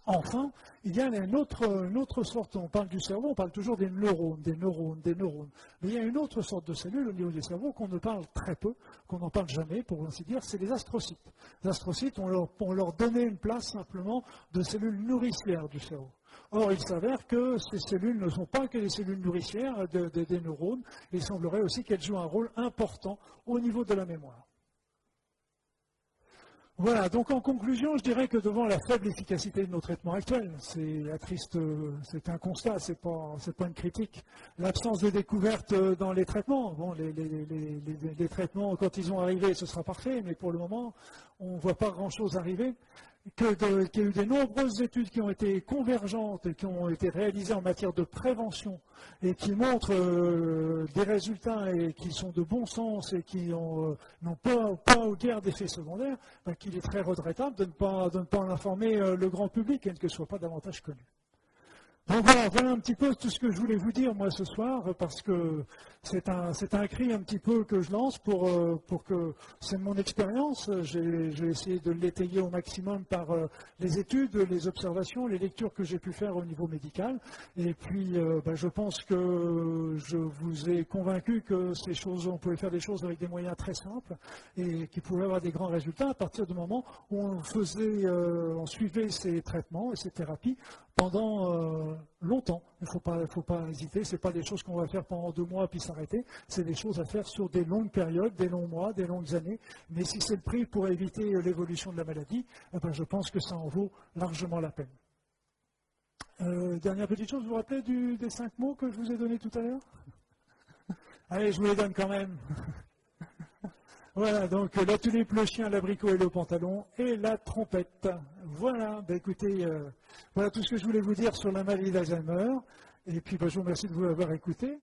Enfin, il y a une autre, sorte, on parle du cerveau, on parle toujours des neurones, des neurones, des neurones. Mais il y a une autre sorte de cellules au niveau du cerveau qu'on ne parle très peu, qu'on n'en parle jamais, pour ainsi dire, c'est les astrocytes. Les astrocytes, on leur, on leur donnait une place simplement de cellules nourricières du cerveau. Or, il s'avère que ces cellules ne sont pas que des cellules nourricières des neurones, il semblerait aussi qu'elles jouent un rôle important au niveau de la mémoire. Voilà, donc en conclusion, je dirais que devant la faible efficacité de nos traitements actuels, c'est triste, c'est un constat, c'est pas, pas une critique. L'absence de découverte dans les traitements, bon, les, les, traitements quand ils ont arrivé, ce sera parfait, mais pour le moment, on ne voit pas grand-chose arriver qu'il y a eu de nombreuses études qui ont été convergentes et qui ont été réalisées en matière de prévention et qui montrent euh, des résultats et qui sont de bon sens et qui euh, n'ont pas, pas ou guère d'effets secondaires, ben, qu'il est très regrettable de ne pas, de ne pas en informer euh, le grand public et que ce ne soit pas davantage connu. Voilà, voilà un petit peu tout ce que je voulais vous dire moi ce soir, parce que c'est un, un, cri un petit peu que je lance pour, euh, pour que c'est mon expérience. J'ai essayé de l'étayer au maximum par euh, les études, les observations, les lectures que j'ai pu faire au niveau médical. Et puis euh, ben, je pense que je vous ai convaincu que ces choses, on pouvait faire des choses avec des moyens très simples et qui pouvaient avoir des grands résultats à partir du moment où on faisait, on suivait ces traitements et ces thérapies pendant longtemps. Il ne faut pas, hésiter. Ce pas des choses qu'on va faire pendant deux mois puis s'arrêter. C'est des choses à faire sur des longues périodes, des longs mois, des longues années. Mais si c'est le prix pour éviter l'évolution de la maladie, eh ben, je pense que ça en vaut largement la peine. Euh, dernière petite chose, vous vous rappelez des cinq mots que je vous ai donnés tout à l'heure? Allez, je vous les donne quand même. Voilà, donc la tulipe, le chien, l'abricot et le pantalon et la trompette. Voilà, ben, écoutez, euh, voilà tout ce que je voulais vous dire sur la maladie d'Alzheimer. Et puis ben, je vous remercie de vous avoir écouté.